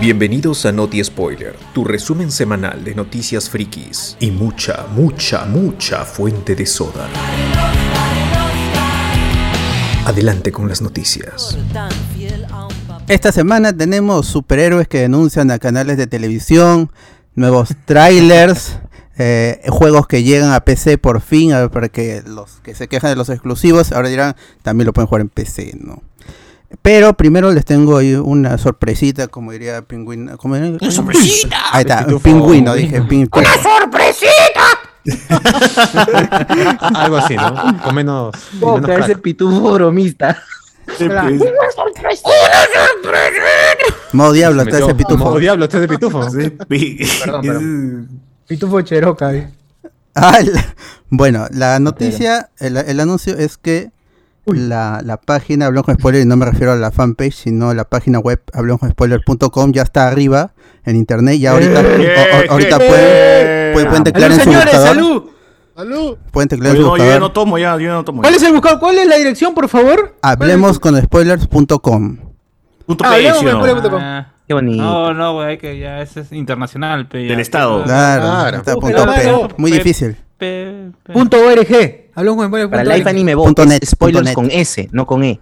Bienvenidos a Noti Spoiler, tu resumen semanal de noticias frikis y mucha, mucha, mucha fuente de soda. Adelante con las noticias. Esta semana tenemos superhéroes que denuncian a canales de televisión, nuevos trailers, eh, juegos que llegan a PC por fin, para que los que se quejan de los exclusivos ahora dirán también lo pueden jugar en PC, ¿no? Pero primero les tengo ahí una sorpresita, como diría Pingüino. ¡Una sorpresita! Ahí está, un pingüino, dije. ¡Una sorpresita! Algo así, ¿no? Con menos. con menos ese plata. pitufo bromista. Modo diablo, está ese pitufo. Modo diablo, este es de pitufo. Pitufo cheroca. ¿eh? Ah, la- bueno, la noticia, el, el anuncio es que la, la página Hablamos con Spoiler, y no me refiero a la fanpage, sino a la página web hablamospoiler.com ya está arriba en internet. Ya ahorita, o- o- ahorita pueden, pueden, pueden teclear en su señores! buscador. ¡Salud! ¡Salud! Pueden teclear en su no, yo ya no tomo, ya, yo ya no tomo. ¿Cuál es el buscador? ¿Cuál es la dirección, por favor? Hablemos con spoilers.com. Punto Ah, P. Ah, Qué bonito. No, no, güey, que ya ese es internacional, pe, ya. Del Estado. Claro, Claro. está Uh, punto claro. P. Muy difícil. Pe- pe- Punto .org. Hablamos con spoilers. Para punto Live. Anime Bot, Punto net, spoilers punto net. con S, no con E.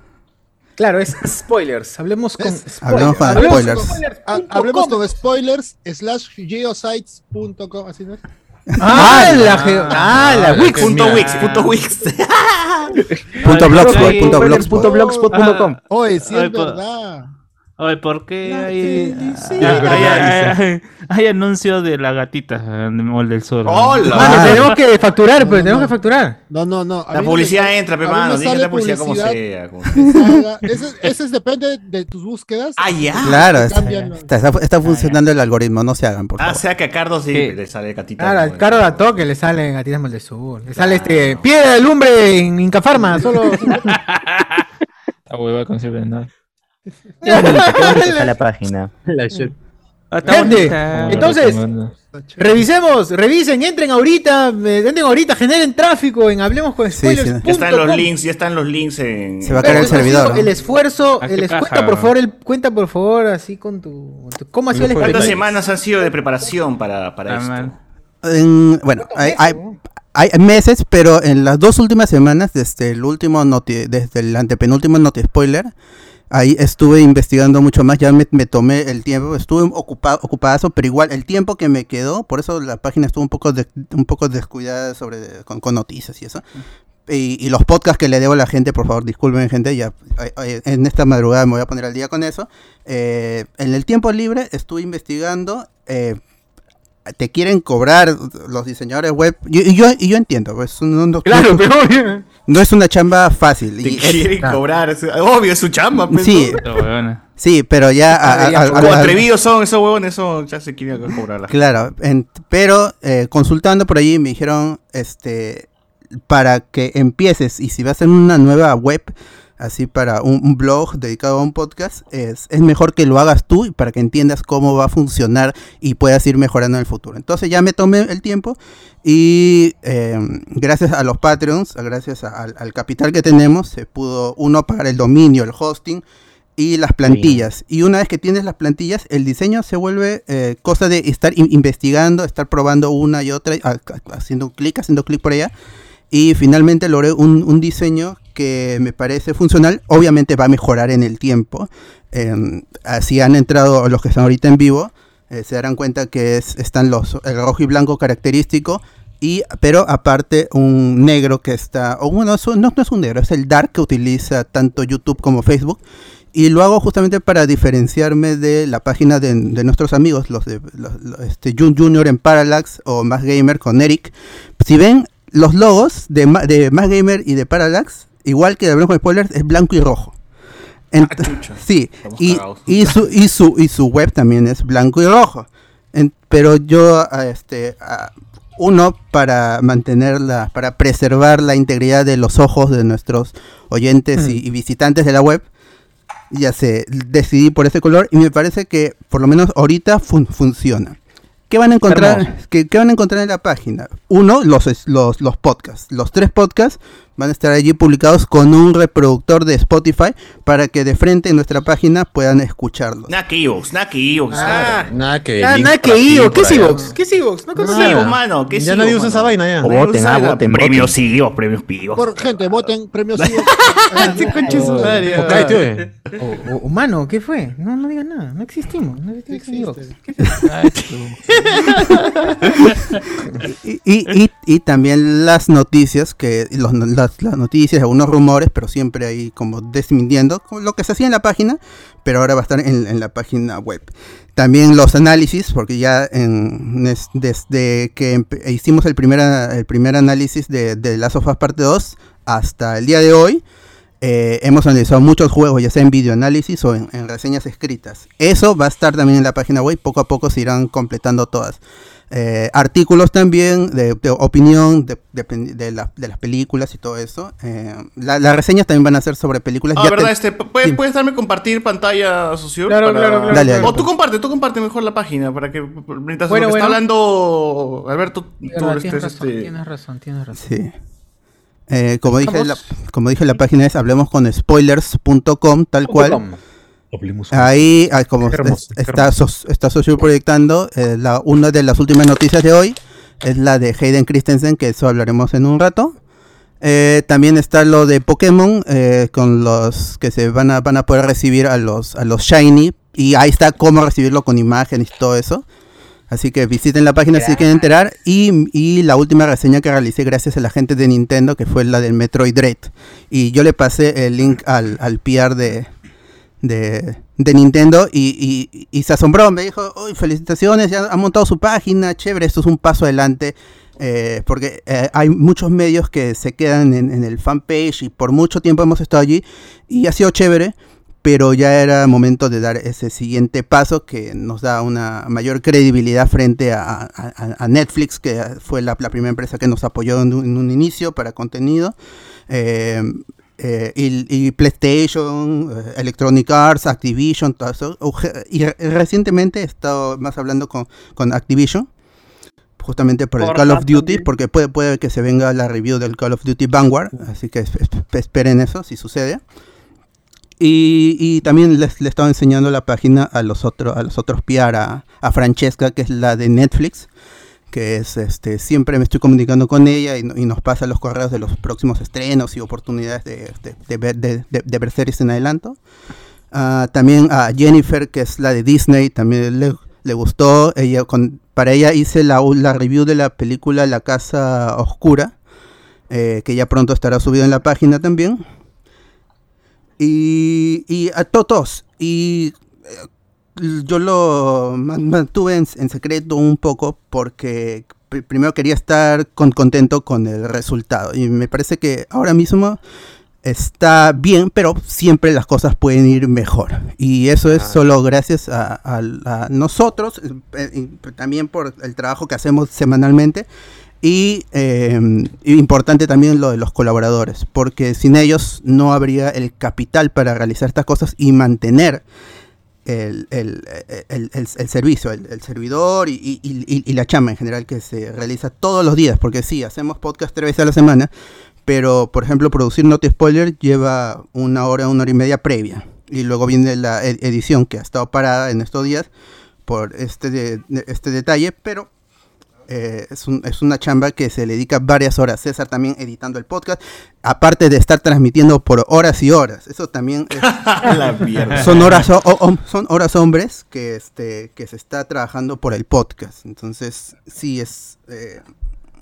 Claro, es spoilers. Hablemos con spoilers. Hablemos con Hablemos spoilers. Ha- punto hablemos com. con spoilers slash geosites.com. ¿Así no es? Ah, la ge- ah, la Ah, Wix. Punto. Wix, punto Wix. Punto blogspot, punto blogspot. Blogspot.blogspot.com. Oye, sí es pa- verdad. Oye, ¿por qué La hay, hay, hay, hay- hay anuncio de la gatita de Mol del Sur? ¡Hola! Mano, Ah. tenemos que facturar, pues, No, tenemos no. que facturar. No, no, no. a La publicidad me- entra, pe, a mano. sale la publicidad como publicidad sea. como sea. que salga. Ese, ese es- depende de tus búsquedas. Ah, ya. Claro, está, está, está funcionando el algoritmo, no se hagan, por Ah, favor. sea que a Cardo sí ¿Qué? le sale gatita. Claro, caro eso. da toque le sale gatitas mal del sur. Le sale este piedra de lumbre en Incafarma, solo. La hueva con siempre, ¿no? Qué qué bonito está la página. Ah, está Gente, bonita. entonces, Revisemos, revisen, entren ahorita, eh, entren ahorita, generen tráfico en hablemos con Sí, sí. spoilers. Ya están los links, ya están los links en. Se va a caer el servidor. El esfuerzo, Ah, el paja, cuenta por favor, el, cuenta por favor así con tu, con tu- ¿cómo ha sido la ¿Cuántas semanas han sido de preparación para, para ah, esto? En- bueno, hay, hay- hay meses, pero en las dos últimas semanas, desde el último noti, desde el antepenúltimo noti spoiler, ahí estuve investigando mucho más, ya me, me tomé el tiempo, estuve ocupado, ocupadazo, pero igual el tiempo que me quedó, por eso la página estuvo un poco de- un poco descuidada sobre con, con noticias y eso. Y, y los podcasts que le debo a la gente, por favor, disculpen gente, ya en esta madrugada me voy a poner al día con eso. Eh, en el tiempo libre estuve investigando eh, te quieren cobrar los diseñadores web. Yo, y yo entiendo, pues no, no- Claro, no- pero no es una chamba fácil. Te y es- quieren cobrar. es- Obvio, es su chamba. pues, sí, sí, pero ya... a- a- a- Como a- atrevidos son esos huevones, eso ya se quieren cobrar. Claro, en- pero eh, consultando por allí me dijeron, este, para que empieces y si vas a hacer una nueva web, así para un, un blog dedicado a un podcast, es, es mejor que lo hagas tú y para que entiendas cómo va a funcionar y puedas ir mejorando en el futuro. Entonces ya me tomé el tiempo y eh, gracias a los Patreons, gracias a- al, al capital que tenemos, se pudo uno pagar el dominio, el hosting y las plantillas. Y una vez que tienes las plantillas, el diseño se vuelve eh, cosa de estar in- investigando, estar probando una y otra, haciendo clic, haciendo clic por allá. Y finalmente logré un, un diseño que me parece funcional. Obviamente va a mejorar en el tiempo. Em, así han entrado los que están ahorita en vivo. eh, se darán cuenta que es, están los el rojo y blanco característico. Y, pero aparte un negro que está, o bueno, es un- no, no es un negro, es el dark que utiliza tanto YouTube como Facebook. Y lo hago justamente para diferenciarme de la página de, de nuestros amigos, los de los- los- este, Jun Junior en Parallax o Más Gamer con Eric. Si ven los logos de, de Más Gamer y de Parallax, igual que de con Spoilers, es blanco y rojo. Ent- Ah, sí, y, y, su, y, su, y su web también es blanco y rojo. En- pero yo, este, a- uno, para mantenerla, para preservar la integridad de los ojos de nuestros oyentes y, y visitantes de la web, ya sé, decidí por ese color y me parece que por lo menos ahorita fun- funciona. ¿Qué van a encontrar? ¿qué, qué van a encontrar en la página? Uno, los, los, los podcasts. Los tres podcasts van a estar allí publicados con un reproductor de Spotify para que de frente en nuestra página puedan escucharlos. Nada que Evox, nada que Evox. Ah, Nada que. ah, Evox. ¿Qué es. Evox? ¿Qué es Evox? No ¿Qué conozco es Evox. Evox, mano? ¿Qué es Ya nadie usa esa vaina ya. Voten, ah, voten, Premios. Evox, premios Pivos. Por gente, voten premios. Este. O- o- Humano, ¿qué fue? No, no digas nada. No existimos. No existimos. existe. ¿Qué es Y, y, y- y también las noticias, que los- las, las noticias, algunos rumores, pero siempre ahí como desmintiendo lo que se hacía en la página, pero ahora va a estar en, la página web. También los análisis, porque ya desde que hicimos el primer, el primer análisis de, de Last Us Parte 2 hasta el día de hoy, eh, hemos analizado muchos juegos, ya sea en videoanálisis o en, en reseñas escritas. Eso va a estar también en la página web, poco a poco se irán completando todas. Eh, artículos también de, de opinión de, de, la- de las películas y todo eso. Eh, la- las reseñas también van a ser sobre películas. Ah, Ya ¿verdad? te- Este, ¿puedes, Sí. ¿Puedes darme compartir pantalla, socio? Claro, Para- claro, claro, Dale, claro. O tú comparte, tú comparte mejor la página para que mientras Bueno, lo que bueno. está hablando Alberto, tú Verdad, estés, tienes razón, este, tienes razón, tienes razón. Sí. Eh, como, dije, la, como dije, la página es hablemos con spoilers.com, tal cual. Hablemos. Ahí, ah, como Hermoso, es- está, está socio proyectando, eh, la, una de las últimas noticias de hoy es la de Hayden Christensen, que eso hablaremos en un rato. Eh, también está lo de Pokémon, eh, con los que se van a, van a poder recibir a los, a los Shiny. Y ahí está cómo recibirlo con imágenes y todo eso. Así que visiten la página si quieren enterar. Y, y la última reseña que realicé gracias a la gente de Nintendo, que fue la del Metroid Dread. Y yo le pasé el link al, al PR de, de, de Nintendo y, y- se asombró. Me dijo, uy, felicitaciones, ya ha montado su página, chévere, esto es un paso adelante. eh, porque eh, hay muchos medios que se quedan en, en el fanpage y por mucho tiempo hemos estado allí y ha sido chévere, pero ya era momento de dar ese siguiente paso que nos da una mayor credibilidad frente a, a- Netflix, que fue la, la primera empresa que nos apoyó en un, en un inicio para contenido. Eh, eh, y, y PlayStation, eh, Electronic Arts, Activision, todo eso. Y re- recientemente he estado más hablando con, con Activision, justamente por el Call of Duty, también. porque puede, puede que se venga la review del Call of Duty Vanguard, así que es- es- esperen eso si sucede. Y, y también les, le estaba enseñando la página a los otros a los otros PR, a, a Francesca, que es la de Netflix, que es este siempre me estoy comunicando con ella y, y nos pasa los correos de los próximos estrenos y oportunidades de, de- ver, de, de- de ver series en adelanto. Ah, también a Jennifer, que es la de Disney, también le, le gustó. Ella, con, para ella hice la, la review de la película La Casa Oscura, eh, que ya pronto estará subido en la página también. Y, y a todos. Y yo lo man- mantuve en, en secreto un poco porque pr- primero quería estar con- contento con el resultado. Y me parece que ahora mismo está bien, pero siempre las cosas pueden ir mejor. Y eso es solo gracias a, a- a nosotros, eh, y también por el trabajo que hacemos semanalmente. Y eh, importante también lo de los colaboradores, porque sin ellos no habría el capital para realizar estas cosas y mantener el, el- el- el- servicio, el, servidor y, y- la chama en general que se realiza todos los días, porque sí, hacemos podcast tres veces a la semana, pero por ejemplo producir Not Spoiler lleva una hora, una hora y media previa, y luego viene la ed- edición que ha estado parada en estos días por este, de- este detalle, pero eh, es, un- es una chamba que se le dedica varias horas. César también editando el podcast, aparte de estar transmitiendo por horas y horas. Eso también es- la son horas o- o- o- son horas hombres que este que se está trabajando por el podcast. Entonces sí es, eh,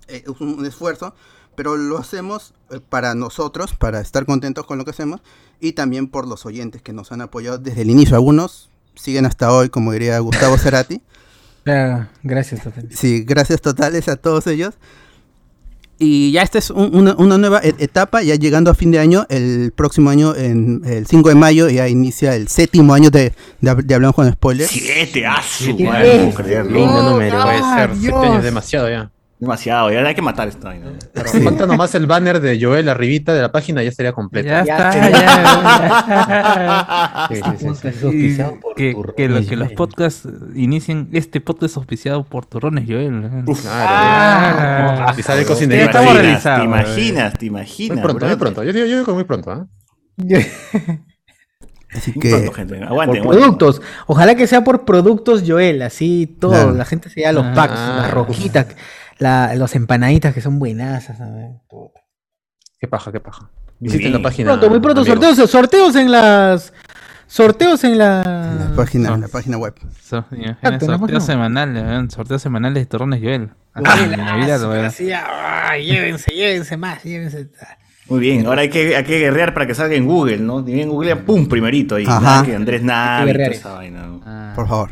eh, es un, esfuerzo, pero lo hacemos para nosotros, para estar contentos con lo que hacemos y también por los oyentes que nos han apoyado desde el inicio. Algunos siguen hasta hoy, como diría Gustavo Cerati. Claro, gracias, Total. Sí, gracias totales a todos ellos. Y ya esta es un- una, una nueva e- etapa, ya llegando a fin de año, el próximo año, en el 5 de mayo, ya inicia el séptimo año de, de, de Hablamos con Spoilers. Siete, ah, su madre, no puedo creerlo. Lindo número. Puede ser. Dios. Siete años es demasiado ya. Demasiado, ya hay que matar esto. ¿no? Pero falta nomás el banner de Joel arribita de la página ya estaría completo. Ya, Ya está, ya. Sí, sí, sí, sí. Por que, turrones que, lo- que los podcasts inicien. Este podcast es auspiciado por Turrones Joel. ¿eh? Claro. y sale Ya cocinero. estamos imaginas, realizados. Te imaginas, te imaginas. Muy pronto, muy pronto. Yo digo, yo digo muy pronto, ¿ah? Así Muy que pronto, gente. Por Aguanten, aguanten. productos. Ojalá que sea por productos Joel, así todo. Claro. La gente se lleva los Ah. packs, las roquitas, la, los empanaditas que son. ¿sabes? Qué paja, qué paja. Visiten la bien. página. Pronto, muy pronto, amigos. sorteos, sorteos en las. Sorteos en en la. la página, en la página web. So- imagina, Exacto, ¿no? sorteos semanales, ¿eh? sorteos semanales de Turrones Joel. Ah, ah, llévense, llévense más, llévense. Muy bien, ahora hay que, hay que guerrear para que salga en Google, ¿no? Y en Google, pum, primerito ahí. Ajá. Nada que Andrés Navi, esa vaina. Ah. Por favor.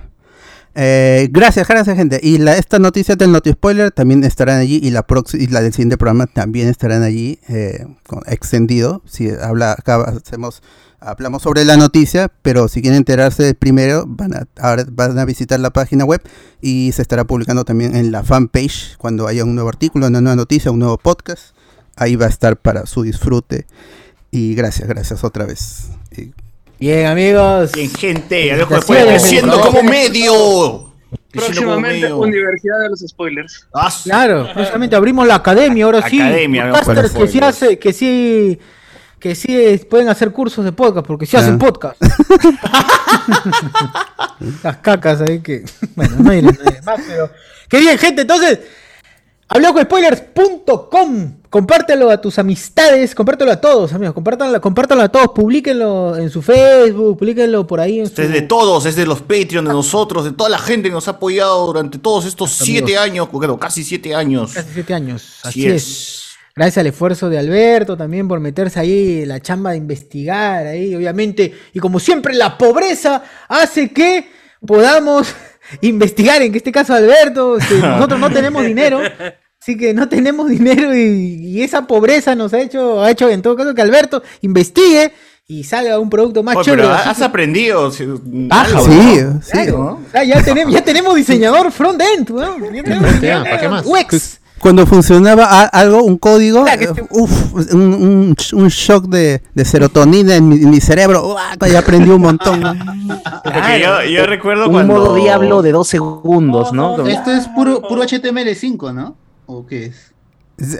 Eh, gracias, gracias, gente. Y la, esta noticia del Noti Spoiler también estarán allí. Y la, y la del siguiente programa también estarán allí. eh, con- extendido. Si habla, acá hacemos, hablamos sobre la noticia. Pero si quieren enterarse primero, van a, ahora van a visitar la página web. Y se estará publicando también en la fanpage. Cuando haya un nuevo artículo, una nueva noticia, un nuevo podcast. Ahí va a estar para su disfrute. Y gracias, gracias otra vez. Bien, amigos. Bien, gente, Alejo después creciendo como medio. Próximamente. Universidad de los Spoilers. Ah, Claro, precisamente abrimos la academia ahora sí. Academia. Podcasters que sí hace, que sí, que sí pueden hacer cursos de podcast, porque sí Ah. hacen podcast. Las cacas ahí que. Bueno, no iré, no iré más, pero. Qué bien, gente. Entonces, hablacoespoilers.com. Compártelo a tus amistades, compártelo a todos, amigos. Compártanlo, compártanlo a todos, publiquenlo en su Facebook, publiquenlo por ahí en Este es su- de todos, es de los Patreon, de nosotros, de toda la gente que nos ha apoyado durante todos estos siete años, bueno, casi siete años. Casi siete años. Así Así es. es. Gracias al esfuerzo de Alberto también por meterse ahí la chamba de investigar ahí, obviamente. Y como siempre, la pobreza hace que podamos investigar, en este caso Alberto, que nosotros no tenemos dinero. Así que no tenemos dinero y, y esa pobreza nos ha hecho, ha hecho en todo caso que Alberto investigue y salga un producto más Oye, chévere. pero Así has que- aprendido. si- Baja, algo, Sí, ¿no? sí. Claro. ¿no? Ah, ya, tenemos, ya tenemos diseñador front-end, ¿no? Ya tenemos Ya, ¿para qué más? UX. Cuando funcionaba algo, un código, Claro, eh, este- uf, un, un, un shock de, de serotonina en mi, en mi cerebro. ¡Uah! Ya aprendí un montón. yo, yo recuerdo Un cuando. modo diablo de dos segundos, ¿no? Esto es puro, puro HTML5, ¿no? ¿O qué es?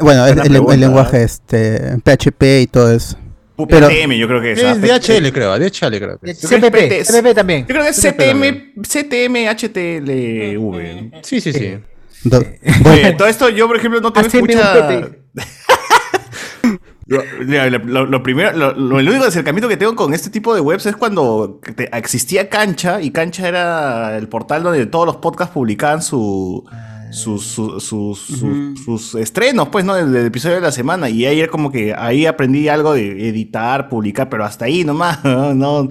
Bueno, es el, pregunta, el lenguaje ¿eh? este, PHP y todo eso. Pero, Pero- yo creo que es. Es ah, DHL, creo. DHL, creo. que es. CPP, CPP también. Yo creo que es CTM, CTM HTLV. Sí, sí, sí. Do- Oye, todo esto yo, por ejemplo, no tengo pete. Lo, lo- lo- primero, lo, lo- el único acercamiento que tengo con este tipo de webs es cuando te- existía Cancha y Cancha era el portal donde todos los podcasts publicaban su, sus, su- sus- su- sus estrenos, pues, ¿no? Del, del episodio de la semana. Y ahí era como que ahí aprendí algo de editar, publicar, pero hasta ahí nomás, no, no,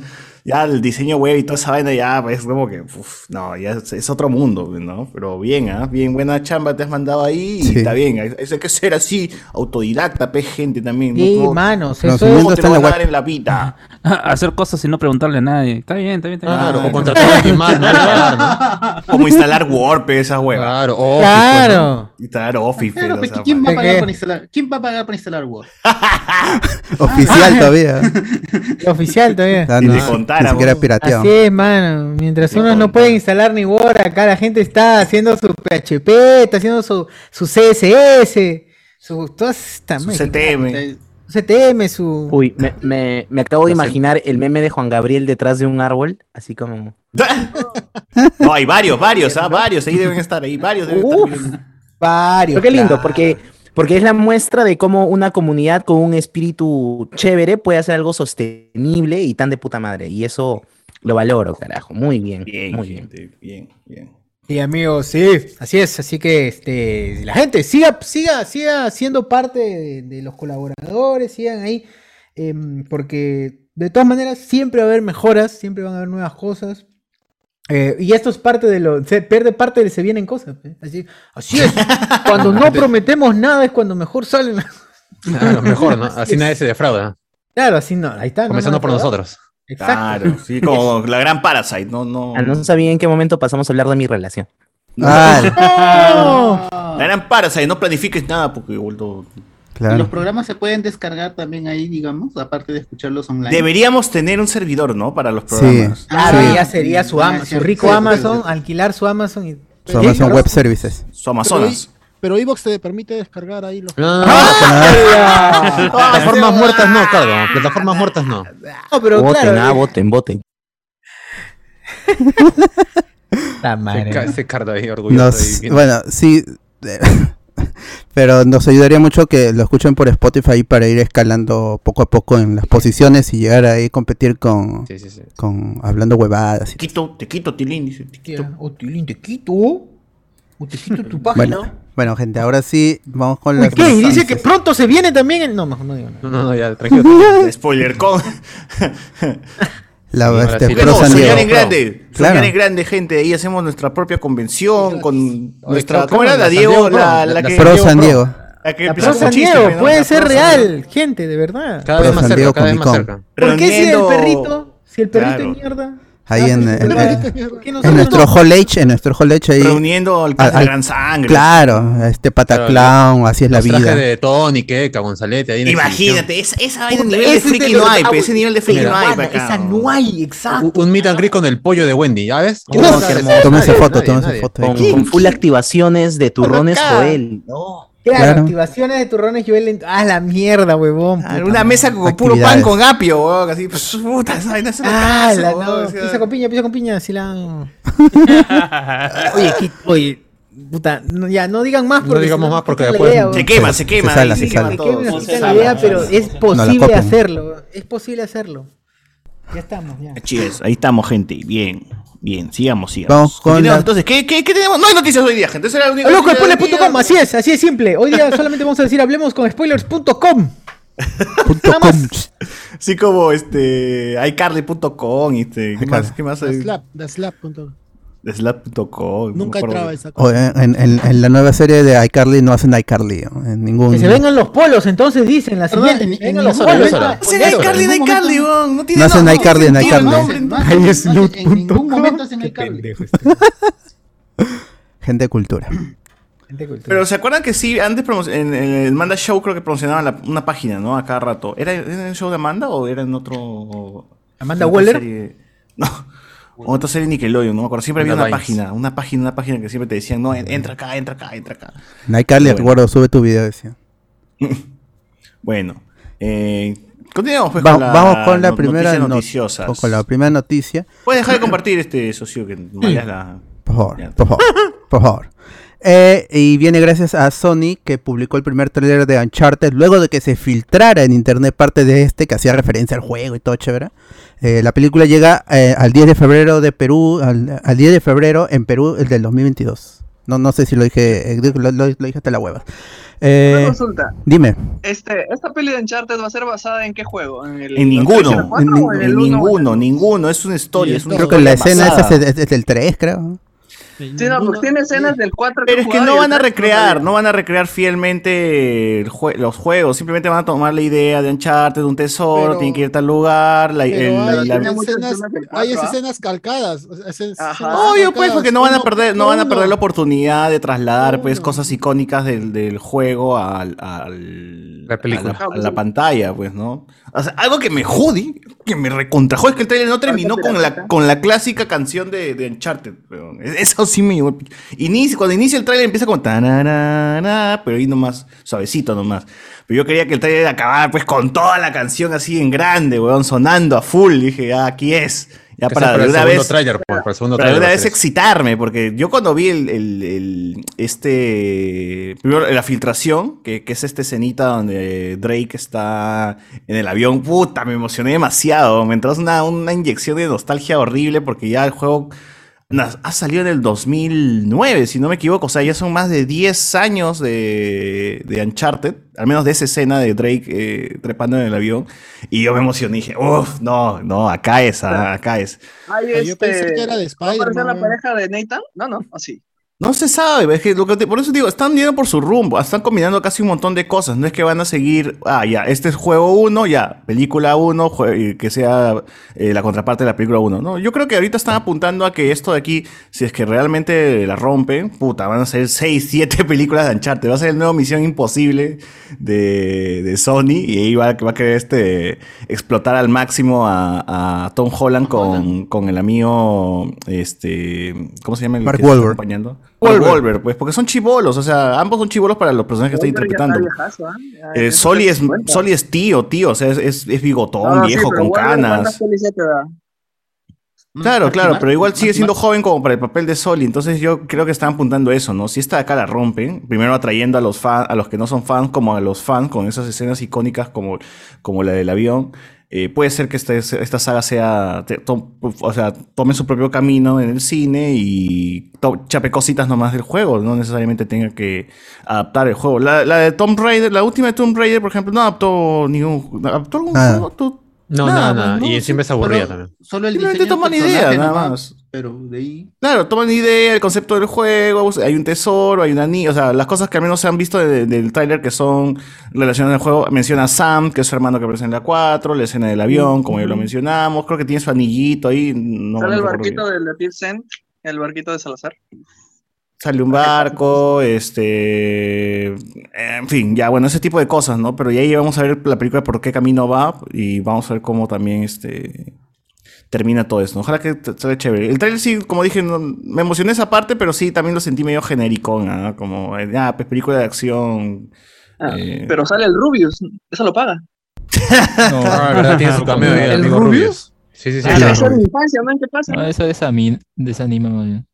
ya el diseño web y toda esa vaina ya es como que, uf, no, ya es, es otro mundo, ¿no? Pero bien, ¿ah? Bien buena chamba te has mandado ahí y Sí. está bien. hay- Hay que ser así, autodidacta, pe, gente también. Sí, manos, No, eso ¿Cómo te van a dar en la vida? Hacer cosas y no preguntarle a nadie. Está bien, está bien. Está bien. Claro, Ah, o contratar a alguien más, ¿no? Claro, ¿no? Como instalar Word, pe, esa hueva. Claro, Office, Claro. Instalar Office, Claro, o pues, sea, ¿quién, va a ¿Qué, pagar para instalar, ¿Quién va a pagar para instalar Word? Oficial todavía. Oficial todavía. Ah, Si no, ni contáramos. siquiera pirateado. Así es, mano. Mientras Te unos no pueden instalar ni Word, acá la gente está haciendo su PHP, está haciendo su, su CSS, su, todas estas Su. CTM. Su CTM, su... Uy, me, me, me acabo de imaginar el meme de Juan Gabriel detrás de un árbol, así como... No, hay varios, varios, ¿ah? Varios, ahí deben estar, ahí varios deben estar. Varios. Pero qué lindo, claro. porque, porque es la muestra de cómo una comunidad con un espíritu chévere puede hacer algo sostenible y tan de puta madre. Y eso lo valoro, carajo. Muy bien, Bien, muy bien. gente, bien, bien. Sí, amigos, sí, así es, así que este, la gente siga, siga, siga siendo parte de, de los colaboradores, sigan ahí, em, porque de todas maneras siempre va a haber mejoras, siempre van a haber nuevas cosas. Eh, y esto es parte de lo, se pierde parte de se vienen cosas. ¿eh? Así, así es, cuando no prometemos nada es cuando mejor salen las Claro, mejor, ¿no? Así nadie se defrauda. Claro, así no, ahí está. Comenzando por nosotros. Exacto. Claro, sí, como la gran Parasite, no, no. Ah, no sabía en qué momento pasamos a hablar de mi relación. Ah, ¡No! No. La gran Parasite, no planifiques nada porque he Los programas se pueden descargar también ahí, digamos, aparte de escucharlos online. Deberíamos tener un servidor, ¿no? Para los Sí. programas. Claro, Sí. ya sería su, Ah, Amazon, sí, su rico sí, sí, Amazon, sí. alquilar su Amazon y... Su Amazon Web Services. Su Amazonas. Pero Evox te permite descargar ahí los. No, no, no, ¡Ah! Plataformas muertas no, Cardo. Plataformas muertas no. No, pero voten, claro. ah, eh, voten, voten. la Ese, madre. ca- ese Cardo ahí orgulloso. Nos, ahí, bueno, sí. Pero nos ayudaría mucho que lo escuchen por Spotify para ir escalando poco a poco en las posiciones y llegar ahí a competir con, Sí, sí, sí. con hablando huevadas. y Te quito, te quito, Tilín, dice. Te quito. O Tilín, te quito. O te quito tu página. Bueno, bueno, gente, ahora sí, vamos con las ¿qué? Y dice que pronto se viene también el... No, mejor no digo nada. No, no, no, ya, tranquilo. tranquilo. Spoiler con. La, este, sí. No, San soñar Diego. en grande. Claro. Soñar en grande, gente. Ahí hacemos nuestra propia convención con nuestra. claro, ¿Cómo era claro, la la San Diego? La, Pro, la la- que. la Pro San. Diego. La que La empezó Pro con San Diego, puede ser real, gente, de verdad. Cada Pro vez más San cerca, Diego cada vez más Comic Con. cerca. ¿Por qué si el perrito? Si el perrito Claro. es mierda. Ahí en, en- ¿Por en- en nuestro? Hall H, en nuestro Hall H ahí. Reuniendo al al- de al- gran sangre. Claro, este pataclown, así es la vida. de Tony, Queca, Gonzalete, ahí en Imagínate, esa, esa vaina, nivel de ese friki no hay, ah, pe, ese nivel de friki no hay, esa no hay, exacto. Un, un meet and greet con el pollo de Wendy, ¿ya ves? Tómense foto, tómense foto. Con, full activaciones de turrones. Joel. No. Claro, Claro. activaciones de turrones Joel. en- Ah, la mierda, huevón. Ah, puta Una mesa con puro pan con apio, weón, así, pues, puta, esa vaina es Ah, una la no. weón, o sea, Pizza con piña, pizza con piña, así la. oye, ¿qué- oye, puta, no, ya no digan más No porque digamos si más porque después- idea, Se quema, Se- se quema. se sala, se se quema. Se quema, No se se quita la idea, pero es posible hacerlo. Es posible hacerlo. Ya estamos, ya. Es, ahí estamos, gente. Bien, bien, sigamos, sigamos. Vamos con la- Entonces, ¿qué, qué, qué tenemos? No hay noticias hoy día, gente. Esa era la única Loco, spoilers.com, así es, así es simple. Hoy día solamente vamos a decir hablemos con spoilers.com. Así como este, iCarly.com, este, ¿qué más? ¿Qué más hay? Slap, the slap. No Nunca entraba esa cosa. en, en- en la nueva serie de iCarly no hacen iCarly. ¿no? En ningún. Que se vengan los polos, entonces dicen la siguiente. en- que en vengan los polos. es iCarly, En iCarly. No tiene No hacen no, iCarly en iCarly. Ahí es No, en ningún momento hacen este. Gente de cultura. Pero ¿se acuerdan que sí, antes en, el Manda Show creo que promocionaban la- una página, ¿no? A cada rato. ¿Era, ¿Era en el show de Amanda o era en otro... ¿Amanda Waller? serie? No. O otra serie Nickelodeon, no me acuerdo. Siempre había una página, una página, una página que siempre te decían, no, en- entra acá, entra acá, entra acá. En iCarly, Bueno. recuerdo, sube tu video. Decía. Bueno, eh, continuamos pues Va- con la vamos con la no- primera noticias no- noticiosas. con la primera noticia. Puedes dejar de compartir este socio que mallas la... Por favor, Ya. por favor, por favor. Eh, y viene gracias a Sony que publicó el primer tráiler de Uncharted luego de que se filtrara en internet parte de este que hacía referencia al juego y todo chévere. Eh, la película llega eh, al 10 de febrero de Perú, al, al 10 de febrero en Perú el del 2022. No, no sé si lo dije, eh, lo, lo- lo dije hasta la hueva. Eh, Una consulta. dime, Este, ¿Esta peli de Uncharted va a ser basada en qué juego? ¿En, el, En ninguno, PlayStation 4 en o en En el 1 o en el ninguno, 2? ninguno, es una historia, es una creo que la escena esa es, es- es del 3, creo. Sí, no, porque tiene escenas del 4 Pero es que no van a 3 recrear, no van a recrear fielmente el jue- los juegos, simplemente van a tomar la idea de Uncharted, un tesoro, Pero- tiene que ir a tal lugar, la, Pero el- hay, la- escenas, escenas hay cuatro, ¿ah? escenas calcadas. escenas- escenas Obvio, pues, calcadas. porque no van a perder, no van a perder la oportunidad de trasladar pues cosas icónicas del, del juego al, al- La película. a la, a la pantalla, pues, ¿no? O sea, algo que me jode, que me recontrajó es que el trailer no terminó con la, con la clásica canción de, de Uncharted, weón. Eso sí me inicia, cuando inicia el trailer empieza con tanarana, pero ahí nomás, suavecito nomás. Pero yo quería que el trailer acabara pues con toda la canción así en grande, weón, sonando a full. Dije, ah, aquí es. Ya para, de el una vez. tráiler, pues, para el segundo Para de tráiler una vez excitarme, porque yo cuando vi el, el- el- este primero la filtración, que, que es esta escenita donde Drake está en el avión, puta, me emocioné demasiado. Me entró una, una inyección de nostalgia horrible porque ya el juego ha salido en el 2009, si no me equivoco. O sea, ya son más de 10 años de, de Uncharted, al menos de esa escena de Drake eh, trepando en el avión. Y yo me emocioné y dije, uff, no, no, acá es, acá es. Hay Ah, yo pensé este, que era de ¿Va a aparecer la Spider-Man. pareja de Nathan? No, no, así. No se sabe, es que lo que te- por eso digo, están yendo por su rumbo, están combinando casi un montón de cosas, no es que van a seguir, ah, ya, este es juego 1, ya, película 1, que sea eh, la contraparte de la película 1, no, yo creo que ahorita están apuntando a que esto de aquí, si es que realmente la rompen, puta, van a ser 6, 7 películas de Uncharted, va a ser el nuevo Misión Imposible de, de Sony, y ahí va, va a querer este, explotar al máximo a, a Tom Holland con, con el amigo, este, ¿cómo se llama? El Mark Wahlberg. acompañando? Wolver, pues, porque son chivolos, o sea, ambos son chivolos para los personajes que está Wolver ya interpretando. está viejazo, ¿ah? Eh, Soli, es. Soli es tío, tío, o sea, es, es, es bigotón, No, sí, viejo, con Wolver, canas. ¿cuántas pelis ya te da? Claro, claro, pero igual sigue siendo joven como para el papel de Soli, entonces yo creo que están apuntando a eso, ¿no? Si esta de acá la rompen, primero atrayendo a los fans, a los que no son fans, como a los fans, con esas escenas icónicas como, como la del avión, eh, puede ser que este- esta saga sea, te- to- o sea, tome su propio camino en el cine y to- chape cositas nomás del juego, no necesariamente tenga que adaptar el juego. La, la de Tomb Raider, la última de Tomb Raider, por ejemplo, no adaptó ningún, adaptó algún Nada. juego, No, Nada, nada, nada. no, Y siempre es aburrida también. solo el Simplemente diseño toman idea, nada más. Pero de ahí. Claro, toman idea, el concepto del juego, hay un tesoro, hay una niña, o sea, las cosas que al menos se han visto de- del tráiler que son relacionadas al juego, menciona a Sam, que es su hermano que aparece en la 4, la escena del avión, como ya lo mencionamos, creo que tiene su anillito ahí, no, Sale no el barquito bien. del de Pilsen, el barquito de Salazar. Sale un barco, este, en fin, ya bueno, ese tipo de cosas, ¿no? Pero ya ahí vamos a ver la película por qué camino va y vamos a ver cómo también, este, termina todo esto. Ojalá que te- salga chévere. El trailer sí, como dije, no- me emocioné esa parte, pero sí, también lo sentí medio genérico, ¿no? Como, eh, ah, pues película de acción. Ah, eh, Pero sale el Rubius, eso lo paga. No, Ah, verdad, tiene su cameo ahí, ¿El amigo Rubius? Rubius. Sí, sí, sí. Ah, Esa no. es mi infancia, man, ¿qué pasa? No, eso desami- desanima más bien.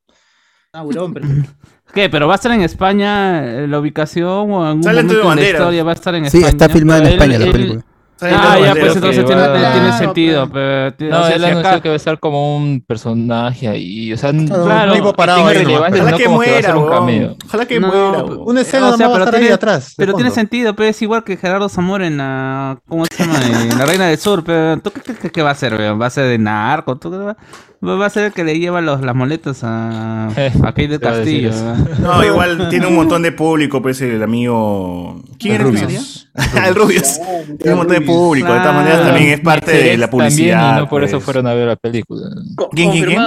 Ah, pero. ¿Qué? ¿Pero va a estar en España eh, la ubicación o en algún Sale momento en la historia va a estar en Sí, España? está filmada en España él- la película. Ah, ya, pues entonces que tiene, va- tiene Claro, sentido. pues. Pero, tiene- no, o sea, él si anunció acá- que va a estar como un personaje ahí. O sea, Claro, claro, tipo parado tiene ahí pero- Ojalá no que que muera, ser un. Ojalá que No, muera. Una escena O sea, va a pero estar ahí tiene- atrás. Pero tiene sentido, pero es igual que Gerardo Zamora en la. ¿Cómo se llama? En la Reina del Sur. Pero, ¿Tú qué crees que va a ser? ¿Va a ser de narco? ¿Tú qué va? Va a ser el que le lleva los, las moletas a, Eh, a Kate del Castillo. No, igual tiene un montón de público, pues el amigo. ¿Quién El Rubius. salía? el Rubius. Tiene un montón de público, de todas maneras también es parte de la también, publicidad. y no por eso pues. fueron a ver la película. Co- ¿Quién, quién, quién?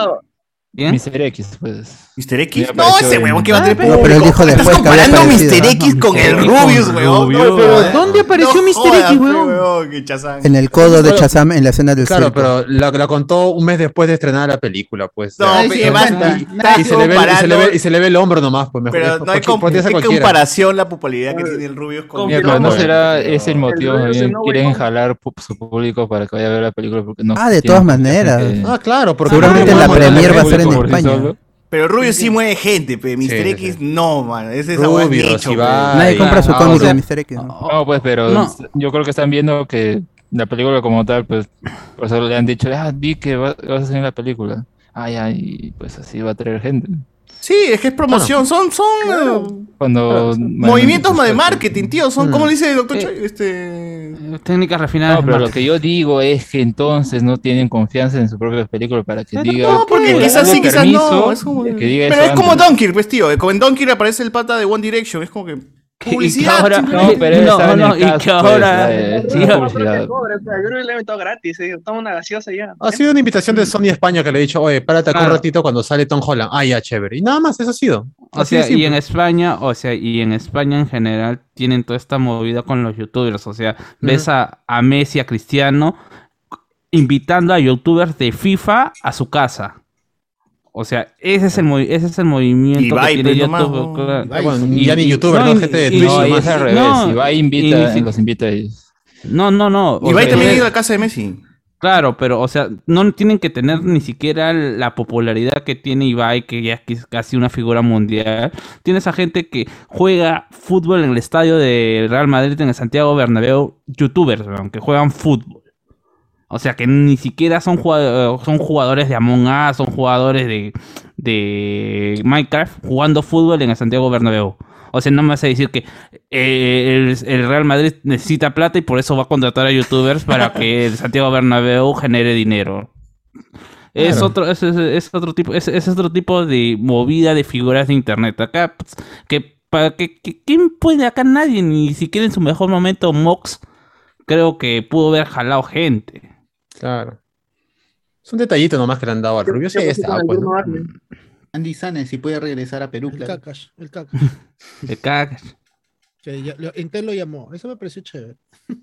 ¿Bien? Mr. X, pues. Mr. X. No, ese huevón que va a tener público. pero él dijo después Estás que había comparando Mr. ¿no? X con el Con Rubius, Rubius. weón. No, Pero, jodas. ¿dónde apareció No Mr. X, chazán. En el codo de Chazam en la escena del Claro, circo. pero la, la contó un mes después de estrenar la película, pues. No, cuenta. y- se le ve, el hombro nomás, pues mejor. Pero no hay, comparación la popularidad que tiene el Rubius con pero no será ese el motivo. No quieren jalar su público para que vaya a ver la película. Porque no Ah, de todas maneras. Ah, claro, porque Seguramente la premier va a ser en sí. Pero Rubius sí mueve gente, pe. Mr. Sí, X no, man. Ese es pe. Ibai. Nadie compra su Ah, cómic de Mr. X. ¿no? No, pues, pero No. yo creo que están viendo que la película como tal, pues, por eso le han dicho, ah, di que va- vas a hacer la película. Ah, ya, y pues así va a traer gente. Sí, es que es promoción. Son, son eh, Cuando... movimientos de marketing, tío. Son, Mm. ¿cómo le dice el doctor Eh, Choi? Este. eh, Técnicas refinadas. No, pero lo que yo digo es que entonces no tienen confianza en su propia película para que diga. No, porque que quizás sí, quizás no. Es como- de que diga Pero es como. Donkey, pues, tío. Como en Donkey aparece el pata de One Direction. Es como que. Publicidad. ahora- no, pero No, no, el y que ahora- no, No, yo creo que le he invitado gratis, eh, toma una gaseosa ya. Ha sido una invitación de Sony España que le he dicho, oye, párate acá un ratito cuando sale Tom Holland. Ah, ya, chévere. Y nada más, eso ha sido. O Así sea, y en España, o sea, y en España en general tienen toda esta movida con los youtubers. O sea, ves a, a Messi, a Cristiano, invitando a youtubers de FIFA a su casa. O sea, ese es el, movi- ese es el movimiento Ibai, que tiene pues, nomás, YouTube. ¿no? claro. Bueno, Y- ya ni y- youtuber, no, no, y- gente de y- Twitch. no, y es al revés. No, Ibai y invita, si- los invita a ellos. No, no, no. Ibai sea, también ha ido a casa de Messi. Claro, pero, o sea, no tienen que tener ni siquiera la popularidad que tiene Ibai, que ya es casi una figura mundial. Tienes a gente que juega fútbol en el estadio de Real Madrid en el Santiago Bernabéu, youtubers, weón, que juegan fútbol. O sea, que ni siquiera son jugadores, son jugadores de Among Us, son jugadores de, de Minecraft jugando fútbol en el Santiago Bernabéu. O sea, no me vas a decir que eh, el, el Real Madrid necesita plata y por eso va a contratar a youtubers para que el Santiago Bernabéu genere dinero. Es Claro. otro, es, es- es otro tipo, es, es otro tipo de movida de figuras de internet. Acá, pues, que para que, que- ¿quién puede acá nadie? Ni siquiera en su mejor momento Mox creo que pudo haber jalado gente. Claro. Es un detallito nomás que le han dado al Rubio. Sí, ¿Qué está, pues, el Arne? Andy Sanes, si puede regresar a Perú, El claro. Kakash, el Kakash. Te cagas. Que ya- lo- Intel lo llamó. Eso me pareció chévere.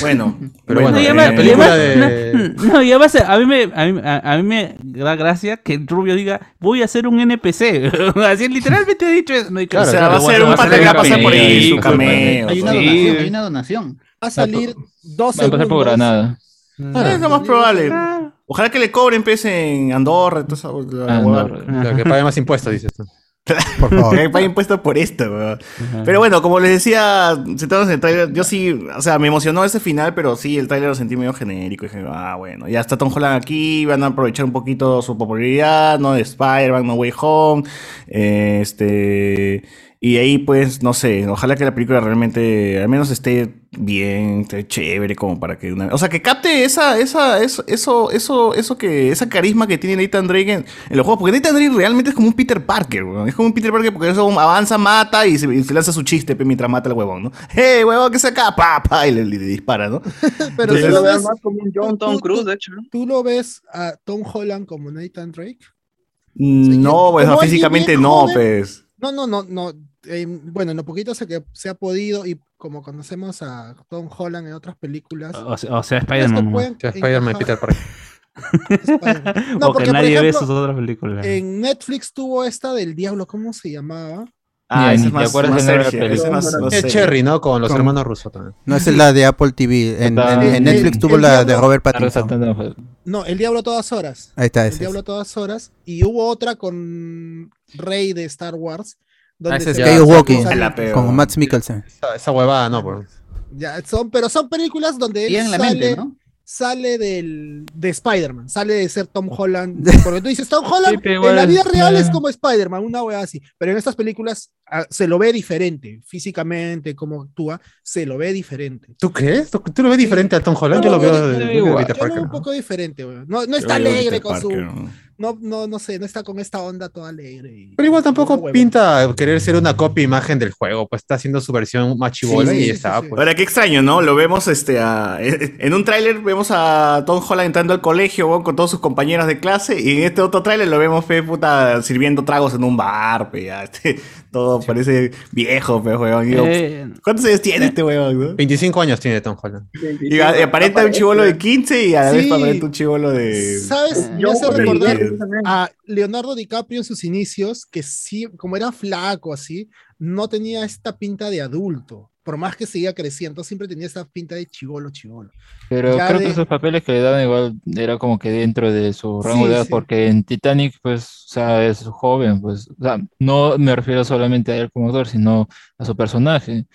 Bueno, Pero bueno, bueno, la película de... No, no, y además a mí, me, a, mí, a- a mí me da gracia que el Rubio diga, voy a hacer un NPC. Así literalmente ha dicho eso. No, que- o sea, claro, va a ser bueno, un va a pata que va a pasar por ahí, su cameo. Hay una Sí. donación, hay una donación. Va a salir dos Va a pasar por. Granada. Ah, es lo más probable. Ojalá que le cobren pez en Andorra, toda esa la Ah. Andorra. Claro, que pague más impuestos, dices tú. Por favor. Que pague impuestos por esto, weón. Pero bueno, como les decía, sentados en el trailer, yo sí, o sea, me emocionó ese final, pero sí, el trailer lo sentí medio genérico. Y dije, ah, bueno, ya está Tom Holland aquí, van a aprovechar un poquito su popularidad, ¿no? De Spider-Man, No Way Home. eh, este. Y ahí, pues, no sé, ojalá que la película realmente, al menos esté bien, esté chévere, como para que una... O sea, que capte esa, esa, eso, eso, eso, eso que, esa carisma que tiene Nathan Drake en, en los juegos. Porque Nathan Drake realmente es como un Peter Parker, weón. Es como un Peter Parker porque eso avanza, mata y se, y se lanza su chiste pe, mientras mata al huevón, ¿no? ¡Hey, huevón, que se acá! ¡Pa, pa! Y le, le dispara, ¿no? Pero Entonces- lo ves, más como un John Tom Cruise, tú- de hecho. tú lo ves a Tom Holland como Nathan Drake. No, pues, como no, alguien físicamente no, joven, pues. No, no, no, no. Eh, bueno, en lo poquito se, que se ha podido y como conocemos a Tom Holland en otras películas. O sea, o sea, Spider-Man. Que Spider-Man Peter Parker. No, o que porque, por nadie ve sus otras películas. En Netflix tuvo esta del diablo, ¿cómo se llamaba? Ah, Ni- ese es te más, acuerdas más es. Cherry, ¿no? Con los Con- hermanos rusos también. No es la de Apple TV. En, en- en El- Netflix el- tuvo el la de Robert Pattinson. No, El Diablo a todas horas. Ahí está, El ese. Diablo a todas horas. Y hubo otra con Rey de Star Wars. Donde Ah, es se- la peor. Con Matt Mikkelsen. Esa, esa huevada, no, pues. Ya, son, pero son películas donde él Y en la sale, mente, ¿no? sale del, de Spider-Man, sale de ser Tom Holland. Porque tú dices, Tom Holland Sí, en la vida real es eh. como Spider-Man, una wea así. Pero en estas películas ah, se lo ve diferente, físicamente, como actúa, se lo ve diferente. ¿Tú crees? ¿Tú, tú lo ves diferente a Tom Holland? Yo lo veo de, de igual. Peter Yo lo veo Parker. un poco diferente, wea. No, está alegre con su. No, no, no sé, no está con esta onda toda alegre. y- Pero igual tampoco pinta querer ser una copia imagen del juego, pues está haciendo su versión más chibola Sí, y sí, ya está. sí, sí. pues. Ahora, qué extraño, ¿no? Lo vemos este, a- en un tráiler vemos a Tom Holland entrando al colegio con todos sus compañeros de clase y en este otro tráiler lo vemos fe, puta, sirviendo tragos en un bar, pe, ya, este, todo parece viejo, pe, weón. Digo, Eh, ¿Cuántos años tiene este weón? no? 25 años tiene Tom Holland. Y aparenta un chivolo de 15 y a la vez Sí. aparenta un chivolo de... ¿Sabes? Yo Me hace recordar a Leonardo DiCaprio en sus inicios, que sí, como era flaco así, no tenía esta pinta de adulto. Por más que seguía creciendo, siempre tenía esa pinta de chivolo, chivolo. Pero Ya creo de- que esos papeles que le dan igual era como que dentro de su rango Sí, de edad, sí. porque en Titanic, pues, o sea, es joven, pues, o sea, no me refiero solamente a él como actor, sino a su personaje. En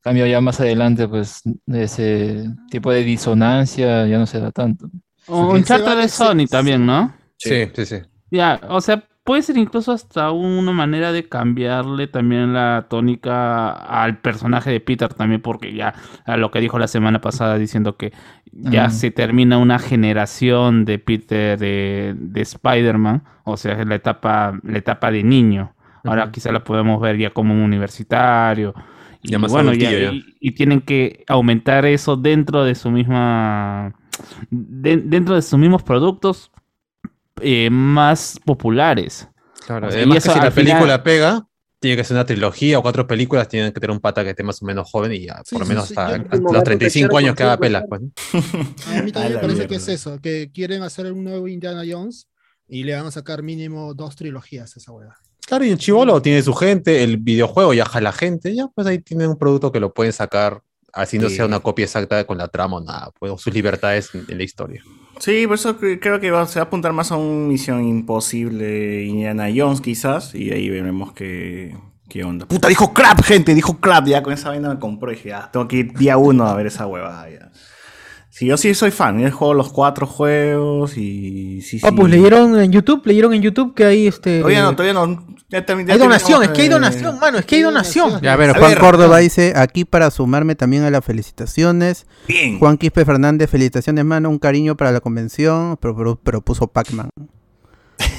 cambio, ya más adelante, pues, ese tipo de disonancia ya no se da tanto. un charter de Sony también, ¿no? Sí, sí, sí. Ya, o sea, puede ser incluso hasta una manera de cambiarle también la tónica al personaje de Peter también, porque ya a lo que dijo la semana pasada diciendo que ya Mm. se termina una generación de Peter de, de Spider-Man, o sea, es la etapa, la etapa de niño. Ahora quizá la podemos ver ya como un universitario. Y Ya más bueno, ya- adultillo ya. y, y tienen que aumentar eso dentro de su misma de- dentro de sus mismos productos eh, más populares. Claro, O sea, y además eso que si la película final- pega, tiene que ser una trilogía o cuatro películas, tienen que tener un pata que esté más o menos joven y ya, Sí, por lo sí, menos sí, hasta los 35 años que haga pelas. Pues. A mí también me parece mierda. que es eso, que quieren hacer un nuevo Indiana Jones y le van a sacar mínimo dos trilogías a esa hueá. Claro, y el chivolo tiene su gente, el videojuego ya jala gente, ya pues ahí tienen un producto que lo pueden sacar, así no sea una copia exacta con la trama o nada, pues o sus libertades en, en la historia. Sí, por eso cre- creo que va, se va a apuntar más a un Misión Imposible Indiana Jones quizás y ahí veremos qué, qué onda. Puta, dijo crap, gente, dijo crap, ya con esa vaina me compró y dije, ah, tengo que ir día uno a ver esa huevada. Sí, yo sí soy fan. He jugado los cuatro juegos y sí, sí. Ah, pues leyeron en YouTube, leyeron en YouTube que hay este. Todavía no, todavía no. Ya Hay donación, es que hay donación, mano, es que hay donación. Ya, a ver, A Juan ver, Córdoba dice, aquí para sumarme también a las felicitaciones. Bien. Juan Quispe Fernández, felicitaciones, mano, un cariño para la convención, pero, pero, pero puso Pac-Man.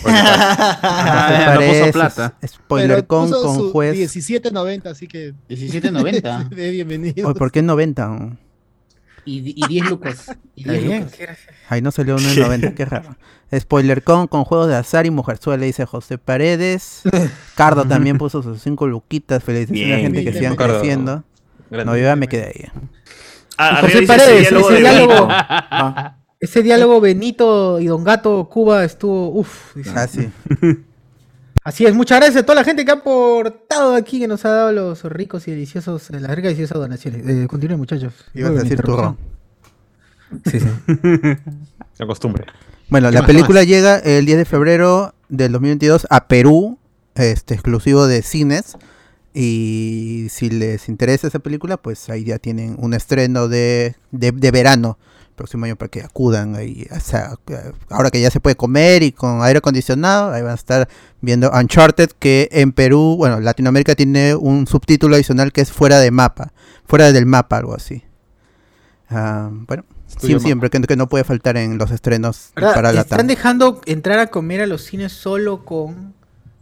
Ah, ¿Qué ya, no puso plata. Spoiler Pero con, puso con juez. 17.90, así que. 17.90. de bienvenido. ¿Por qué 90? Y, y 10 lucas. Y 10 bien, lucas. Ahí no salió uno en 90, qué raro. Spoiler con, con juegos de azar y mujerzuela, dice José Paredes. Cardo también puso sus 5 luquitas. Felicitaciones a la Bien, gente que sigan Cardo. creciendo. Grande. No, yo ya me quedé ahí. Ah, José dice Paredes, ese diálogo ese de diálogo. Benito. Ah. Ese diálogo Benito y Don Gato Cuba estuvo. Uff. Ah, sí. Así es, muchas gracias a toda la gente que ha aportado aquí, que nos ha dado los ricos y deliciosos, eh, las ricas y deliciosas donaciones. Eh, continúen, muchachos. Ibas a decir turrón. Sí, sí. La costumbre. Bueno, ¿Qué la más, película llega el 10 de febrero del 2022 a Perú, este exclusivo de cines. Y si les interesa esa película, pues ahí ya tienen un estreno de, de, de verano, próximo año, para que acudan ahí. O sea, ahora que ya se puede comer y con aire acondicionado, ahí van a estar viendo Uncharted, que en Perú, bueno, Latinoamérica tiene un subtítulo adicional que es fuera de mapa, fuera del mapa, algo así. Ah, bueno, sí, siempre que, que no puede faltar en los estrenos ¿Verdad? para la Están dejando entrar a comer a los cines solo con.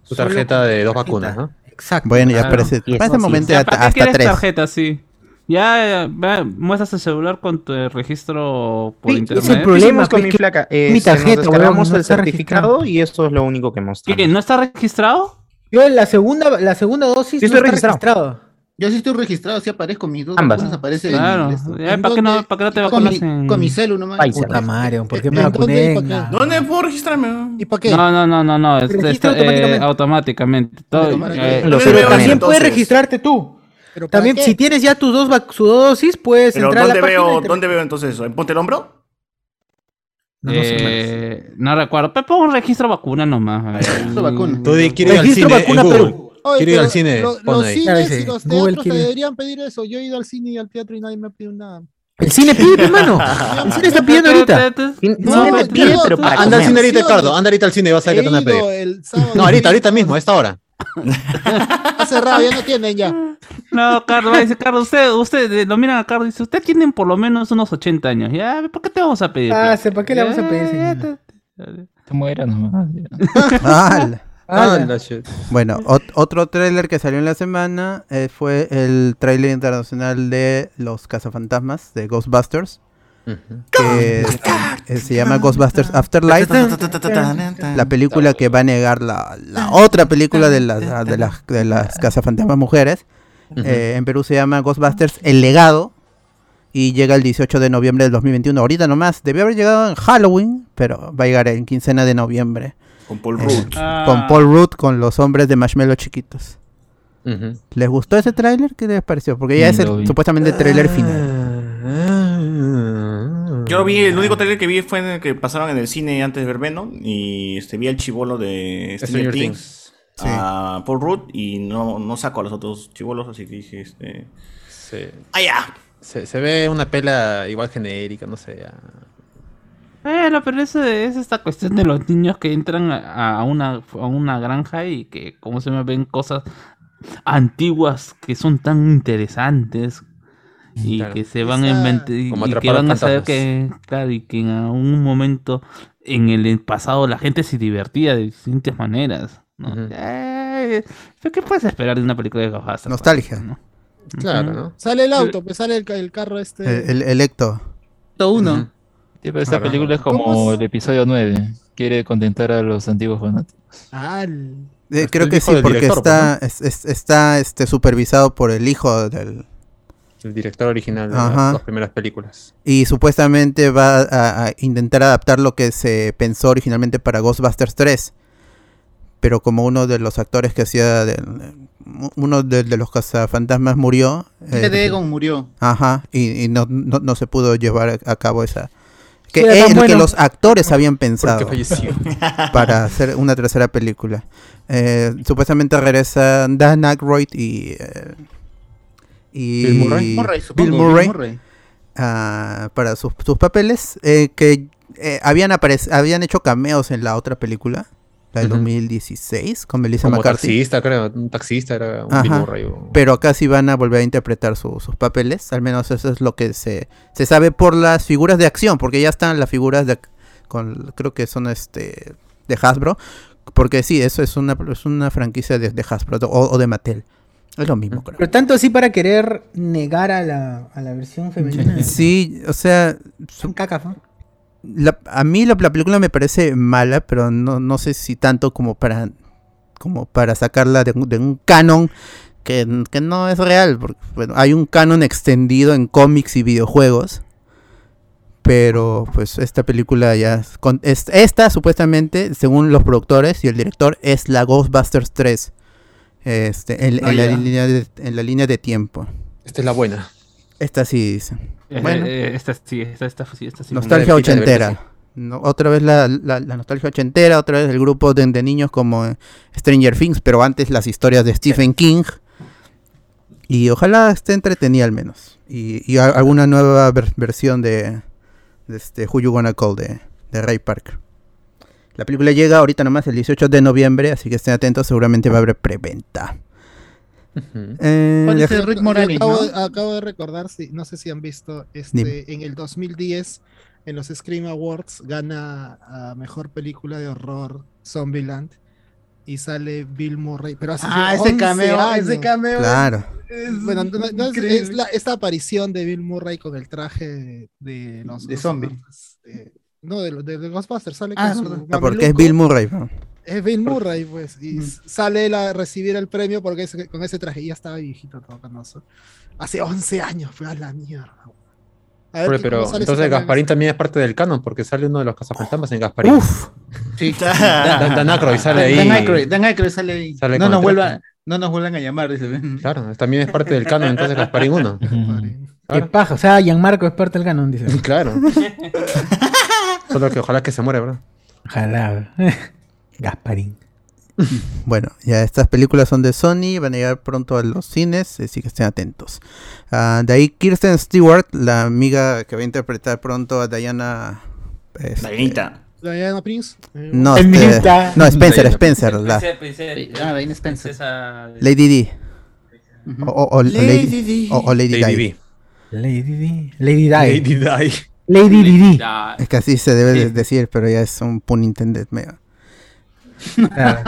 Solo tarjeta con de dos tarjeta. vacunas, ¿no? Exacto. Bueno, ya Claro. parece, para ese sí. momento Ya, ya ¿Para qué hasta tres. tarjeta? Sí. Ya, va, muestras el celular con tu registro por Sí, internet. es el problema con mi flaca. Eh, mi se nos tarjeta, descargamos no el certificado registrado. y eso es lo único que mostramos. ¿Qué, ¿No está registrado? Yo la segunda, la segunda dosis Sí, no estoy está registrado. registrado. Yo sí estoy registrado, sí aparezco mis dos Ambas. aparecen Claro. en esto. Ya, ¿En ¿para, qué no, dónde? ¿Para qué no te con, vacunas mi, en...? con mi celu nomás. Pfizer. Puta madre, ¿por qué ¿En me dónde vacuné? la- ¿Dónde puedo registrarme? ¿Y para qué? No, no, no, no, no. Este, está, eh, automáticamente. automáticamente. Todo, Automáticamente. eh, ¿Dónde veo también puedes registrarte tú. ¿Pero También, qué? si tienes ya tus dos, dosis, puedes Pero entrar a ¿dónde la página veo, ¿dónde veo entonces eso? ¿En Ponte el Hombro? No, no sé, eh, no recuerdo. Pero pon un registro vacuna nomás. Registro vacuna. Tú ir al cine vacuna en Google. Perú. Oye, Quiero ir al cine, lo- los ahí. cines y los Google teatros te deberían pedir eso. Yo he ido al cine y al teatro y nadie me ha pedido nada. El cine pide, hermano. El cine está pidiendo ahorita. No, pide, pero para Anda al cine ahorita, Ricardo. Anda ahorita al cine y vas a ver qué te van a pedir. No, ahorita, ahorita mismo, a esta hora. Cerrado, ya no tienen ya. No, Carlos, decir, Carlos, usted, usted, eh, lo miran a Carlos y dice, usted tiene por lo menos unos 80 años. Ya, ¿por qué te vamos a pedir? Ah, ¿para qué le vamos a pedir, señor? Te mueras nomás. Ala. Bueno, ot- otro tráiler que salió en la semana eh, fue el tráiler internacional de Los Cazafantasmas de Ghostbusters, que eh, se llama Ghostbusters Afterlife. La película que va a negar la, la otra película de las, de las, de las cazafantasmas mujeres. Eh, en Perú se llama Ghostbusters El Legado. Y llega el 18 de noviembre del 2021. Ahorita nomás. Debió haber llegado en Halloween. Pero va a llegar en quincena de noviembre. Con Paul Eh, Rudd. Ah. Con Paul Rudd, con los hombres de Marshmallow chiquitos. ¿Les gustó ese tráiler? ¿Qué les pareció? Porque ya Mm, es el, supuestamente el tráiler final. Yo vi, el único trailer que vi fue en el que pasaron en el cine antes de ver Venom y este, vi el chivolo de Stranger Things, Sí. a Paul Rudd y no, no saco a los otros chivolos, así que dije, este... Se, ¡Ah, ya! se, se ve una pela igual genérica, no sé. ya. Bueno, pero eso es esta cuestión de los niños que entran a, a una, a una granja y que, como se me ven cosas antiguas que son tan interesantes y Claro. que se van a Esa- inventar y, que van a saber que, claro, y que en algún momento en el pasado la gente se divertía de distintas maneras. ¿no? Ujú. Eh, ¿pero ¿Qué puedes esperar de una película de Ghostbusters? Nostalgia. ¿no? Claro. ¿no? Sale el auto, pues sale el, el carro este. El, el Electo. Todo uno. Ujú. Sí, pero esta Claro. película es ¿Cómo como es? el episodio 9. Quiere contentar a los antiguos fanáticos. Al- Eh, creo el que sí, porque director, está, es- es- está este, supervisado por el hijo del... El director original de Ajá. las dos primeras películas. Y supuestamente va a, a intentar adaptar lo que se pensó originalmente para Ghostbusters 3. Pero como uno de los actores que hacía... uno de, de los cazafantasmas murió. Peter eh, Egon murió. Ajá, y, y no, no, no se pudo llevar a cabo esa... Que, Sí, el que los actores habían pensado falleció. para hacer una tercera película. Eh, supuestamente regresa Dan Aykroyd y... eh, y Bill Murray. Murray, supongo, Bill Bill Murray. Murray. ah, para sus, sus papeles eh, que eh, habían, aparec- habían hecho cameos en la otra película, la del Ujú. 2016, con Melissa Como McCarthy. taxista, creo. Un taxista era un Bill Ajá. Murray o- Pero acá sí van a volver a interpretar su- sus papeles. Al menos eso es lo que se, se sabe por las figuras de acción. Porque ya están las figuras de con creo que son este de Hasbro. Porque sí, eso es una, es una franquicia de, de Hasbro o, o de Mattel. Es lo mismo, creo. Pero tanto así para querer negar a la, a la versión femenina. Sí, o sea, Son cacas, ¿no? la- a mí la, la película me parece mala, pero no, no sé si tanto como para como para sacarla de, un- de un canon que, que no es real. Porque, bueno, hay un canon extendido en cómics y videojuegos. Pero pues esta película ya... con- es- esta supuestamente, según los productores y el director, es la Ghostbusters 3. Este, en, en la línea de, en la línea de tiempo. Esta es la buena. Esta sí dice. Eh, Bueno. eh, esta sí, esta, esta, sí, esta sí. Nostalgia ochentera. No, otra vez la, la- la nostalgia ochentera, otra vez el grupo de, de niños como eh, Stranger Things, pero antes las historias de Stephen King. Y ojalá esté entretenida al menos. Y, y a- alguna nueva ver- versión de, de este Who You Wanna Call de, de Ray Parker. La película llega ahorita nomás el 18 de noviembre, así que estén atentos, seguramente va a haber preventa. Ujú. Eh, ¿Cuál es le- el Rick Moranis, acabo, no? de- acabo de recordar, no sé si han visto, Dime. este, en el 2010, en los Scream Awards, gana a Mejor Película de Horror Zombieland y sale Bill Murray, pero hace Ah, ese 11 cameo, ese cameo. Claro. es Bueno, no- no- es- es la- esta aparición de Bill Murray con el traje de los De los- zombie. No, de, los- de, de Ghostbusters, sale Ah, con su verdad. Ah, porque es. Bill Murray. ¿no? Es Bill Murray, pues, y Mm. sale él a recibir el premio porque ese- con ese traje ya estaba viejito, todo canoso. Hace 11 años, fue a la mierda. A ver pero entonces. Gasparín también es parte del canon porque sale uno de los cazafantasmas en Gasparín. Uf, Sí. Dan, Dan Aykroyd sale ahí. Dan Aykroyd, Dan Aykroyd sale ahí. Sale no, nos el vuelva, no nos vuelvan a llamar. dice. Claro, también es parte del canon entonces Gasparín 1. Gasparín. Qué paja. O sea, Gianmarco es parte del canon, dice. Claro. Solo que ojalá que se muera, ¿verdad? Ojalá. Gasparín. Bueno, ya estas películas son de Sony, van a llegar pronto a los cines, así que estén atentos. Ah, de ahí Kirsten Stewart, la amiga que va a interpretar pronto a Diana. este, Dianita. Diana Prince. eh, No, este, no, Spencer, Diana. Spencer, la Ah, Diana Spencer. Lady D. Ujú. O, o- o Lady, D. O, o Lady, Lady Di. D. Lady Di. Lady Di. Lady Di. Lady Di. Ya, Es que así se debe Sí. decir, pero ya es un pun intended. medio. Claro.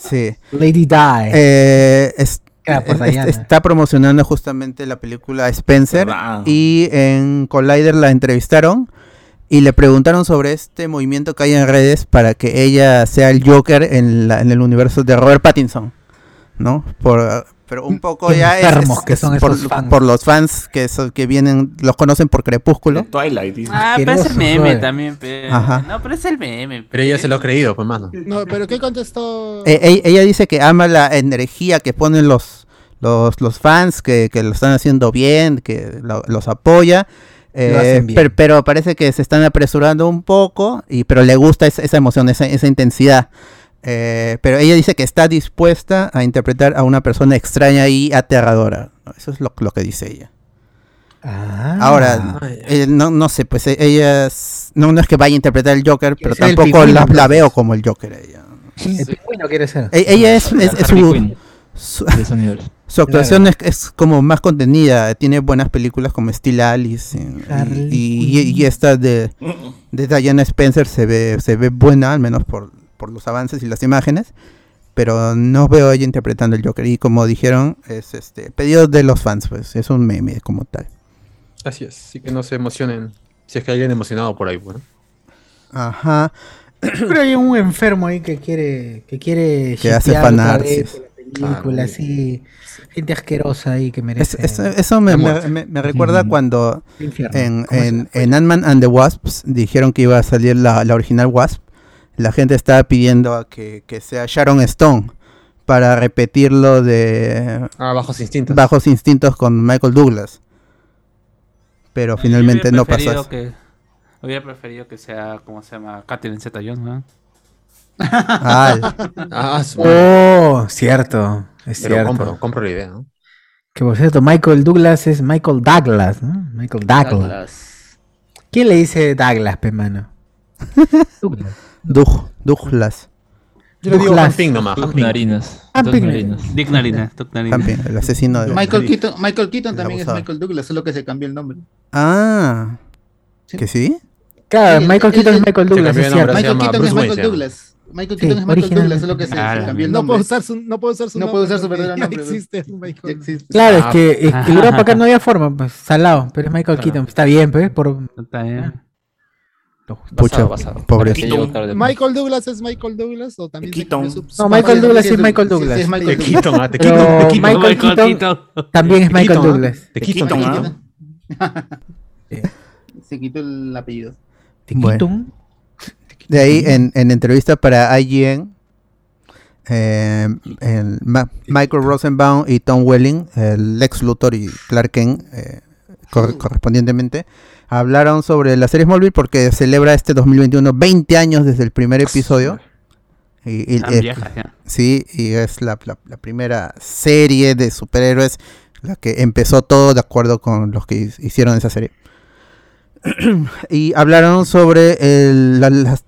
Sí. Lady Di. Eh, es- es- está promocionando justamente la película Spencer y en Collider la entrevistaron y le preguntaron sobre este movimiento que hay en redes para que ella sea el Joker en, la- en el universo de Robert Pattinson, ¿no? Por, pero un poco Qué ya es, enfermos es- que son por, esos fans. por los fans que son- que vienen, los conocen por Crepúsculo. Twilight. dice. Ah, pero es el meme joder. también, pero. Ajá. No, pero es el meme. Pero ella se lo ha creído, pues, mano. No, pero ¿qué contestó? Eh, ella dice que ama la energía que ponen los, los, los fans, que, que lo están haciendo bien, que lo- los apoya. eh, hacen bien. per- pero parece que se están apresurando un poco, y, pero le gusta esa, esa emoción, esa, esa intensidad. Eh, pero ella dice que está dispuesta a interpretar a una persona extraña y aterradora. Eso es lo, lo que dice ella. Ah. Ahora, eh, no, no sé, pues eh, ella es- no, no es que vaya a interpretar el Joker, pero tampoco pingüino, la, la entonces. veo como el Joker. Ella, El pingüino quiere ser. E- ella es, es- su, su, actuación es, es como más contenida, tiene buenas películas como Steel Alice y- Harley y, y- y Quinn. esta de, de Diana Spencer se ve, se ve buena, al menos por, por los avances y las imágenes, pero no veo a ella interpretando el Joker y como dijeron, es este pedido de los fans, pues es un meme como tal. Así es. Así que no se emocionen. Si es que hay alguien emocionado por ahí, bueno. Ajá. Pero hay un enfermo ahí que quiere que quiere Que hace fanarts, película Ah, así gente asquerosa ahí que merece es- eso me, me- muerte. me- me recuerda Mm. cuando en, ¿Cómo se en, en Ant-Man and the Wasps dijeron que iba a salir la, la original Wasp. La gente estaba pidiendo a que, que sea Sharon Stone para repetirlo de Ah, bajos instintos. Bajos Instintos con Michael Douglas. Pero finalmente no pasó preferido eso. Que, hubiera preferido que sea, ¿cómo se llama? Catherine Zeta Jones, ¿no? Ah, Ah, Oh, cierto, es Pero cierto. compro, compro la idea, ¿no? Que por cierto, Michael Douglas es Michael Douglas, ¿no? Michael Douglas. ¿Quién le dice Douglas, pe mano? Douglas. Doug- Douglas. Yo le digo Douglas. Hamping nomás. Hamping. Narinas. Hamping. Dick Narinas. También, el asesino de. Michael Keaton, Michael Keaton también es. Michael Douglas, solo que se cambió el nombre. Ah. ¿Que sí? Claro, Michael el- Keaton es Michael Douglas, es cierto. Michael Keaton es Michael. Douglas. Michael Sí, Keaton es Michael. Douglas, solo que se, se Claro. cambió el No puedo nombre. usar su, no puedo usar su No nombre puedo usar su porque verdadero ya nombre, existe Ya Michael. existe. Claro, es Ah. que, es que el Europa acá no había forma, pues, salado, pero es Michael Keaton, está bien, pues, por... Está bien. Pucha, Basado, basado. pobre. Que llegó tarde. Michael Douglas es Michael Douglas o también Keaton. No, Michael? Douglas es Michael Douglas. sí, es Michael. Keaton, ah, te Pero Keaton, te Keaton. Michael Michael Keaton Keaton. también es Te Michael. Douglas. Te Keaton, Keaton, ¿ah? ¿ah? Se quitó el apellido. Bueno. Keaton. De ahí, en, en entrevista para IGN, eh, el Ma- Michael Rosenbaum y Tom Welling, el Lex Luthor y Clark Kent, eh, cor- correspondientemente, hablaron sobre la serie Smallville porque celebra este 2021 20 años desde el primer episodio. Y, y- eh, vieja ya. Sí, y es la, la- la primera serie de superhéroes la que empezó todo de acuerdo con los que hi- hicieron esa serie. y hablaron sobre el- la-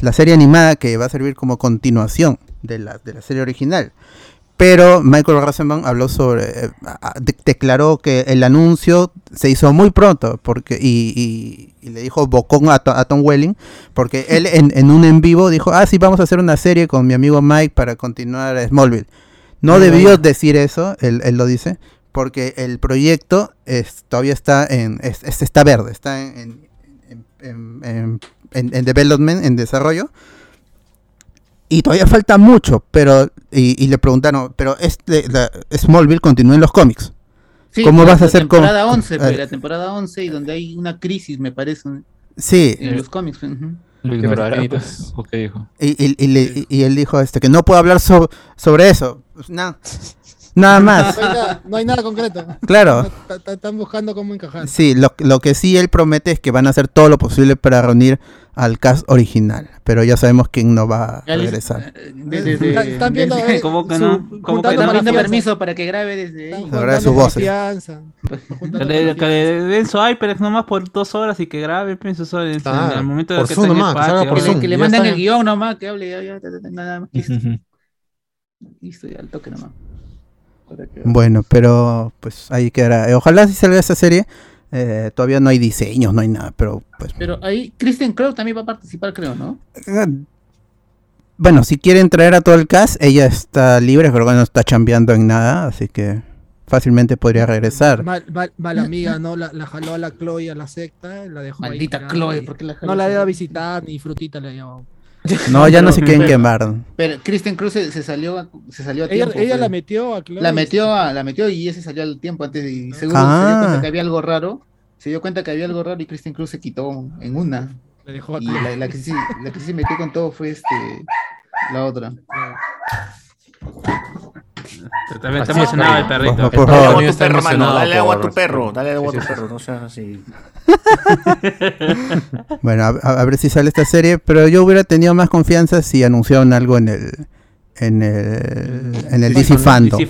la serie animada que va a servir como continuación de la, de la serie original. Pero Michael Rosenbaum habló sobre, eh, declaró que el anuncio se hizo muy pronto porque y, y- y le dijo bocón a, To- a Tom Welling porque él en, en un en vivo dijo, ah sí, vamos a hacer una serie con mi amigo Mike para continuar Smallville. No debió decir eso, él, él lo dice, porque el proyecto es, todavía está en, es- es- está verde, está en- en- en development, en desarrollo. Y todavía falta mucho, pero, y, y le preguntaron, pero este, la- Smallville continúa en los cómics. Sí, ¿Cómo la- vas a la hacer con- temporada 11, pues, eh, la temporada 11 y donde hay una crisis, me parece, Sí, en los cómics. ujú. Lo ignorará, pues, o qué dijo. y, y- y le- y- y él dijo este que no puedo hablar so- sobre eso. Pues, nada, nada más. No hay nada, no hay nada concreto. Claro. Están buscando cómo encajar. Sí, lo, lo que sí él promete es que van a hacer todo lo posible para reunir al cast original, pero ya sabemos quién no va a regresar. eh, Están- viendo, eh, ¿Cómo que no? ¿Cómo que Están no? pidiendo permiso para que grabe desde ahí. Se agrada su juntando voz. confianza. Juntando Que le, que confianza. le den su HyperX nomás por dos horas y que grabe sus horas. Ah, en el momento de por que Zoom nomás, que le, que le Ya manden está. el guion nomás, que hable nada más. Listo, listo, ya al toque nomás. Para que- Bueno, pero pues ahí quedará. Eh, Ojalá si salga esa serie. Eh, todavía no hay diseños, no hay nada, pero pues Pero ahí Kristen Crow también va a participar, creo, ¿no? eh, bueno, si quieren traer a todo el cast, ella está libre, pero no está chambeando en nada, así que fácilmente podría regresar. Mal, mal- mala amiga, ¿no? La, la jaló a la Chloe a la secta, la dejó ahí Maldita Chloe, y ¿por qué la No jaló? la iba a visitar, ni frutita le llamó. No, ya no se Pero- quieren pero- quemar. Pero Kristen Cruz se, se salió a, se salió a Ella, tiempo. ella pues. la metió a Chloe. la metió a- la metió y ese salió al tiempo antes y seguro se Ah. dio cuenta que había algo raro. Se dio cuenta que había algo raro y Kristen Cruz se quitó en una. Le dejó a Y la, la que sí, la que sí se metió con todo fue este la otra. También está emocionado el perrito. por- Dale por agua favor. a tu perro, mano. Dale agua a tu perro. Dale agua a tu perro. No seas así. Bueno, a, ver si sale esta serie, pero yo hubiera tenido más confianza si anunciaron algo en el en el en el DC Fandom.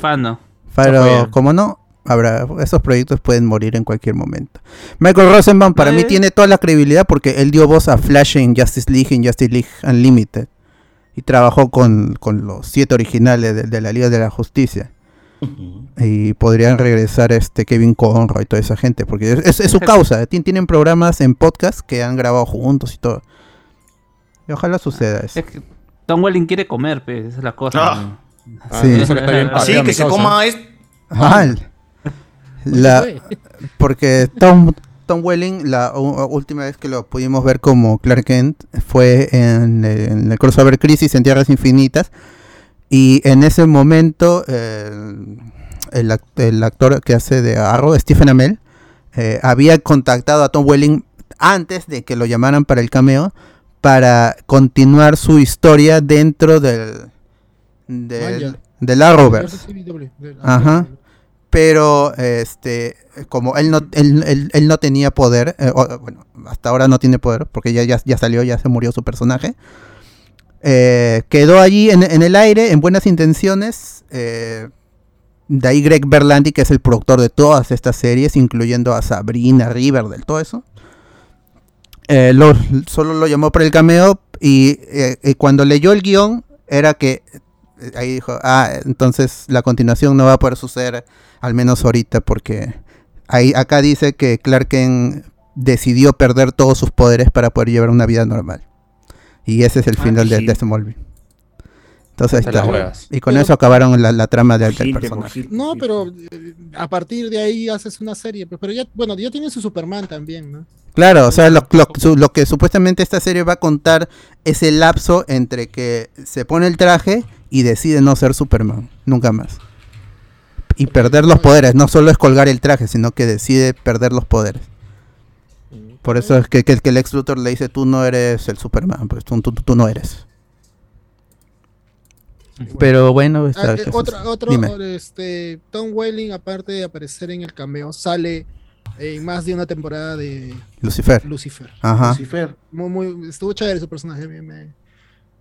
Pero como no, habrá esos proyectos pueden morir en cualquier momento. Michael Rosenbaum para mí Eh. tiene toda la credibilidad porque él dio voz a Flash en Justice League en Justice League Unlimited y trabajó con, con los siete originales de, de la Liga de la Justicia. Y podrían regresar este Kevin Conroy y toda esa gente, porque es, es- es su causa. Tien- Tienen programas en podcast que han grabado juntos y todo. Y ojalá suceda eso. Es que Tom Welling quiere comer, pues, esa es la cosa. Ah. Ah, Sí. eso que está bien se causa. coma es. Mal. La, porque Tom, Tom Welling, la última vez que lo pudimos ver como Clark Kent fue en, en el crossover Crisis en Tierras Infinitas. Y en ese momento, eh, el, ac- el actor que hace de Arrow, Stephen Amell, eh, había contactado a Tom Welling antes de que lo llamaran para el cameo para continuar su historia dentro del, del, del Arrowverse. Ajá. Pero este como él no él, él- él no tenía poder, eh, bueno, hasta ahora no tiene poder porque ya, ya, ya salió, ya se murió su personaje. eh, quedó allí en, en el aire, en buenas intenciones, eh, De ahí Greg Berlanti, que es el productor de todas estas series, incluyendo a Sabrina, Riverdale, todo eso. Eh, lo- solo lo llamó para el cameo y eh, eh, cuando leyó el guion era que eh, ahí dijo, ah, entonces la continuación no va a poder suceder al menos ahorita porque ahí acá dice que Clark Kent decidió perder todos sus poderes para poder llevar una vida normal. Y ese es el Ah, final de, sí. de Smallville. Entonces está. Y con Pero- eso acabaron la, la trama del, del personaje. No, pero eh, a partir de ahí haces una serie. Pero ya, bueno, ya tiene su Superman también, ¿no? Claro, o sea, lo, lo- su- lo que supuestamente esta serie va a contar es el lapso entre que se pone el traje y decide no ser Superman, nunca más. Y perder los poderes, no solo es colgar el traje, sino que decide perder los poderes. Por eso es que, que, que el ex Luthor le dice, tú no eres el Superman, pues tú, tú, tú no eres. Pero bueno, Ah, está- eh, otro, otro dime. este, Tom Welling, aparte de aparecer en el cameo, sale en más de una temporada de Lucifer. Lucifer. Ajá. Lucifer. Muy, muy, estuvo chévere su personaje. me- me-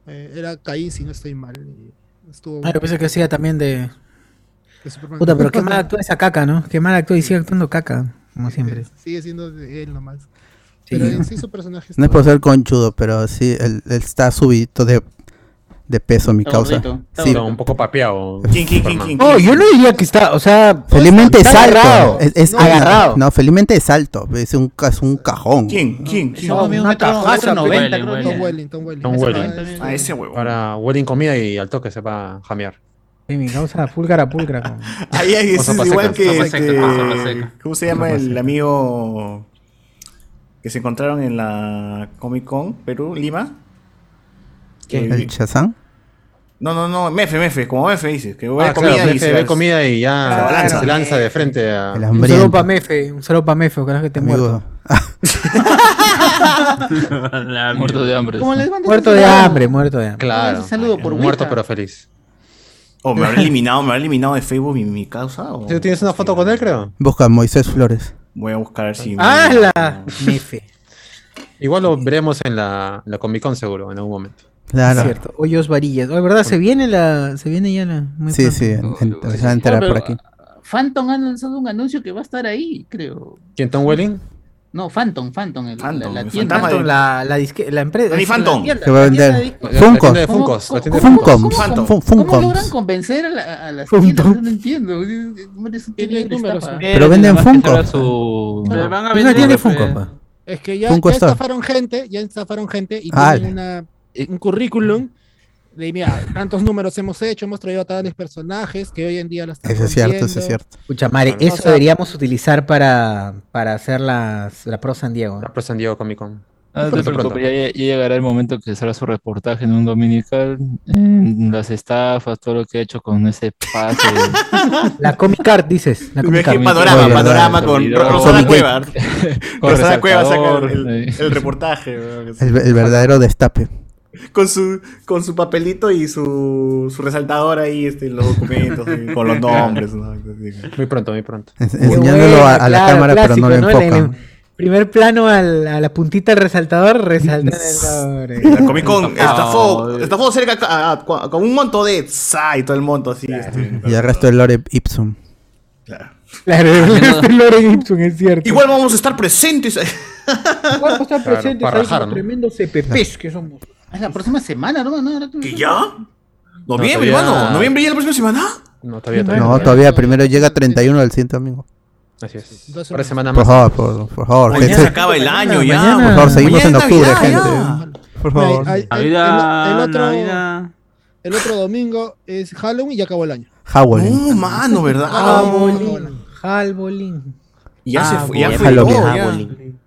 eh, era Caín, si no estoy mal. y Estuvo Ah, yo pensé que hacía también de. Puta, pero qué mal actúa esa caca, ¿no? Qué mal actúa y sigue actuando caca, como siempre. Sigue siendo de él nomás. Sí. Pero en sí su personaje No es por ser conchudo, pero sí, él, él está subidito de, de peso, mi Está causa. está Sí. Está un poco papeado. ¿Quién? No, yo no diría que está, o sea. Felizmente es está alto. agarrado. Es, es- No, agarrado. No, felizmente es alto. Es un, es un cajón. ¿Quién? ¿Quién? ¿Quién? No, un una cajaza, metro noventa, Welling, creo que Tom. Welling, Tom Welling. Tom Welling. también. Ah, ese huevo. Para Wedding comida y al toque se va a jamear. Sí, mi causa pulcra pulcra. con- Ahí, ahí, ese Sopa es igual seca, que. este. ¿Cómo se llama el amigo que se encontraron en la Comic Con Perú, Lima? Que- ¿El Shazam? No, no, no, Mefe, Mefe, como Mefe dices, que ve Ah, comida claro, y Mefe ve comida y ya se lanza de frente a... El Un saludo para Mefe, un saludo para Mefe, ojalá que te muerto. Muerto de hambre. ¿Cómo les mandas Muerto de hambre, muerto de hambre. Claro. Ese saludo por Muerto pero feliz. Oh, me habrá eliminado, me habrá eliminado de Facebook mi, mi causa. o- ¿Tú tienes una foto con él, creo? Busca a Moisés Flores. Voy a buscar a ver si. ¡Hala! Mefe. Igual lo veremos en la, la Comic Con seguro, en algún momento. Claro. Cierto. Hoyos varillas. Oh, verdad, se viene la. Se viene ya la. muy Sí, pronto. sí, en- en- se va a enterar Oh, por aquí. Phantom ha lanzado un anuncio que va a estar ahí, creo. ¿Quién, Tom Welling? No, Phantom, Phantom, el- Phantom, la, la tienda. Phantom, la, la, disque- la empresa. La Phantom. tienda, Que va a la tienda tienda de ¿Cómo- Funkos. cómo- La tienda de cómo- Funkos. Funkos. cómo- Fun- ¿Cómo Funkos. logran convencer a, la- a las tiendas? No entiendo. Tiene. Pero venden Funko. Su... Le van a Es vender, una tienda de pues. Funko. Es que ya, Funko ya estafaron gente, ya estafaron gente y Ah, tienen una, un currículum de, mira, tantos números hemos hecho, hemos traído a tales personajes que hoy en día las están Eso es cierto, eso es cierto. Escucha, Mare, Claro. eso O sea- deberíamos utilizar para, para hacer las, la Pro San Diego. La Pro San Diego Comic Con. Ah, te Pronto, ya, ya llegará el momento que será su reportaje en un dominical, en las estafas, todo lo que ha hecho con ese pase. La Comic Art, dices. La Comic Art. panorama, Oye, panorama verdad, con servidor. Rosana Comic Cueva. con Rosana Cueva saca el, el- reportaje. El, el verdadero destape. Con su, con su papelito y su, su resaltador ahí, este, los documentos, y con los nombres. ¿no? Muy pronto, muy pronto. Enseñándolo a, a la claro, cámara, pero no lo enfocan. primer plano al- a la puntita del resaltador, resalta el nombre. La Comic Con estafó, estafó cerca a- a- a- con un monto de y todo el monto así. este, Y el resto del lore Ipsum. claro. Claro, el Loren Ipsum, es cierto. Igual vamos a estar presentes. Igual estar Claro, presentes para rajar, tremendos CPPs que somos. Es la próxima semana, ¿no? ¿No? ¿Que ya? ¿Noviembre, todavía- hermano? ¿Noviembre ya la próxima semana? No, todavía, todavía. No, todavía primero llega 31 del siguiente domingo. Así es. Semanas. semana Por más. favor, por, por favor. Mañana gente. se acaba el año ya. mañana- Por favor, seguimos en Mañana es octubre, Navidad, gente. ya. Por favor. Ay, ay, el, el otro, Navidad. el otro domingo es Halloween y ya acabó el año. Howling. No, mano, ¿verdad? Halbolín. Halbolín. Ya se Ah, fue, ya fue Halloween. Ah, ya.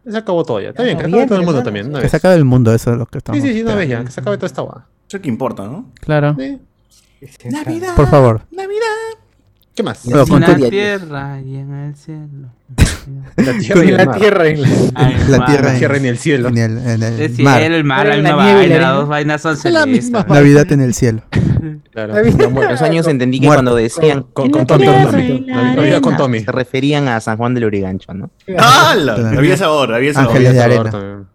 Se acabó todo ya. Está bien, que Noviembre, acabe todo el mundo también. Que vez. se acabe el mundo, eso es lo que estamos. Sí, sí, sí, una vez ya. Que se acabe toda esta guada. Eso que importa, ¿no? Claro. Sí. Navidad. Por favor. Navidad. ¿Qué más? Con En la tierra y en el cielo. La tierra y la tierra. En la... Tierra en el cielo. En el, en el mar. cielo, el mar, la la misma nieve y la vaina, las dos vainas son Es la misma celestes. Navidad en el cielo. Claro. Muere. Los años entendí que Muerto. cuando decían Con, "En con. Con tierra Tommy. Navidad con arena", Tommy. Se referían a San Juan del Urigancho, ¿no? ¡Hala! Había sabor, había sabor. Ángeles de arena.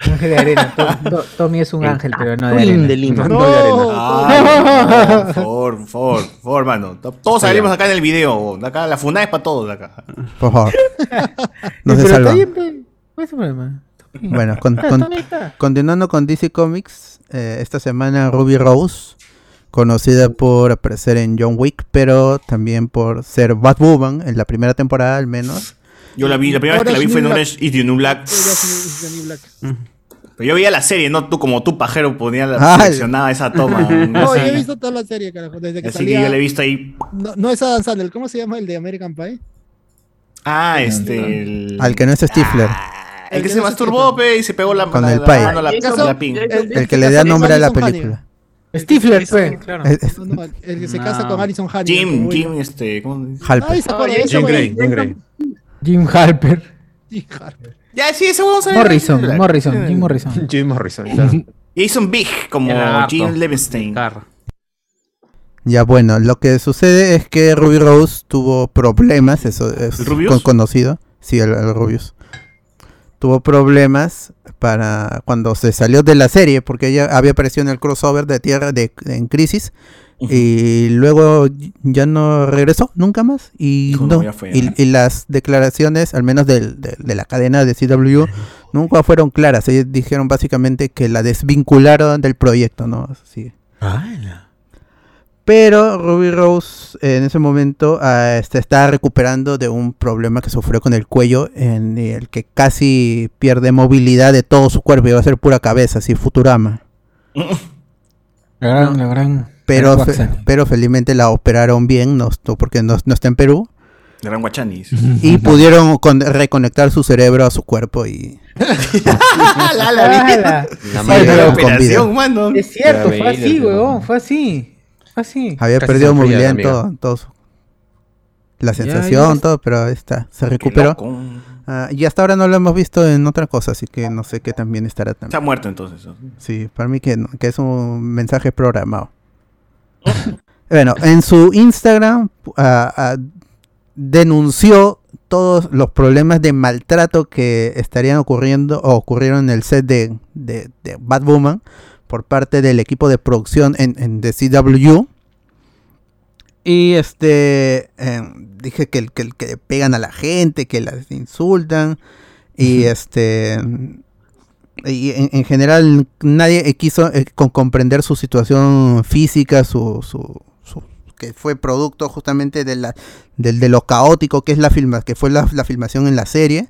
Ángel de arena. To- to- Tommy es un ángel, pero no de arena. de Lima. No, no de arena. Ay, por favor, por favor, por favor, mano. Todos salimos acá en el video. Acá la funda es para todos acá. Por favor. No se pe. ¿Cuál es el problema? Bueno, con- Ah, con- continuando con DC Comics, eh, esta semana Ruby Rose, conocida por aparecer en John Wick, pero también por ser Batwoman en la primera temporada al menos. Yo la vi, la primera vez que la vi fue en Orange is the New Black. Black. Pero yo veía la serie, no tú como tú, pajero, ponía la, Ah, seleccionaba esa toma. No, yo he visto toda la serie, carajo. Desde que así que salía. yo la he visto ahí. No, no es Adam Sandler, ¿cómo se llama el de American Pie? Ah, este. El, Al que no es Stifler. el que se masturbó, pe, y se pegó la, Con la, el pie. mano a la. El- El que le da nombre a la película. Stifler, fue, claro. No, el que se casa con Alison Hannigan. Jim. Jim, este. ¿cómo? Halper. Jim. Gray, Jim Gray. Jim Harper. Jim Harper. Ya, sí, ese huevón sale- Morrison, Morrison, Jim Morrison. Jim Morrison. claro. Jason Big, como Era harto. Jim Levenstein. Ya bueno, lo que sucede es que Ruby Rose tuvo problemas, eso es con- conocido. Sí, el, el Rubius. Tuvo problemas para cuando se salió de la serie, porque ella había aparecido en el crossover de Tierra de, en Crisis. Y luego ya no regresó nunca más. Y, no, no, ya fue, y, y las declaraciones, al menos del- del- de, la cadena de CW, nunca fueron claras. Ellos dijeron básicamente que la desvincularon del proyecto, ¿no? Sí. Pero Ruby Rose en ese momento ah, este, estaba recuperando de un problema que sufrió con el cuello, en el que casi pierde movilidad de todo su cuerpo, iba a ser pura cabeza, así Futurama. La gran, la gran. Pero, fe- pero felizmente la operaron bien, no, esto- porque no, no está en Perú, Gran Guachanis. y pudieron con- reconectar su cerebro a su cuerpo y... la, la. La vida. operación, mano. Es cierto, fue así, huevón, fue así. Fue así. Había Casi perdido movilidad la en todo, todo su- la sensación, ya. todo, pero ahí está, se recuperó. Ah, y hasta ahora no lo hemos visto en otra cosa, así que no sé qué también estará Se también. ha muerto entonces. Sí, para mí que, no, que es un mensaje programado. bueno, en su Instagram ah, ah, denunció todos los problemas de maltrato que estarían ocurriendo o ocurrieron en el set de, de, de Batwoman por parte del equipo de producción en, en de CW. Y este eh, dije que, que, que pegan a la gente, que las insultan. Y este y en, en general nadie quiso eh, comprender su situación física, su, su, que fue producto justamente de, la, del- de lo caótico que es la filma, que fue la filmación en la serie.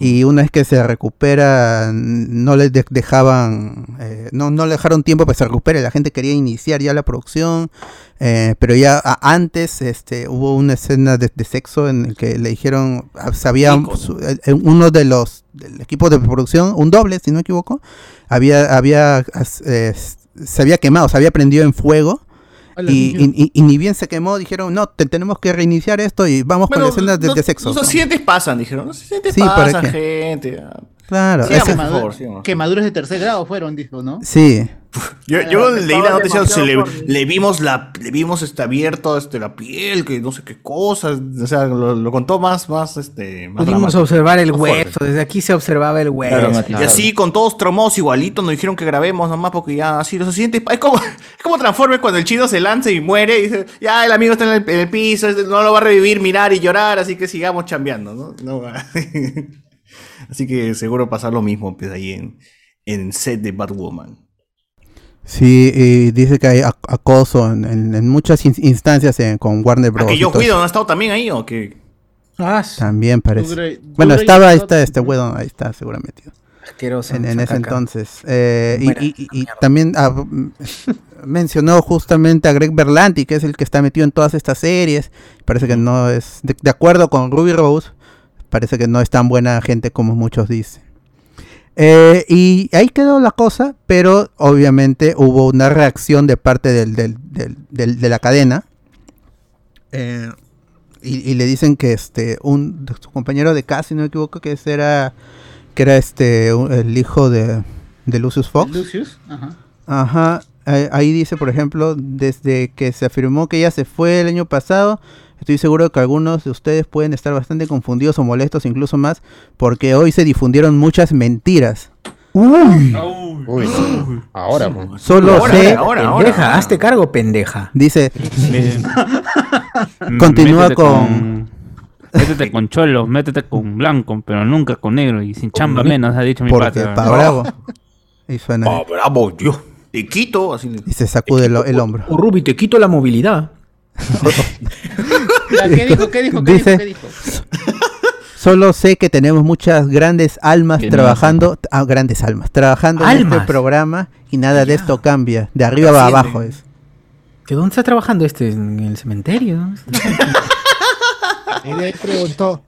Y una vez que se recupera, no le de- dejaban, eh, no, no le dejaron tiempo para que se recupere. La gente quería iniciar ya la producción, eh, pero ya a- antes este, hubo una escena de, de sexo en el que le dijeron, ah, sabía Rico, ¿no? su- uno de los del equipo de producción, un doble, si no me equivoco, había, había, eh, se había quemado, se había prendido en fuego. Y, ni bien se quemó, dijeron, no, te- tenemos que reiniciar esto y vamos con la escena de, de sexo. Los accidentes pasan, dijeron. Los accidentes Sí, ¿para pasan, gente. Claro, Sigamos, ese- favor. Quemaduras de tercer grado fueron, dijo, ¿no? sí. Yo, leí la noticia, se le, vimos la, le vimos este abierto este, la piel, que no sé qué cosas, o sea, lo, lo contó más, más, este, más Pudimos dramático. observar el hueso, desde aquí se observaba el hueso. Claro, Y así con todos traumados igualitos nos dijeron que grabemos nomás porque ya así los accidentes es como es como Transformers cuando el chino se lanza y muere y dice ya el amigo está en el, en el piso no lo va a revivir mirar y llorar así que sigamos chambeando no, No, así que seguro pasar lo mismo pues, ahí en en set de Batwoman Sí, y dice que hay ac- acoso en, en- en muchas in- instancias en- con Warner ¿A Bros. que yo cuido no ha estado también ahí o que Ah, También parece. Dure- bueno, estaba ahí está este huevo, ahí está seguramente. asqueroso. En, en ese caca. entonces. Eh, y, Muera, y- y- y también ah, mencionó justamente a Greg Berlanti, que es el que está metido en todas estas series. Parece que no es, de, de acuerdo con Ruby Rose, parece que no es tan buena gente como muchos dicen. Eh, y ahí quedó la cosa, pero obviamente hubo una reacción de parte del, del- del- de la cadena. Eh, y, y le dicen que este un su compañero de casa, si no me equivoco, que ese era que era este un- el hijo de, de Lucius Fox. Lucius, ajá. Ajá. Ahí dice, por ejemplo, desde que se afirmó que ella se fue el año pasado, estoy seguro que algunos de ustedes pueden estar bastante confundidos o molestos, incluso más, porque hoy se difundieron muchas mentiras. Uy. Uy, ahora, pues. Solo Ahora, sé. ahora, ahora. Pendeja, hazte cargo, pendeja. Dice. Mm, Continúa métete con. Métete con cholos, métete con blanco, pero nunca con negro y sin chamba menos, ha dicho mi Porque pata. pa' bravo. Y suena. Pa' bravo, yo. Te quito, así. Y se sacude el, el hombro. Oh, Ruby, te quito la movilidad. ¿Qué dijo? ¿Qué dijo? ¿Qué Dice- dijo? ¿Qué dijo? Solo sé que tenemos muchas grandes almas trabajando, ah, grandes almas, trabajando en este programa y nada de esto cambia. De arriba va Trasciende. abajo es. ¿Que dónde está trabajando este? ¿En el cementerio? Y de ahí preguntó.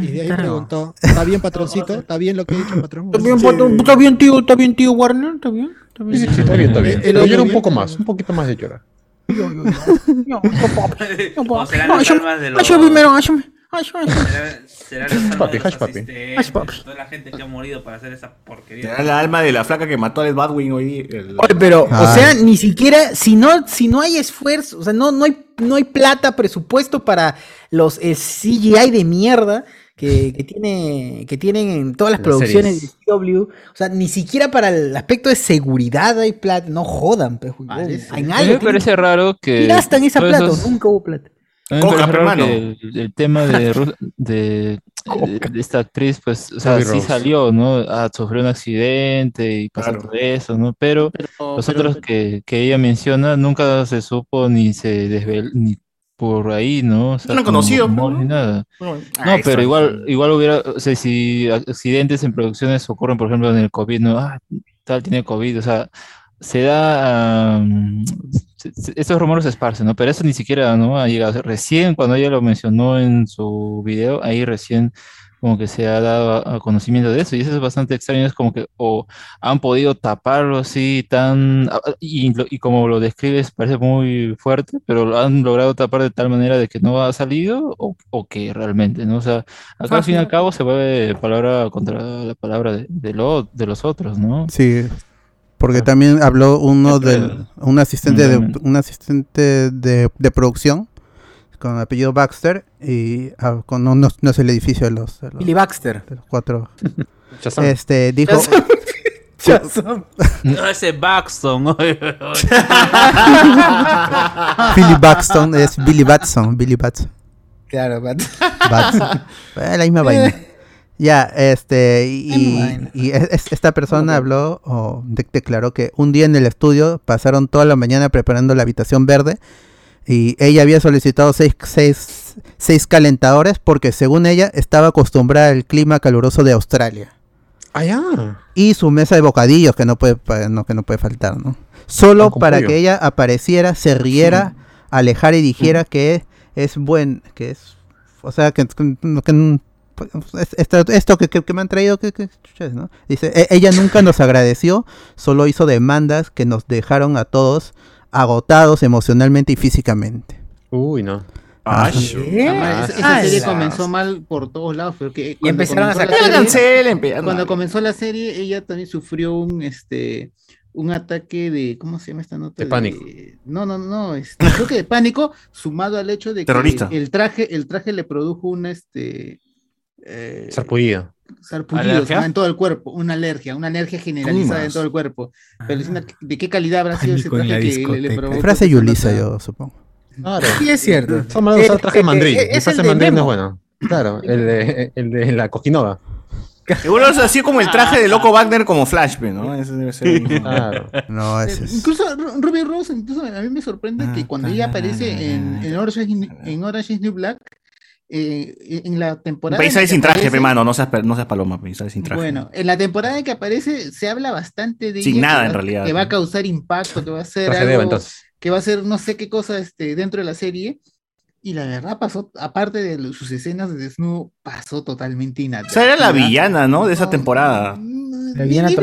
Y de ahí Claro. preguntó. ¿Está bien, patroncito? ¿Está bien lo que ha dicho el patrón? ¿Está bien, patrón? ¿Está bien, tío? ¿Está bien, tío Warner? ¿Está bien? ¿Está Sí, bien? sí, sí, está bien, está bien. Pero llora un poco más, un poquito más de llorar. Papi, de los hash papi. asistentes, Hash papi. Toda la gente que ha morido para hacer esa porquería. Era la alma de la flaca que mató a Ed Badwin hoy. el- Oye, pero, Ay. o sea, ni siquiera, si no, si no hay esfuerzo, o sea, no, no hay, no hay plata, presupuesto para los eh, CGI de mierda que, que tiene, que tienen en todas las Las producciones series. de CW. O sea, ni siquiera para el aspecto de seguridad hay plata. No jodan, pues, huevón. Parece. En A algo mí me parece raro que. ¿Qué gastan esa plata? esos- Nunca hubo plata. A mí me Coca, parece raro hermano. el, el tema de, de, de- esta actriz, pues, o sea, Ruby sí Rose. salió, ¿no? Ah, sufrió un accidente y pasó Claro. todo eso, ¿no? Pero Pero- los pero- otros que, que ella menciona nunca se supo ni se desveló, ni por ahí, ¿no? O sea, No conocido, ¿no? ni nada. Bueno, No, ah, pero igual, igual hubiera, o sea, si accidentes en producciones ocurren, por ejemplo, en el COVID, ¿no? Ah, tal tiene COVID, o sea, se da, se- estos rumores se esparcen, ¿no? Pero eso ni siquiera, ¿no? Ha llegado. Recién, cuando ella lo mencionó en su video, ahí recién como que se ha dado a, a conocimiento de eso, y eso es bastante extraño, es como que o han podido taparlo así tan, y, como lo describes parece muy fuerte, pero lo han logrado tapar de tal manera de que no ha salido, o, o que realmente, ¿no? O sea, acá al fin y al cabo se vuelve palabra contra la palabra de, de, lo, de los otros, ¿no? Sí. Porque también habló uno del un asistente de Realmente. un asistente de, de producción con apellido Baxter y ah, con no, no, no es el edificio de los, de los, Billy Baxter. de los cuatro este dijo Shazam. No, ese Baxton. Billy Baxton es Billy Batson Billy Batson Claro, Bat. Batson Eh, la misma vaina ya este y, y es- es- esta persona habló o de- declaró que un día en el estudio pasaron toda la mañana preparando la habitación verde y ella había solicitado seis, seis, seis calentadores porque según ella estaba acostumbrada al clima caluroso de Australia. Ah, ya. Y su mesa de bocadillos que no puede, no, que no puede faltar, ¿no? Solo Ah, para que ella apareciera, se riera, alejara y dijera que es buen, que es, o sea, que, que- esto, esto que, que- que me han traído, que. Dice, "E- ella nunca nos agradeció, solo hizo demandas que nos dejaron a todos agotados emocionalmente y físicamente. Uy, no. Ah, esa, esa serie comenzó mal por todos lados, porque cuando empezaron a sacar- la serie- cuando comenzó la serie, ella también sufrió un este un ataque de ¿cómo se llama esta nota? De pánico. No, no, no, este, creo que de pánico, sumado al hecho de que el traje, el traje le produjo una este eh, Sarpullido. ajá, en todo el cuerpo, una alergia, una alergia generalizada en todo el cuerpo. Pero una- ¿de qué calidad habrá sido ese traje que le, le provocó? Frase Yulisa, yo supongo. Claro. Sí, es cierto. Hablando de usar Eh, traje eh, mandril. eh, El traje mandril no es bueno. Claro, el de, el de la Cojinova. Seguro es así como el traje de Loco Wagner como Flash, pe, ¿no? Ese debe ser el. Claro. No, ese es... Incluso Ru- Ruby Rose, incluso a mí me sorprende Ah, que cuando ella aparece en, en, Orange, en Orange is New Black, eh, en la temporada. Que sin traje, aparece- mano. No seas, no seas paloma, sale sin traje. Bueno, en la temporada en que aparece se habla bastante de Sin ella, nada, que en va- realidad. Que va a causar impacto, que va a ser algo, entonces. que va a ser no sé qué cosa este, dentro de la serie. Y la verdad pasó, aparte de sus escenas de desnudo, pasó totalmente O inadvertida. sea, era la villana, ¿no? De esa No, temporada. no, La villana no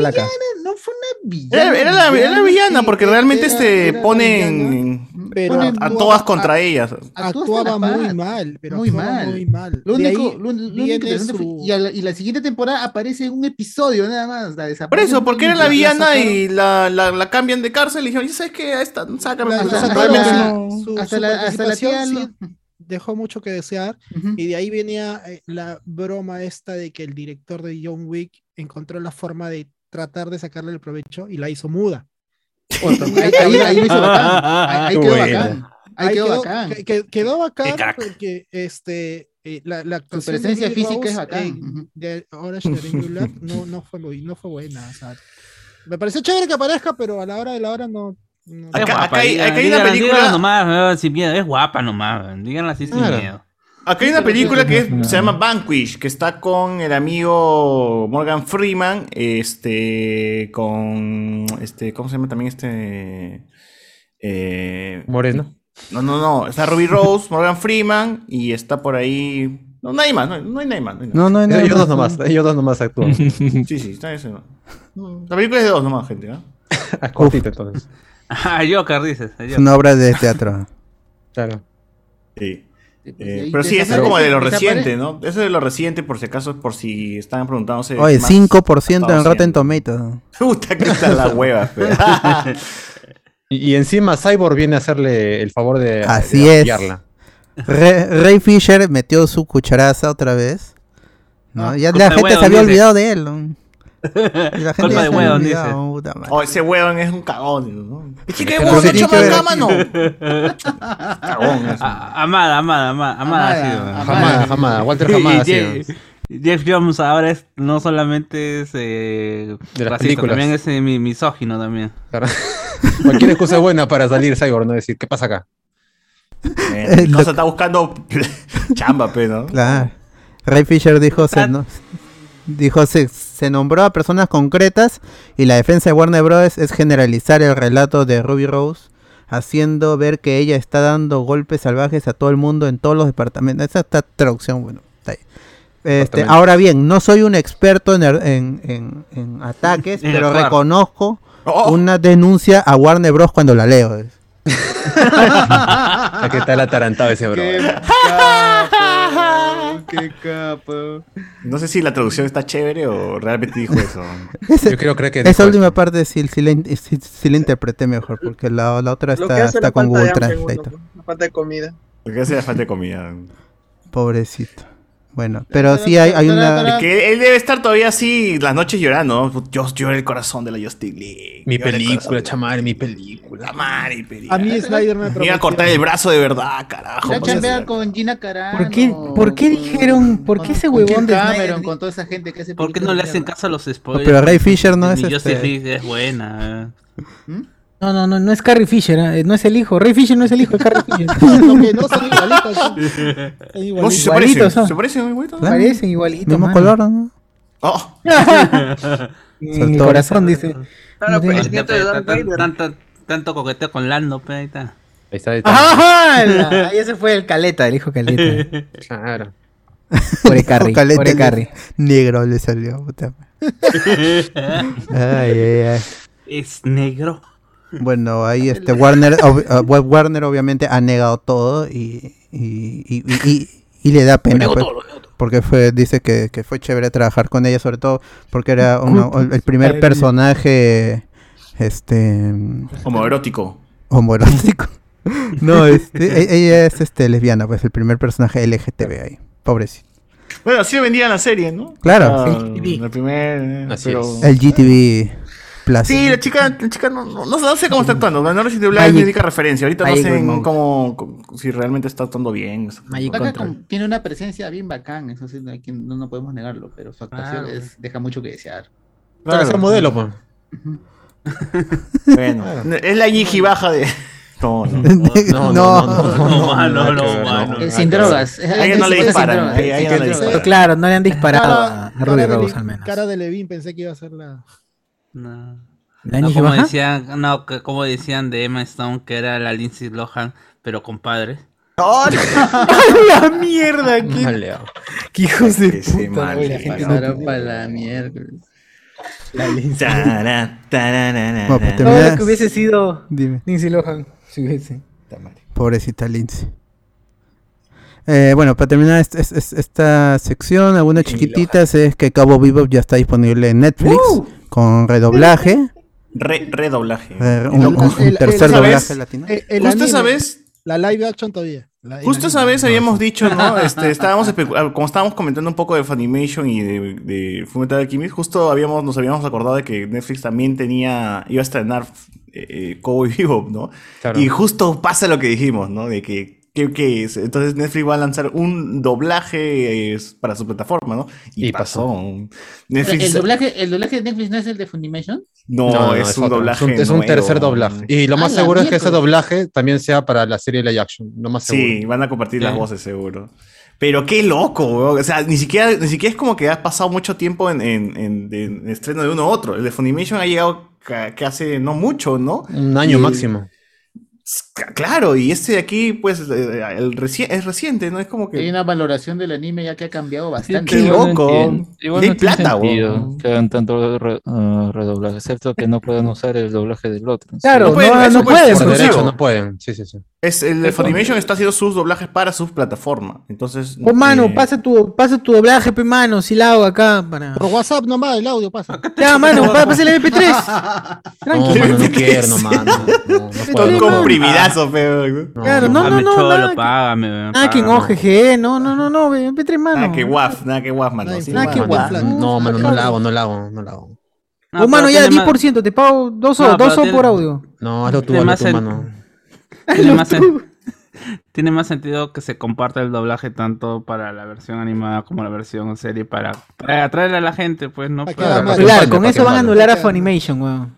fue una villana. Era, era la, era la villana, sí, porque realmente era- este era ponen villana. Pero Ponen a actuaba- todas contra ellas. Actuó hasta Actuaba muy mal, pero Muy mal. muy mal. Lo único, ahí lo, lo único su- y, a la, y la siguiente temporada aparece un episodio nada más. La Por eso, porque era la villana y la, la, la cambian de cárcel y dijeron, ya sabes que a esta, sácame. Hasta la- no- su, hasta su la- hasta la participación tía sí dejó mucho que desear. Ujú. Y de ahí venía eh, la broma esta de que el director de John Wick encontró la forma de tratar de sacarle el provecho y la hizo muda. Ahí, ahí- ahí lo hizo bacán. Ahí, ahí quedó Bueno. bacán. Ahí, Ahí quedó, quedó, bacán. que- que- quedó bacán porque este, eh, la, la actuación de presencia Ruby física es Rose bacán. en- de Orange New Black no, no, fue no fue buena. o sea, me pareció chévere que aparezca, pero a la hora de la hora no. no- Es guapa, digan- díganla- díganla nomás, weón, sin miedo. Es guapa nomás. Díganla así sin Claro. miedo. Acá hay una película que es- se llama Vanquish, que está con el amigo Morgan Freeman, este, con, este, ¿cómo se llama también este? Eh, Moreno. No, no, no, está Ruby Rose, Morgan Freeman y está por ahí, no, nadie más, no, no hay nadie más. No, hay No, no hay nadie Ellos dos más, nomás, ellos dos nomás actúan. Sí, sí, está ese. La película es de dos nomás, gente, ¿no? Cortito entonces. Ah, Joker, dices. Es una obra de teatro. Claro. Sí. Pues, Eh, pero sí, eso es como de lo reciente, ¿no? Eso es de lo reciente, por si acaso, por si estaban preguntándose. Oye, más 5% en Rotten Tomatoes. Puta que están las huevas, pe. Y, y encima Cyborg viene a hacerle el favor de, Así de es. Ray Fisher metió su cucharaza otra vez. ¿no? Ah, ya la gente se había olvidado de él. Y la gente Culpa de huevón, dice. puta madre. Oh, ese huevón es un cagón, ¿no? ¿Qué de Pero huevón ha hecho acá, mano? Cagón, eso. Ah, Amada, amada, amada, amada. ha sido. Jamada, jamada. Walter Y- Jamada. y. Jeff, Jeff Jones ahora es, no solamente es eh, De las racista, películas. también es eh, mi- misógino también. Claro. Cualquier excusa es buena para salir Cyborg, no decir, ¿qué pasa acá? Eh, cosa está buscando chamba, pe, ¿no? Claro. Ray Fisher dijo, se, no- dijo se, se nombró a personas concretas y la defensa de Warner Bros. es generalizar el relato de Ruby Rose, haciendo ver que ella está dando golpes salvajes a todo el mundo en todos los departamentos. Esa está traducción, bueno. está ahí. Este, ahora bien, no soy un experto en, en- en- en ataques, En pero reconozco Oh. una denuncia a Warner Bros. cuando la leo. Aquí está el atarantado ese bro. Qué capo. No sé si la traducción está chévere o realmente dijo eso. Yo creo, creo que Esa última parte sí, sí la, sí- sí la interpreté mejor, porque la, la otra Lo que está, hace está la con falta de Google Translate. la falta de comida. Porque hace la falta de comida. Pobrecito. Bueno, pero sí hay, hay una... Es que él debe estar todavía así las noches llorando. Yo lloré el corazón de la Justice League. Mi película, chamar, mi película. La madre, película. A mí Snyder me Me iba a cortar el brazo de verdad, carajo. La chambea con Gina Carano. ¿Por qué, por qué dijeron, por qué ese huevón de Cameron, Snyder- con toda esa gente que hace ¿Por qué no le hacen caso a los spoilers? pero Ray Fisher no es Justice este- League es buena. Eh. No, no, no, no es Carrie Fisher, ¿eh? no es el hijo. Ray Fisher no es el hijo de Carrie Fisher. No, que no son igualitos. son- son No, si igualitos. se parecen. Igualitos son. ¿Se parecen igualitos? Claro. Parecen igualitos. Mismo mano. color, ¿no? Oh. En mi corazón, dice. Claro, No pero es nieto de Darth Vader. Tanto, tanto coqueteo con Lando, pe, ahí está. Ahí está, ahí está. ¡Ajá! La- Ahí ese fue el caleta, el hijo caleta. Claro. Pobre Carrie, Caleta pobre le- Carrie. Negro le salió. puta. Ay, ay, ay. Es negro. Bueno, ahí este Warner, ob- uh, Web Warner obviamente ha negado todo y, y, y, y- y- y le da pena. pues, porque fue, dice que, que fue chévere trabajar con ella, sobre todo porque era uno- el primer personaje este Homoerótico. homoerótico. No, este, e- ella es este lesbiana, pues el primer personaje LGTB ahí. Pobrecito. Bueno, así vendían la serie, ¿no? Claro, Ah, sí. El primer. Así pero- es. El GTV Sí, la chica, la chica no, no, no sé cómo está actuando. No Black es Magic- mi única referencia. Ahorita no sé en cómo, cómo- si realmente está actuando bien. Magic con- tiene una presencia bien bacán, eso sí, no, no, no podemos negarlo, pero su actuación Claro. es- deja mucho que desear. Para ser modelo, pues. Bueno, es la Yiji baja de. No, no. No, No, no, que- mano. Sin drogas. A ella no le Sin disparan. drogas. A ella- no le disparan. Pero claro, no le han disparado a Ruby Rose al menos. cara de Levin pensé que iba a ser la. No. ¿La No, como Baja? decían, no, que- como decían de Emma Stone, que era la Lindsay Lohan, pero con padres. ¡La mierda! ¿Qué, Vale, qué hijos de sí, puta! mal, la gente no- Ahora para la miércoles. La Lindsay. Pues Todo lo que hubiese sido Dime. Lindsay Lohan. Si hubiese. Pobrecita Lindsay. Eh, bueno, para terminar est- est- est- esta sección, algunas chiquititas es que Cabo Vivo ya está disponible en Netflix con redoblaje. Re- redoblaje. eh, un, un- tercer el- doblaje ¿sabes? latino. El Justo anime- esa vez La live action todavía. La- Justo esa vez habíamos dicho, ¿no? Este, estábamos ah, como estábamos comentando un poco de Funimation y de, de Fullmetal Alchemist, justo habíamos, nos habíamos acordado de que Netflix también tenía, iba a estrenar eh, eh, Cowboy Bebop, ¿no? Claro. Y justo pasa lo que dijimos, ¿no? De que, ¿qué, qué es? Entonces Netflix va a lanzar un doblaje eh, para su plataforma, ¿no? Y, Y pasó. pasó. Netflix, El doblaje, el doblaje de Netflix no es el de Funimation. no, es, un otro, doblaje. Es un, es un tercer doblaje. Y lo más seguro es que ese doblaje también sea para la serie live action. Lo más seguro. Sí, van a compartir las voces seguro. Pero qué loco, weón. O sea, ni siquiera, ni siquiera es como que ha pasado mucho tiempo en, en, en- en estreno de uno a otro. El de Funimation ha llegado que hace no mucho, ¿no? Un año Y- máximo. Claro, y este de aquí, pues, eh, el reci- es reciente, ¿no? Es como Hay que. una valoración del anime ya que ha cambiado Qué bastante. No loco. Y hay no plata, sentido que hagan tanto re- ah, redoblaje, excepto que no puedan usar el doblaje del otro. Claro, No no, pueden, no, pueden. derecho no pueden. Sí, sí, sí. Es, el de Funimation está haciendo sus doblajes para su plataforma. Entonces. Oh, mano, eh, pasa tu, pasa tu doblaje, pe, mano, si la hago acá para. Por WhatsApp nomás, el audio pasa. Ya, mano, pa- pasa el MP3. No, Tranquilo. mano, no quiero, no, mano. No, no, no Todo puedo, puedo. comprimidazo, feo. Claro, no, no, no, cholo, nada que- págame, Nada que en. OGG, no, no, no, no, ve, MP3, mano. Nada que guaf, nada que guaf, mano. Nada sí, que flaco. no, mano, no la hago, no la hago, no la hago. No, oh, mano, ya, tiene más- 10%, te pago dos o, No, dos pero o tiene- por audio. No, hazlo tú, hazlo más tú, en- mano. Tiene más, sen- tiene más sentido que se comparta el doblaje tanto para la versión animada como la versión serie para, para atraer a la gente, pues, ¿no? Para. Claro, con eso van a anular a Funimation, weón.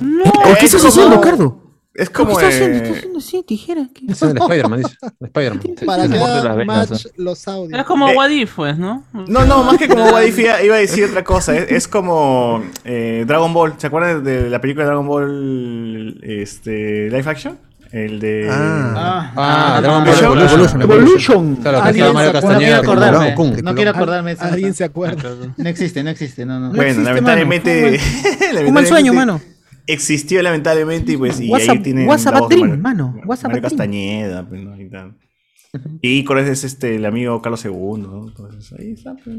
No, ¿Por qué es estás haciendo, Cardo? Es ¿Qué como. estás haciendo? eh, Estás haciendo así, tijera. ¿qué? Es el Spider-Man, dice. Spider-Man. Para que haga match los audios. Es como Eh, What If, pues, ¿no? No, no, más que como Wadif iba, iba a decir otra cosa. Es, es como eh, Dragon Ball. ¿Se acuerdan de la película de Dragon Ball este, Live Action? El de. Ah. Ah, Dragon Ball Evolution. Evolution. Evolution. Claro, que Mario se acuerda- Castañeda. No quiero con acordarme. Goku. No quiero acordarme. Alguien se acuerda. No existe, no existe. No, no. Bueno, existe, lamentablemente. Un mal sueño, mano. Existió lamentablemente y pues. Y WhatsApp- ahí tienen. WhatsApp Dream, Mario- mano. Mario WhatsApp Dream. Castañeda, pues, ¿no? Y tal. Es este, el amigo Carlos II, ¿no? Entonces ahí está. pues.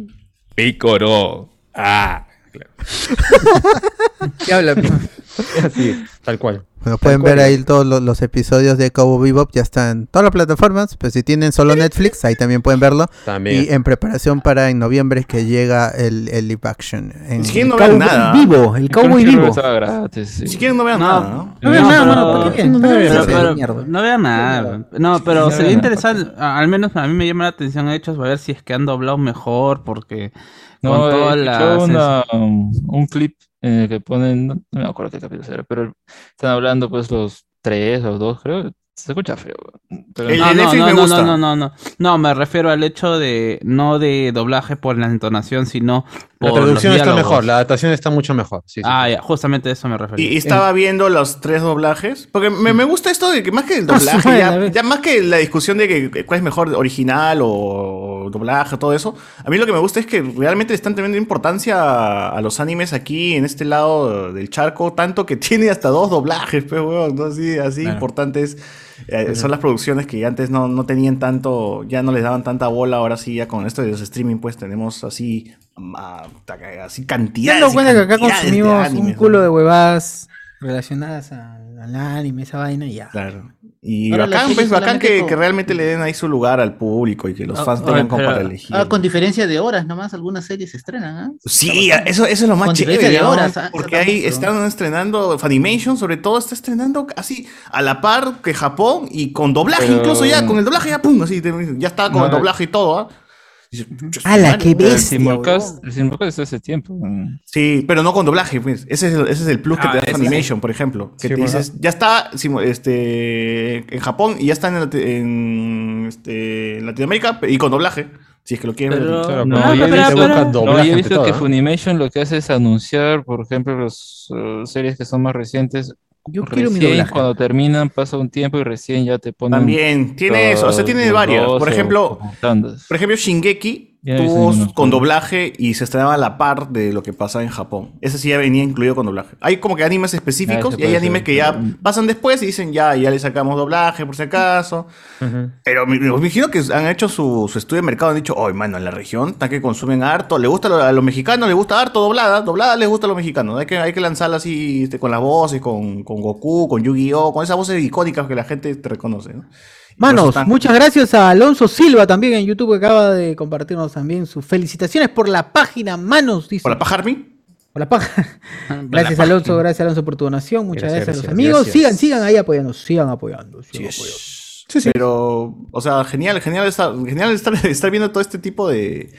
Pícoro. Ah. ¿Qué habla? Así, tal cual. Bueno, pueden ver ahí todos los, los episodios de Cowboy Bebop, ya están en todas las plataformas, pero si tienen solo Netflix, ahí también pueden verlo. También. Y en preparación para en noviembre que llega el, el live action. En, Ni siquiera no vean nada. vivo, el cowboy vivo. estaba gratis, sí. Ni siquiera no vean No. nada, ¿no? No vean nada, no vean nada. No, pero sería interesante, al menos a mí me llama la atención hechos a ver si es que han doblado mejor, porque No, con toda he la una, um, un clip el que ponen, no, no me acuerdo qué capítulo era, pero están hablando pues los tres o dos, creo. Se escucha feo. Pero El- no, No, no, me no, gusta. no, no, no, no. No, me refiero al hecho de no de doblaje por la entonación, sino por La traducción los está mejor, la adaptación está mucho mejor. Sí, sí. Ah, ya, justamente a eso me refería. Y, y estaba viendo los tres doblajes. Porque me, me gusta esto de que más que el su doblaje, ya, más que la discusión de que cuál es mejor, original o doblaje, todo eso. A mí lo que me gusta es que realmente le están teniendo importancia a, a los animes aquí en este lado del charco. Tanto que tiene hasta dos doblajes, pues, weón, ¿no? Así, así Claro. importantes. Eh, Son las producciones que antes no, no tenían tanto, ya no les daban tanta bola. Ahora sí, ya con esto de los streaming, pues tenemos así, ah, así cantidades. cuenta que acá consumimos un animes, culo ¿no? de huevadas relacionadas al anime, esa vaina y ya. Claro. Y Ahora bacán, pues, bacán que, con- que realmente le den ahí su lugar al público y que los Ah, fans ah, tengan como para elegir. Ah, con diferencia de horas nomás, algunas series se estrenan, ¿ah? Sí, eso, eso es lo más Con diferencia chévere, de ¿no? horas, ah, porque ahí están estrenando, Funimation sobre todo está estrenando así a la par que Japón y con doblaje Pero- incluso ya, con el doblaje ya, pum, así, ya está con el No. doblaje y todo, ¿ah? "Chucha, su ¡Hala, madre, qué weón". El bestia! Simulcast, huevón. el Simulcast es hace tiempo. Sí, pero no con doblaje, pues. Ese es el, ese es el plus que Ah, te da ese Funimation, por ejemplo. Que Sí, te dices, ya está sí, este, en Japón y ya está en, Lati- en, este, en Latinoamérica y con doblaje. Si es que lo quieren ver. Pero- Claro, No, pero yo he visto- No, doblaje yo he visto todo, que ¿eh? Funimation lo que hace es anunciar, por ejemplo, las series que son más recientes. Yo quiero mi Recién, doblaje. cuando terminan, pasa un tiempo y recién ya te ponen. También, tiene eso, o sea, tiene los varias. Por ejemplo, por ejemplo, Shingeki No con doblaje y se estrenaba a la par de lo que pasaba en Japón. Ese sí ya venía incluido con doblaje. Hay como que animes específicos Ah, y hay animes ser. que ya pasan después y dicen ya, ya le sacamos doblaje por si acaso. Pero me, me imagino que han hecho su, su estudio de mercado, han dicho, oh, mano, en la región está que consumen harto, le gusta lo- a los mexicanos, le gusta harto doblada, doblada les gusta a los mexicanos, hay que, hay que lanzarla así este, con las voces, con, con Goku, con Yu-Gi-Oh, con esas voces icónicas que la gente te reconoce. ¿no? Manos, muchas gracias a Alonso Silva también en YouTube que acaba de compartirnos también sus felicitaciones por la página Manos. Dice. ¿Por la paja Army? Por la paja. Gracias la Alonso, gracias Alonso por tu donación. Muchas gracias, Gracias, a los amigos. gracias. Sigan, sigan ahí apoyando, sigan apoyando. sigan apoyando. Pero, o sea, genial, genial estar, genial estar, estar viendo todo este tipo de,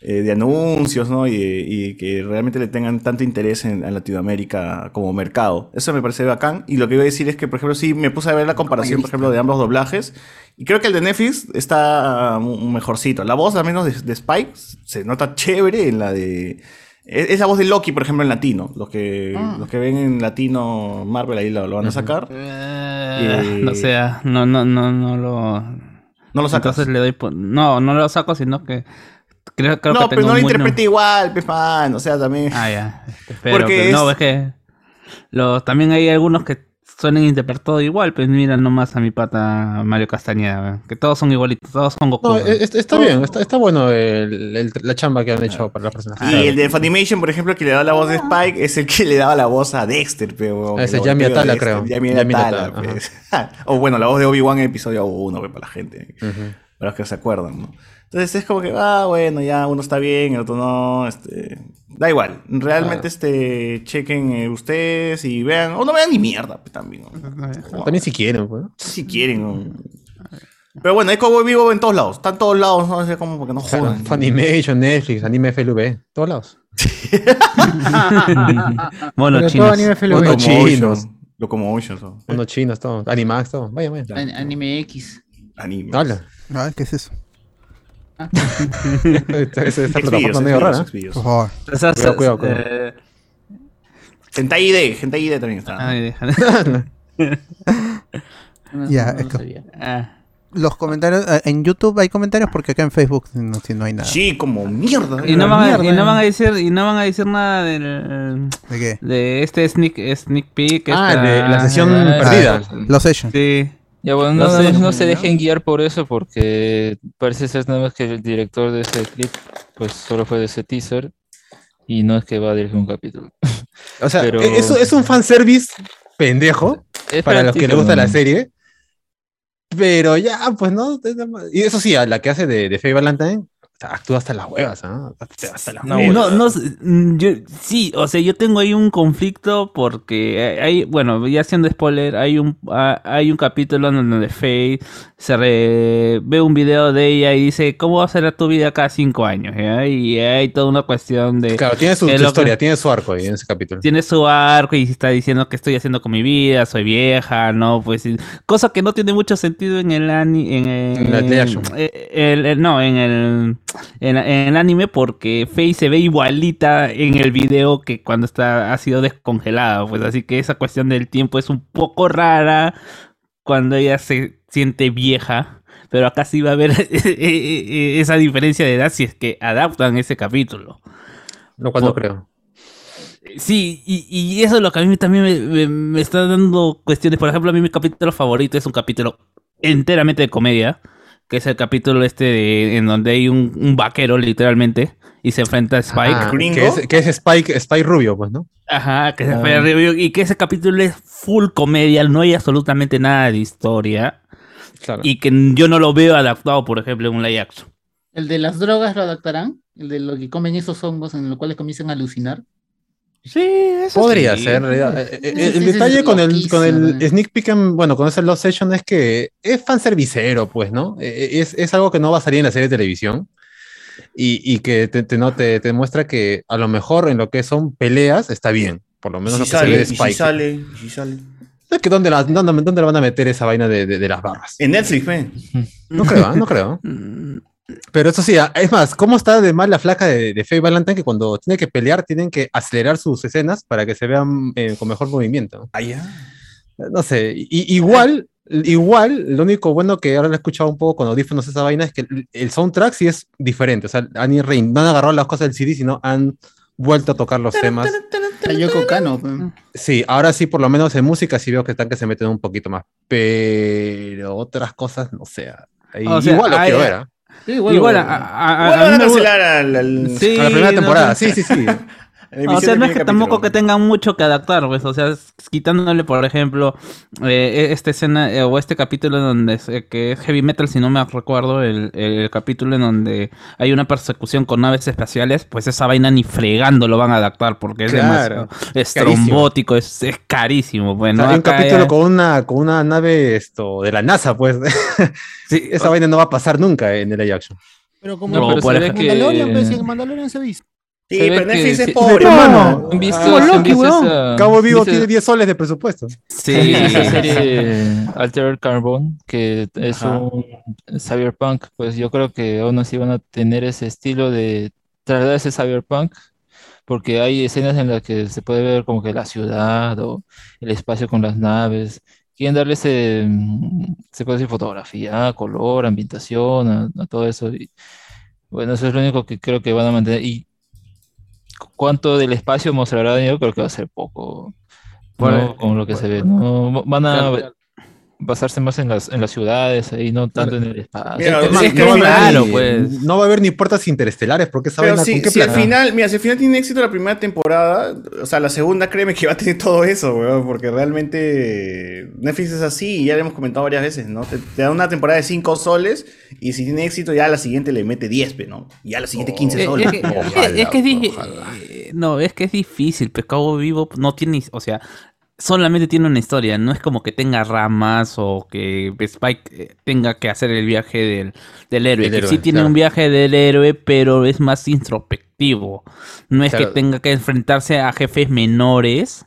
eh, de anuncios, ¿no? Y, y que realmente le tengan tanto interés en, en Latinoamérica como mercado. Eso me parece bacán. Y lo que iba a decir es que, por ejemplo, sí me puse a ver la comparación, por ejemplo, de ambos doblajes. Y creo que el de Netflix está un mejorcito. La voz, al menos de, de Spike, se nota chévere en la de. Es es la voz de Loki, por ejemplo, en latino. Los que, Ah. los que ven en latino Marvel ahí lo, lo van a sacar. Eh, no sé, ah, no, no, no, no lo. No lo sacas. Entonces le doy. No, no lo saco, sino que. Creo, creo no, que pero tengo no lo interprete igual, pues, man. O sea, también. Ah, ya. Pero Porque que- no, es- es que. Lo, también hay algunos que suelen interpretar todo igual, pues mira nomás a mi pata Mario Castañeda, que todos son igualitos, todos son Goku. No, es- está bien, está, está bueno el- el- la chamba que han hecho para los personajes. Y el de Funimation, por ejemplo, que le da la voz de Spike, es el que le daba la voz a Dexter, pero. Ese es Yami Atala, creo. Yami Yami Atala, pues. o bueno, la voz de Obi-Wan en episodio 1, para la gente. Para los que se acuerdan, ¿no? Entonces es como que, ah, bueno, ya uno está bien, el otro no, este. Da igual. Realmente, este, chequen eh, ustedes y vean. O no vean ni mierda, pues, también. ¿no? También si quieren, pues. Si quieren, ¿no? Pero bueno, es como vivo en todos lados. Están en todos lados, no sé cómo porque no jodan. Funimation, Netflix, Anime FLV, todos lados. Monos Pero todo chinos. anime FLV. Monos chinos. Locomotion, son. Monos chinos, todo. Animax, todo. Vaya, vaya. An- Anime X. Anime. Habla. Ah, ¿Qué es eso? Esa, esa Xvideos, plataforma medio rara. Por favor. Esas- Cuidado, cuidado, cuidado. eh, Hentai ID, Hentai ID también está. No, Ya, no lo ah. Los comentarios, eh, en YouTube hay comentarios porque acá en Facebook no, si no hay nada. Sí, como mierda. Y no, van a, mierda, y no van a decir y no van a decir nada del ¿De qué? de este sneak sneak peek Ah, esta- de la sesión Ah, perdida. Los Session. sí Ya bueno, No no, sé. no- no se dejen guiar por eso porque parece ser nada más que el director de ese clip pues solo fue de ese teaser y no es que va a dirigir un capítulo. O sea, Pero- eso es un fanservice pendejo Es para los que les gusta la ¿no? serie. Pero ya, pues no. es Y eso sí, a la que hace de, de Faye Valentine, actúa hasta las huevas, ¿ah? Hasta, hasta las No, huevas. no, no sé, mm, yo, sí, o sea, yo tengo ahí un conflicto porque hay, bueno, ya haciendo spoiler, hay un, hay un capítulo en donde Faye se re- ve un video de ella y dice, ¿cómo va a ser tu vida cada cinco años? ya? Y hay toda una cuestión de... Claro, tiene su, que- historia, tiene su arco ahí en ese capítulo. tiene su arco y está diciendo que estoy haciendo con mi vida, soy vieja, ¿no? Pues y- cosa que no tiene mucho sentido en el en En la action. eh, el- no, en el en, en el anime porque Faye se ve igualita en el video que cuando está ha sido descongelada, pues así que esa cuestión del tiempo es un poco rara cuando ella se siente vieja. Pero acá sí va a haber esa diferencia de edad si es que adaptan ese capítulo. Lo cual no creo. Sí, y, y eso es lo que a mí también me, me- me está dando cuestiones. Por ejemplo, a mí mi capítulo favorito es un capítulo enteramente de comedia, que es el capítulo este de, en donde hay un, un vaquero literalmente y se enfrenta a Spike. Ah, que, es, que es Spike, Spike Rubio, pues, ¿no? Ajá, que se Ah. fue a review, y que ese capítulo es full comedia, no hay absolutamente nada de historia Claro. y que yo no lo veo adaptado, por ejemplo, en un live action. ¿El de las drogas lo adaptarán? ¿El de lo que comen esos hongos en los cuales comienzan a alucinar? Sí, eso Podría sí. ser, en realidad. Eh, eh, Ese- El, detalle con el, con el eh. sneak peek, en- bueno, con ese Lost Session es que es fanservicero, pues, ¿no? Eh, Es, es algo que no va a salir en la serie de televisión y, y que te, te, no, te, te muestra que a lo mejor en lo que son peleas está bien, por lo menos si lo que se ve sale, de y si Spike. sale, y si sale. Es que ¿dónde, la- dónde, dónde van a meter esa vaina de, de- de las barras? En Netflix, ven. No creo, ¿ah? no creo. Pero eso sí, ah, es más, ¿cómo está de mal la flaca de, de Faye Valentine que cuando tiene que pelear tienen que acelerar sus escenas para que se vean eh, con mejor movimiento? Allá. No sé, y- igual Igual, lo único bueno que ahora lo he escuchado un poco con audífonos esa vaina es que el, el soundtrack sí es diferente. O sea, han, re- no han agarrado las cosas del CD, sino han vuelto a tocar los temas. A Yoko Kano. pues. Sí, ahora sí, por lo menos en música sí veo que están que se meten un poquito más. Pero otras cosas, no sé. ahí- O sea, igual lo hay- quiero ver. Igual, a, a- a- Igual a cancelar al, al- Sí, A la primera temporada, no. sí, sí, sí. O sea, no es que tampoco que tengan mucho que adaptar, pues, o sea, es- quitándole, por ejemplo, eh, esta escena eh, o este capítulo en donde es, eh, que es heavy metal, si no me recuerdo, el, el capítulo en donde hay una persecución con naves espaciales, pues esa vaina ni fregando lo van a adaptar porque es Claro, demasiado es carísimo. trombótico, es, es carísimo, O bueno, sea, hay un capítulo ya- con una, con una nave esto, de la NASA, pues. Esa vaina no va a pasar nunca en el live action. Pero como No, por ejemplo- Mandalorian, que- pues, en Mandalorian se viste. Sí, pero Netflix que es pobre, No, hermano. ¿Han visto, Ah, han Loki, visto weón. esa- Cabo Vivo tiene 10 soles de presupuesto. Sí. ¿Han visto esa serie Altered Carbon, que es Ajá. un cyberpunk, pues yo creo que aún así van a tener ese estilo de trasladar ese cyberpunk, porque hay escenas en las que se puede ver como que la ciudad o el espacio con las naves. Quieren darle ese, mm, se puede decir fotografía, color, ambientación, a, a todo eso. Y bueno, eso es lo único que creo que van a mantener. Y cuánto del espacio mostrarán, yo creo que va a ser poco. Por- ¿no? Como lo que se ve, ¿no? Van a Claro. Basarse más en las, en las ciudades ahí, no tanto en el espacio. Mira, Es más, es que no, va a haber claro, ni, pues. no va a haber ni puertas interestelares, porque esa vaina si, con qué si al final, mira, si al final tiene éxito la primera temporada, o sea, la segunda créeme que va a tener todo eso, weón, porque realmente Netflix es así, y ya lo hemos comentado varias veces, ¿no? Te, te da una temporada de 5 soles, y si tiene éxito, ya a la siguiente le mete 10, pe, ¿no? Y a la siguiente 15 Eh, soles. Es, que, es que es di- eh, no, es que es difícil. Pescado vivo no tiene, o sea, solamente tiene una historia. No es como que tenga ramas o que Spike eh, tenga que hacer el viaje del, del héroe. El que héroe, sí tiene claro. un viaje del héroe, pero es más introspectivo. No es Claro. que tenga que enfrentarse a jefes menores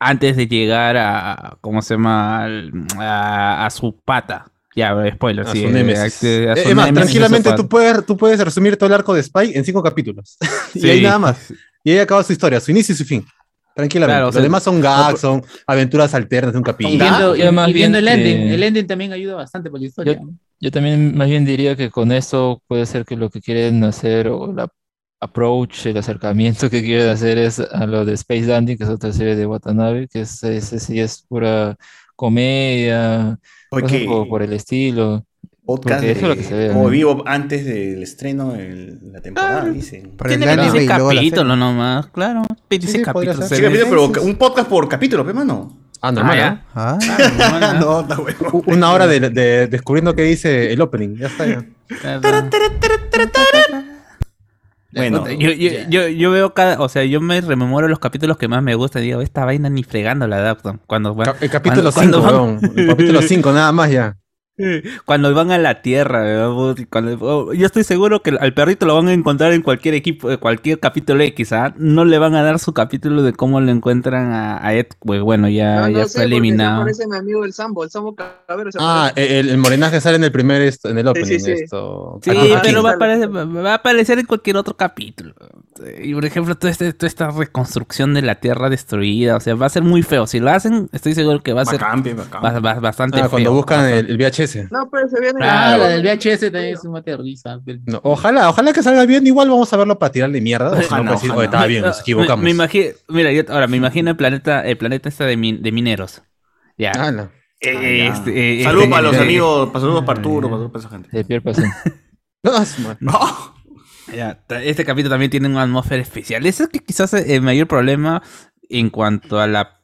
antes de llegar a, ¿cómo se llama? A, a su pata. Ya, spoiler, A sí. su némesis. a- a su Es más, tranquilamente tú puedes, tú puedes resumir todo el arco de Spy en cinco capítulos. y ahí nada más. Y ahí acaba su historia, su inicio y su fin. Tranquilamente. Claro, Los sea, demás son gags, son aventuras alternas de un Y capítulo. viendo, ya más y viendo el ending. que- El ending también ayuda bastante por la historia. Yo, yo también más bien diría que con esto puede ser que lo que quieren hacer o la approach, el acercamiento que quieren hacer es a lo de Space Dandy, que es otra serie de Watanabe, que es, ese sí es pura comedia, por, por el estilo. Podcast eso es lo que se ve, de como ¿no? vivo antes del estreno de la temporada, dicen. Para el Tiene anime 26 y luego la capítulos nomás, claro. 26 sí, podría capítulos. ser. Sí, capítulo, pero un podcast por capítulo, pe, mano. Ah, normal, Ah, ¿no? Ah, no, está Una hora de, de- descubriendo qué dice el opening. Ya está. ya. Bueno, yo, yo, yo, yo veo cada, o sea, yo me rememoro los capítulos que más me gustan y digo, esta vaina ni fregando la adaptan. Cuando Ca- El capítulo cuando- 5, cuando El capítulo 5, nada más ya. Cuando van a la tierra, cuando- oh, yo estoy seguro que al perrito lo van a encontrar en cualquier equipo, en cualquier capítulo X, ¿ah? No le van a dar su capítulo de cómo lo encuentran a, a Ed, pues bueno, ya, No, ya no sé, eliminado. parece mi amigo el Sambo, el Sambo Cabero. se Ah, el, el morenaje sale en el primer, esto- en el opening. sí. Esto. Sí, pero va a, aparecer, va a aparecer en cualquier otro capítulo. Y por ejemplo, toda, este- toda esta reconstrucción de la tierra destruida, o sea, va a ser muy feo. Si lo hacen, estoy seguro que va a ser bacán, bacán. bastante Ah, feo. cuando buscan Bastante. el, el VHS. No, pero se viene. Ah, la del VHS también es un mate de risa. No, ojalá, ojalá que salga bien. Igual vamos a verlo para tirarle mierda. O si no, Ojalá, pues ojalá. "Oye, estaba bien, nos Me- equivocamos. Me, imagino, mira, yo ahora me imagino el planeta, el planeta este de, min- de mineros. Ya. Ala. Eh, este, eh, Saludos este- para los eh, amigos, para saludos para Arturo, para para esa gente. De Pierre. No. No. Ya, este capítulo también tiene una atmósfera especial. Ese es que quizás el mayor problema en cuanto a la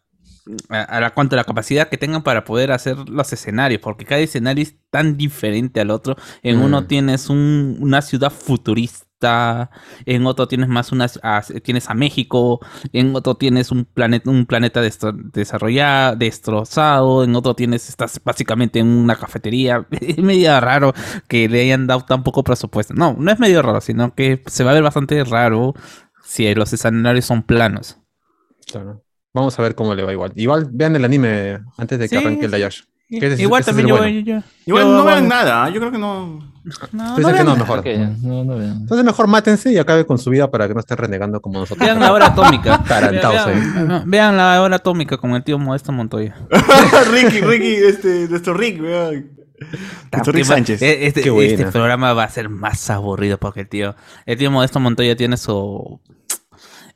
a, la cuanto a la capacidad que tengan para poder hacer los escenarios, porque cada escenario es tan diferente al otro. En uno Mm. tienes un- una ciudad futurista, en otro tienes más una a- tienes a México, en otro tienes un planeta un planeta destro- desarrollado, destrozado, en otro tienes estás básicamente en una cafetería. Es medio raro que le hayan dado tan poco presupuesto. No, no es medio raro, sino que se va a ver bastante raro si los escenarios son planos. Claro. Vamos a ver cómo le va igual. Igual vean el anime antes de que Sí, arranque el Dayash. Igual también yo, bueno. yo- yo- Igual yo- no vean nada, yo creo que no. No, no que vean no, nada. mejor. Ok, no, no vean. Entonces mejor mátense y acabe con su vida para que no estén renegando como nosotros. Vean la hora atómica. Tarantados ahí. vean, vean la hora atómica con el tío Modesto Montoya. Ricky, Ricky, este, nuestro Rick. Nuestro Rick Sánchez. Eh, Este, Qué este programa va a ser más aburrido porque el tío, el tío Modesto Montoya tiene su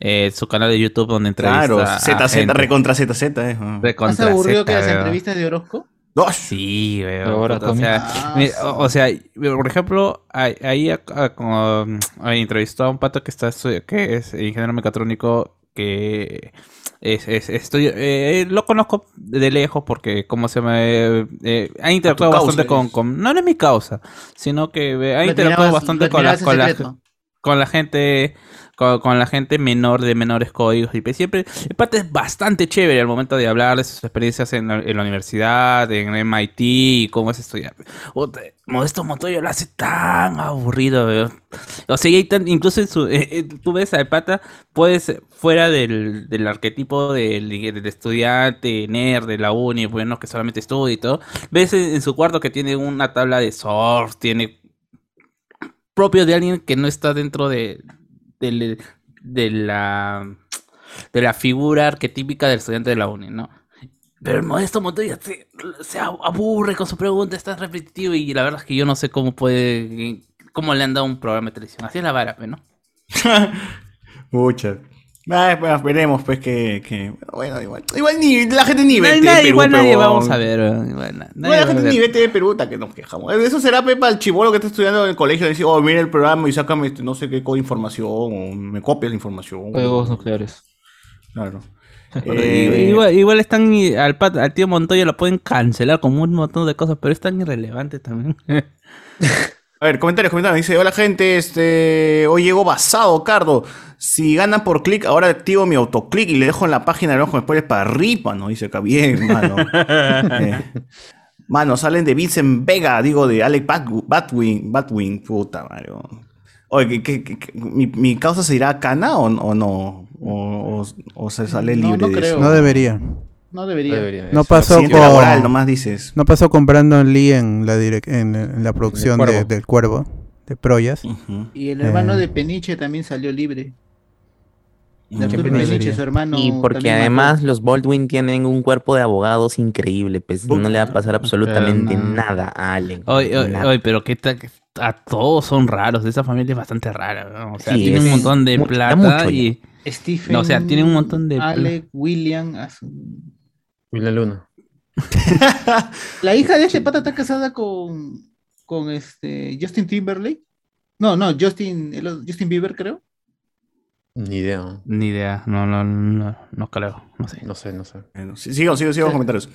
eh, su canal de YouTube donde entrevista Claro, a ZZ, recontra ZZ, eh. Recontra Más aburrido que Z, las entrevistas de Orozco. No, Sí, weón, o sea, Ah, o, por ejemplo, ahí, entrevistó a un pato que está que es ingeniero mecatrónico que es, es- estoy eh, lo conozco de lejos porque como se me eh, ha interactuado bastante con, con- no no es mi causa sino que eh, ha interactuado bastante con la, con la con la gente con, la gente menor de menores códigos y siempre en parte es bastante chévere al momento de hablar de sus experiencias en la, universidad en MIT y cómo es estudiar Puta, Modesto Montoya lo hace tan aburrido weón. o sea y tan- incluso en su, eh, eh, tú ves al pata puedes fuera del, del arquetipo del, del estudiante nerd de la uni bueno que solamente estudia y todo ves en, en su cuarto que tiene una tabla de surf tiene propio de alguien que no está dentro de, de la de la figura arquetípica del estudiante de la uni, ¿no? Pero el modesto Montoya se, se aburre con su pregunta, está repetitivo y la verdad es que yo no sé cómo puede, cómo le han dado un programa de televisión. Así es la vara, ¿no? Muchas. Ah, bueno, veremos, pues, que, que- Bueno, igual. Igual ni la gente ni ve Perú, igual nadie pero- vamos a ver. igual na- nadie Igual la gente ni ve TV Perú, que nos quejamos. Eso será Pepa el chivolo que está estudiando en el colegio. y Dice, oh, mira el programa y sácame este, no sé qué información. O me copias la información. Juegos nucleares. Claro. Eh, igual, igual están al, pat- al tío Montoya lo pueden cancelar con un montón de cosas, pero es tan irrelevante también. A ver, comentarios, comentarios. Dice, hola gente, este, hoy llegó basado, Cardo. Si ganan por clic, ahora activo mi autoclick y le dejo en la página de ojo después para arriba, ¿no? Dice acá, bien, mano. Eh, mano, salen de Vincent Vega, digo, de Alec Bat- Batwing, Batwing, puta, Mario. Oye, ¿qué, qué- qué- mi, mi causa se irá a Cana o, o no? O, o- o se sale No, libre no de creo. eso? No debería. No debería. No pasó Accidente con laboral, nomás dices. No pasó con Brandon Lee en la direc- en, en la producción Cuervo. de- del Cuervo de Proyas. Y el hermano Eh. de Peniche también salió libre. De ¿Qué Arturo Peniche? Peniche, su hermano. Y porque además mató. los Baldwin tienen un cuerpo de abogados increíble, pues no le va a pasar absolutamente no. nada a Allen. Oye, oye, pero qué tal que a todos son raros, esa familia es bastante rara, ¿no? O sea, Sí, tienen un montón de mucho, plata mucho y Stephen. no, o sea, tienen un montón de Alec, William. Su- William Luna. La hija de este pata está casada con, con este Justin Timberlake. No, no, Justin, el Justin Bieber, creo. Ni idea. ni idea, no, no, no, no creo, no sé. No sé, no sé. Bueno, sí, sigo, sigo, sigo con comentarios.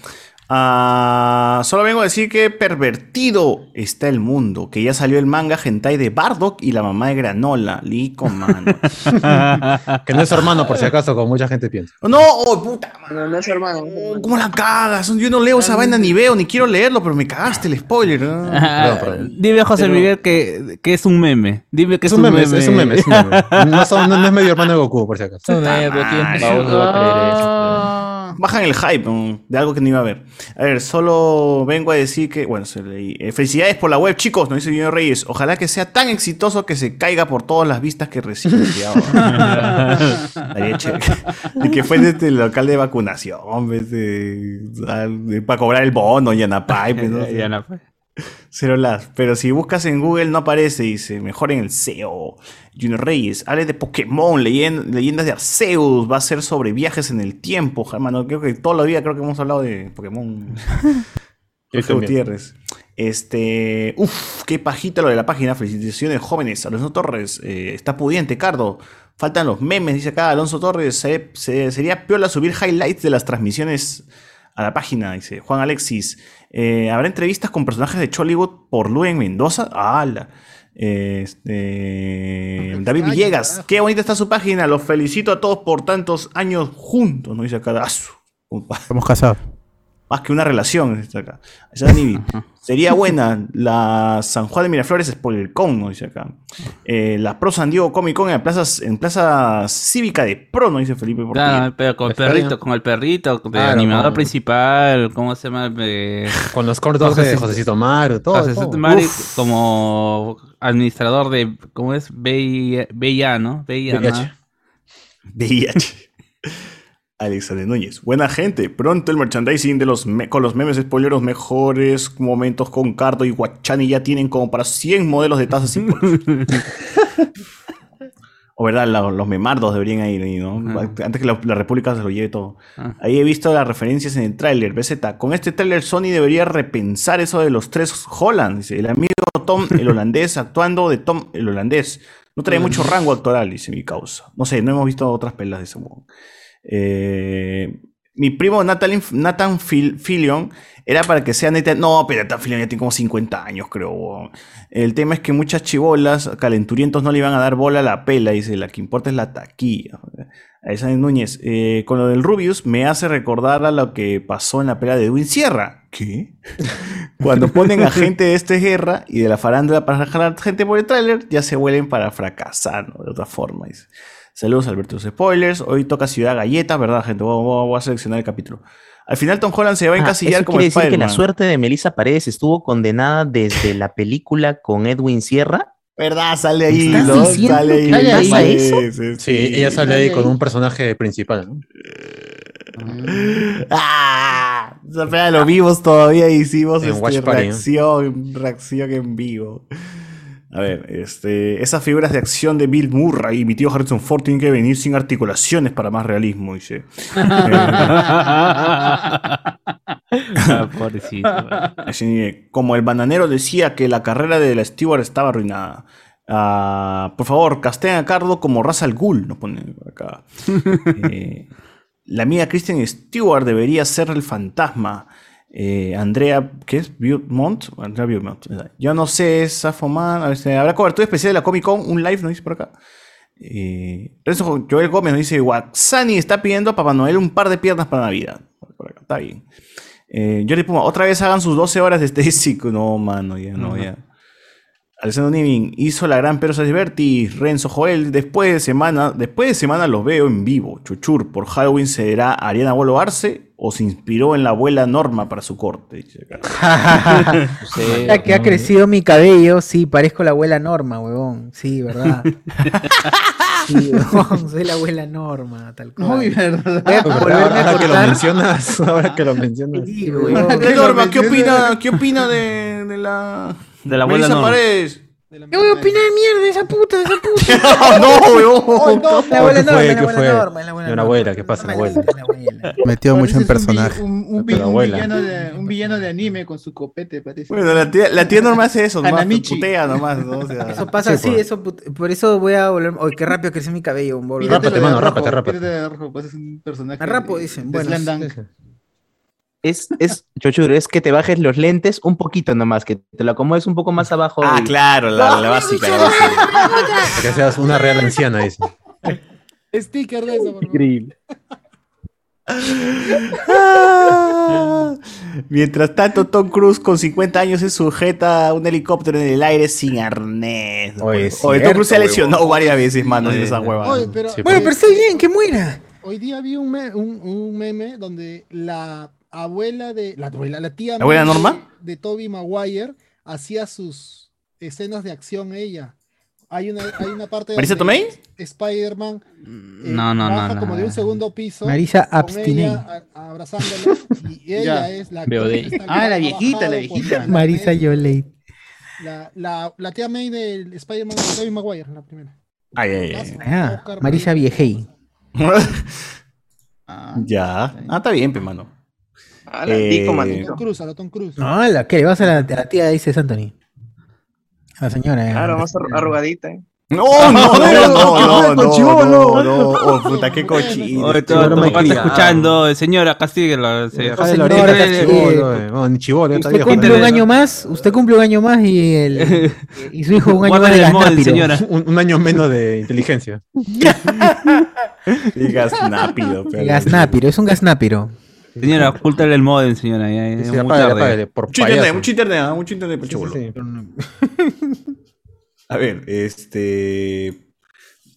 Ah, solo vengo a decir que pervertido está el mundo, que ya salió el manga hentai de Bardock y la mamá de Granola, Lico, mano. Que no es su hermano, por si acaso, como mucha gente piensa. no, oh, puta, No, no es hermano. ¿cómo la cagas? Yo no leo esa vaina ni veo, ni quiero leerlo, pero me cagaste el spoiler. ¿no? Ah. Dime a José Pero- Miguel que, que es un meme. Dime que Es un meme, es es un meme, es un meme. No, son- no- no es medio hermano de Goku, por si acaso. No, eh, pero Bajan el hype ¿no? de algo que no iba a ver. A ver, solo vengo a decir que, bueno, se leí. Eh, felicidades por la web, chicos, nos dice Junior Reyes. Ojalá que sea tan exitoso que se caiga por todas las vistas que recibe. Y que fue desde el local de vacunación, hombre, para cobrar el bono, Yanapay. Pues, ¿no? Cero las. Pero si buscas en Google no aparece, dice, mejor en el SEO. Junior Reyes, hable de Pokémon, leyen- leyendas de Arceus, va a ser sobre viajes en el tiempo, hermano. Creo que toda la vida creo que hemos hablado de Pokémon. Jorge. Gutiérrez. Este. Uf, qué pajita lo de la página. Felicitaciones, jóvenes. Alonso Torres. eh, está pudiente, Cardo. Faltan los memes, dice acá Alonso Torres. se- se- sería piola subir highlights de las transmisiones a la página, dice Juan Alexis. Eh, ¿Habrá entrevistas con personajes de Chollywood por Luen Mendoza? ¡Hala! Este, David Villegas, qué bonita está su página. Los felicito a todos por tantos años juntos. No dice acá. Estamos casados. Más que una relación. dice acá. Dice Dani, Sería buena la San Juan de Miraflores SpoilerCon, ¿no? Dice acá. Eh, la Pro San Diego Comic Con en la plaza, en plaza cívica de Pro, ¿no? Dice Felipe. Claro, pero con el perrito, con el perrito, de Claro, animador con- principal, ¿cómo se llama? Eh, Con los cortos de Josecito Maru, todo. Josecito. Maru como administrador de, ¿cómo es? BI BIA, ¿no? BIA, ¿no? VIH. VIH. Alexander Núñez. Buena gente. Pronto el merchandising de los con los memes spoileros mejores momentos con Cardo y Guachani ya tienen como para 100 modelos de tazas y. O verdad, los memardos deberían ir ahí, ¿no? Antes que la, la República se lo lleve todo. Ah. Ahí he visto las referencias en el tráiler. BZ, con este tráiler Sony debería repensar eso de los tres Holland. Dice, el amigo Tom, el holandés, actuando de Tom, el holandés. No trae mucho rango actoral, dice mi causa. No sé, no hemos visto otras pelas de ese modo. Eh, mi primo Nathan, Nathan Fil- Fillion era para que sea neta. No, pero Nathan Fillion ya tiene como 50 años, creo. El tema es que muchas chibolas, calenturientos, no le iban a dar bola a la pela. Dice, la que importa es la taquilla. Alexander Núñez, eh, con lo del Rubius me hace recordar a lo que pasó en la pela de Edwin Sierra. ¿Qué? Cuando ponen a gente de esta guerra y de la farándula para jalar gente por el tráiler, ya se vuelven para fracasar, ¿no? De otra forma. dice. Saludos, Alberto. Spoilers. Hoy toca Ciudad Galleta, ¿verdad, gente? Voy, voy- voy a seleccionar el capítulo. Al final, Tom Holland se va a Ah, encasillar eso como quiere decir que la suerte de Melissa Paredes estuvo condenada desde la película con Edwin Sierra. ¿Verdad? Sale ahí, ¿Estás ¿no? Sale ahí. pasa Sí, eso? sí, Sí, sí. ella sale ahí con un personaje principal. ¿no? ¡Ah! Esa pena lo vimos todavía hicimos En este, Watch Party, ¿no? reacción, reacción en vivo. A ver, este, esas figuras de acción de Bill Murray y mi tío Harrison Ford tienen que venir sin articulaciones para más realismo, dice. Ah, pobrecito. Así, como el bananero decía que la carrera de la Stewart estaba arruinada. Ah, por favor, casteen a Cardo como Ra's al Ghul, nos ponen acá. Eh, la amiga Kristen Stewart debería ser el fantasma. Eh, Andrea, ¿qué es? Beaumont. Andrea. Yo no sé, esa fomada. Habrá cobertura especial de la Comic Con, un live, ¿no dice por acá? Eh, Renzo Joel Gómez nos dice: Waxani está pidiendo a Papá Noel un par de piernas para Navidad. Por está bien. Eh, Jordi Puma, otra vez hagan sus 12 horas de Stacy. No, mano, ya, no, ya. Alessandro Nimin hizo la gran Pedro Berti, Renzo Joel, después de semana, después de semana los veo en vivo. Chuchur, por Halloween será Ariana Bolo Arce o se inspiró en la abuela Norma para su corte. Ya que ha crecido mi cabello, sí, parezco la abuela Norma, huevón. Sí, ¿verdad? Sí, huevón, soy la abuela Norma, tal cual. Muy verdad. Voy a volverme a Ahora que lo mencionas, ahora que lo mencionas. Sí, huevón. ¿Qué Norma? ¿Qué opina, qué opina de, de la, De la abuela Melissa Norma. Paredes? ¿Qué voy a opinar mierda de esa puta, de esa puta? no, weón. La abuela ¿Qué Norma, fue? la ¿Qué abuela fue? Norma, la abuela Una abuela, ¿qué pasa, la abuela? La abuela. Metió mucho en un personaje. Un, un, un abuela. villano de, un villano de anime con su copete, parece. Bueno, la tía, la tía Norma hace eso, nomás, putea nomás, ¿no? O sea, Eso pasa Sí, así, pues. eso, por eso voy a volver. Oye, qué rápido creció mi cabello, un boludo. Rápate, de mano, rápate, rápate. de pues es un personaje. Rapo, de- dicen. de Bueno. Es, es, Chochuro, es que te bajes los lentes un poquito nomás, que te lo acomodes un poco más abajo. Ah, y- claro, la, la básica, la básica. Que seas una real anciana, dice. Sticker de eso, por. Increíble. Ah. Mientras tanto, Tom Cruise con 50 años se sujeta a un helicóptero en el aire sin arnés. Oye, Oye, Tom Cruise se ha lesionado huevón. varias veces, mano, en esa hueva. Oye, pero, Sí, Bueno, pero está bien, que muera. Hoy día vi un, me- un, un meme donde la abuela de. La abuela, la tía. ¿La abuela Norma? De, Toby Maguire hacía sus escenas de acción ella. Hay una, hay una parte. ¿Marisa Tomei? Spider-Man. eh, No, no, no, baja no, como de un segundo piso. Marisa con Abstinei. ella a- abrazándola. Y ella Ya, es la. Que está- Ah, la viejita, la viejita. Marisa Yolei. La, la, la tía May del Spider-Man de Toby Maguire, la primera. Ay, ay, ay. Ah, Marisa. Viejei. Ah, ya. Ah, está bien, pe, mano. A la Eh. Tom Cruise, a la Tom Cruise. No, la que le vas a la, a la tía dice Anthony. A la señora. eh. Claro, más arru- arrugadita. ¿eh? No, no, no, no, no, no, no, no, no, oh, puta, qué cochino. Chivolo todo, está escuchando, señora. Chivolo, está Usted cumple ¿no? un año más, usted cumple un año más y, el, y su hijo un año más de señora. Un, año menos de inteligencia. Digas nápido, El Gasnápiro, es un gasnápiro. Señora, ocúltale el modem, señora. Ya, ya, Sí, muy apágale, tarde. apágale, por Mucho internet, mucho internet, mucho internet Sí, sí, sí. A ver, este.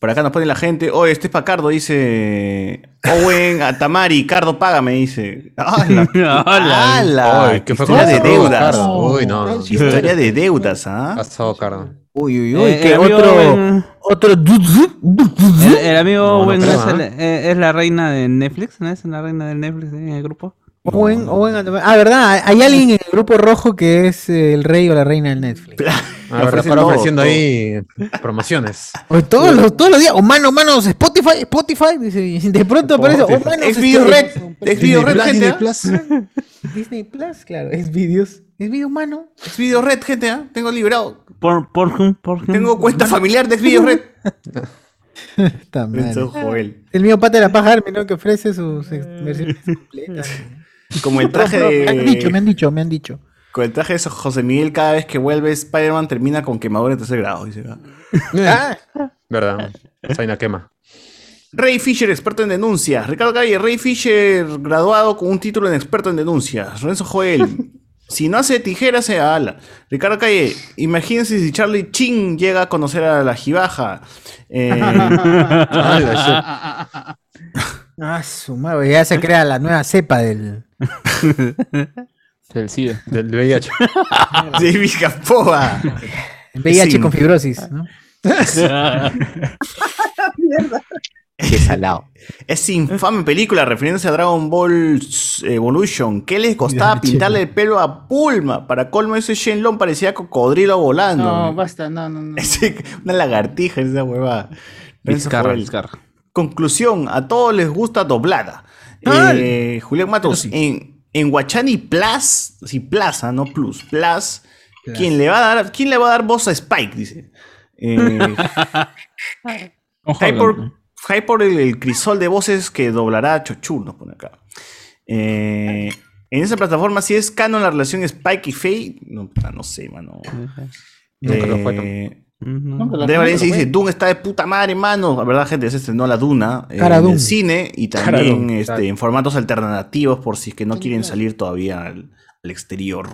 Por acá nos pone la gente. Oye, este es para Cardo, dice. Owen Atamari, Cardo, págame, dice. ¡Hala! ¡Hala! ¡Hala! Uy, ¿qué fue Historia de deudas. Uy, no. Historia de deudas, ¿ah? Pasado, Cardo. Uy, uy, uy, Eh, que el amigo otro, Owen- otro El, el amigo No, no Owen creo, es, el- eh, es la reina de Netflix, ¿no es la reina de Netflix eh, en el grupo? Owen, Owen Atamari. Ah, ¿verdad? Hay alguien en el grupo rojo que es eh, el rey o la reina del Netflix. A ver, ofrecen para todo, ofreciendo todo. ahí promociones. Oye, todos, los, todos los días, oh mano, manos, Spotify, Spotify, dice, y de pronto aparece, oh Spotify. manos, Es video red. Es video red, Plus, gente. Disney ¿ah? Plus. Disney Plus, claro, es videos, es video mano. Es video red, gente, ¿ah? Tengo liberado. Por, por, por, Tengo cuenta familiar de video red. Está mal. Joel. El mío pata de la paja ¿no? Que ofrece sus versiones completas. Como el traje Me han dicho, me de. han dicho, me han dicho. Con el traje de José Miguel, cada vez que vuelve Spider-Man termina con quemadura de tercer grado, dice. Ah, ¿Verdad? Zaina quema. Ray Fisher, experto en denuncias. Ricardo Calle, Ray Fisher, graduado con un título en experto en denuncias. Renzo Joel, si no hace tijeras, se ala. Ricardo Calle, imagínense si Charlie Chin llega a conocer a la jibaja. Eh, ah, su madre, ya se crea la nueva cepa del. Del SIDA. Del VIH. David Capova. VIH Sí. con fibrosis, ¿no? Qué salado. Es infame película refiriéndose a Dragon Ball Evolution. ¿Qué les costaba pintarle el pelo a Pulma? Para colmo, ese Shenlong parecía cocodrilo volando. No, basta, no, no, no. Una lagartija esa huevada. Vizcarra. Conclusión, a todos les gusta doblada. Eh, Julián Matos, en, en Guachani Plus, sí, Plaza, no Plus, Plus, ¿quién le va a dar, quién le va a dar voz a Spike? Dice. Eh, hay por el, el crisol de voces que doblará a Chochur, nos pone acá. Eh, en esa plataforma, si es canon la relación Spike y Faye, no, no sé, mano. Nunca lo fue, La- Andrés Valencia dice. Dune está de puta madre, mano. La verdad, gente, se estrenó la Duna eh, Cara en Dune. el cine y también este, en formatos alternativos por si es que no quieren salir todavía al, al exterior.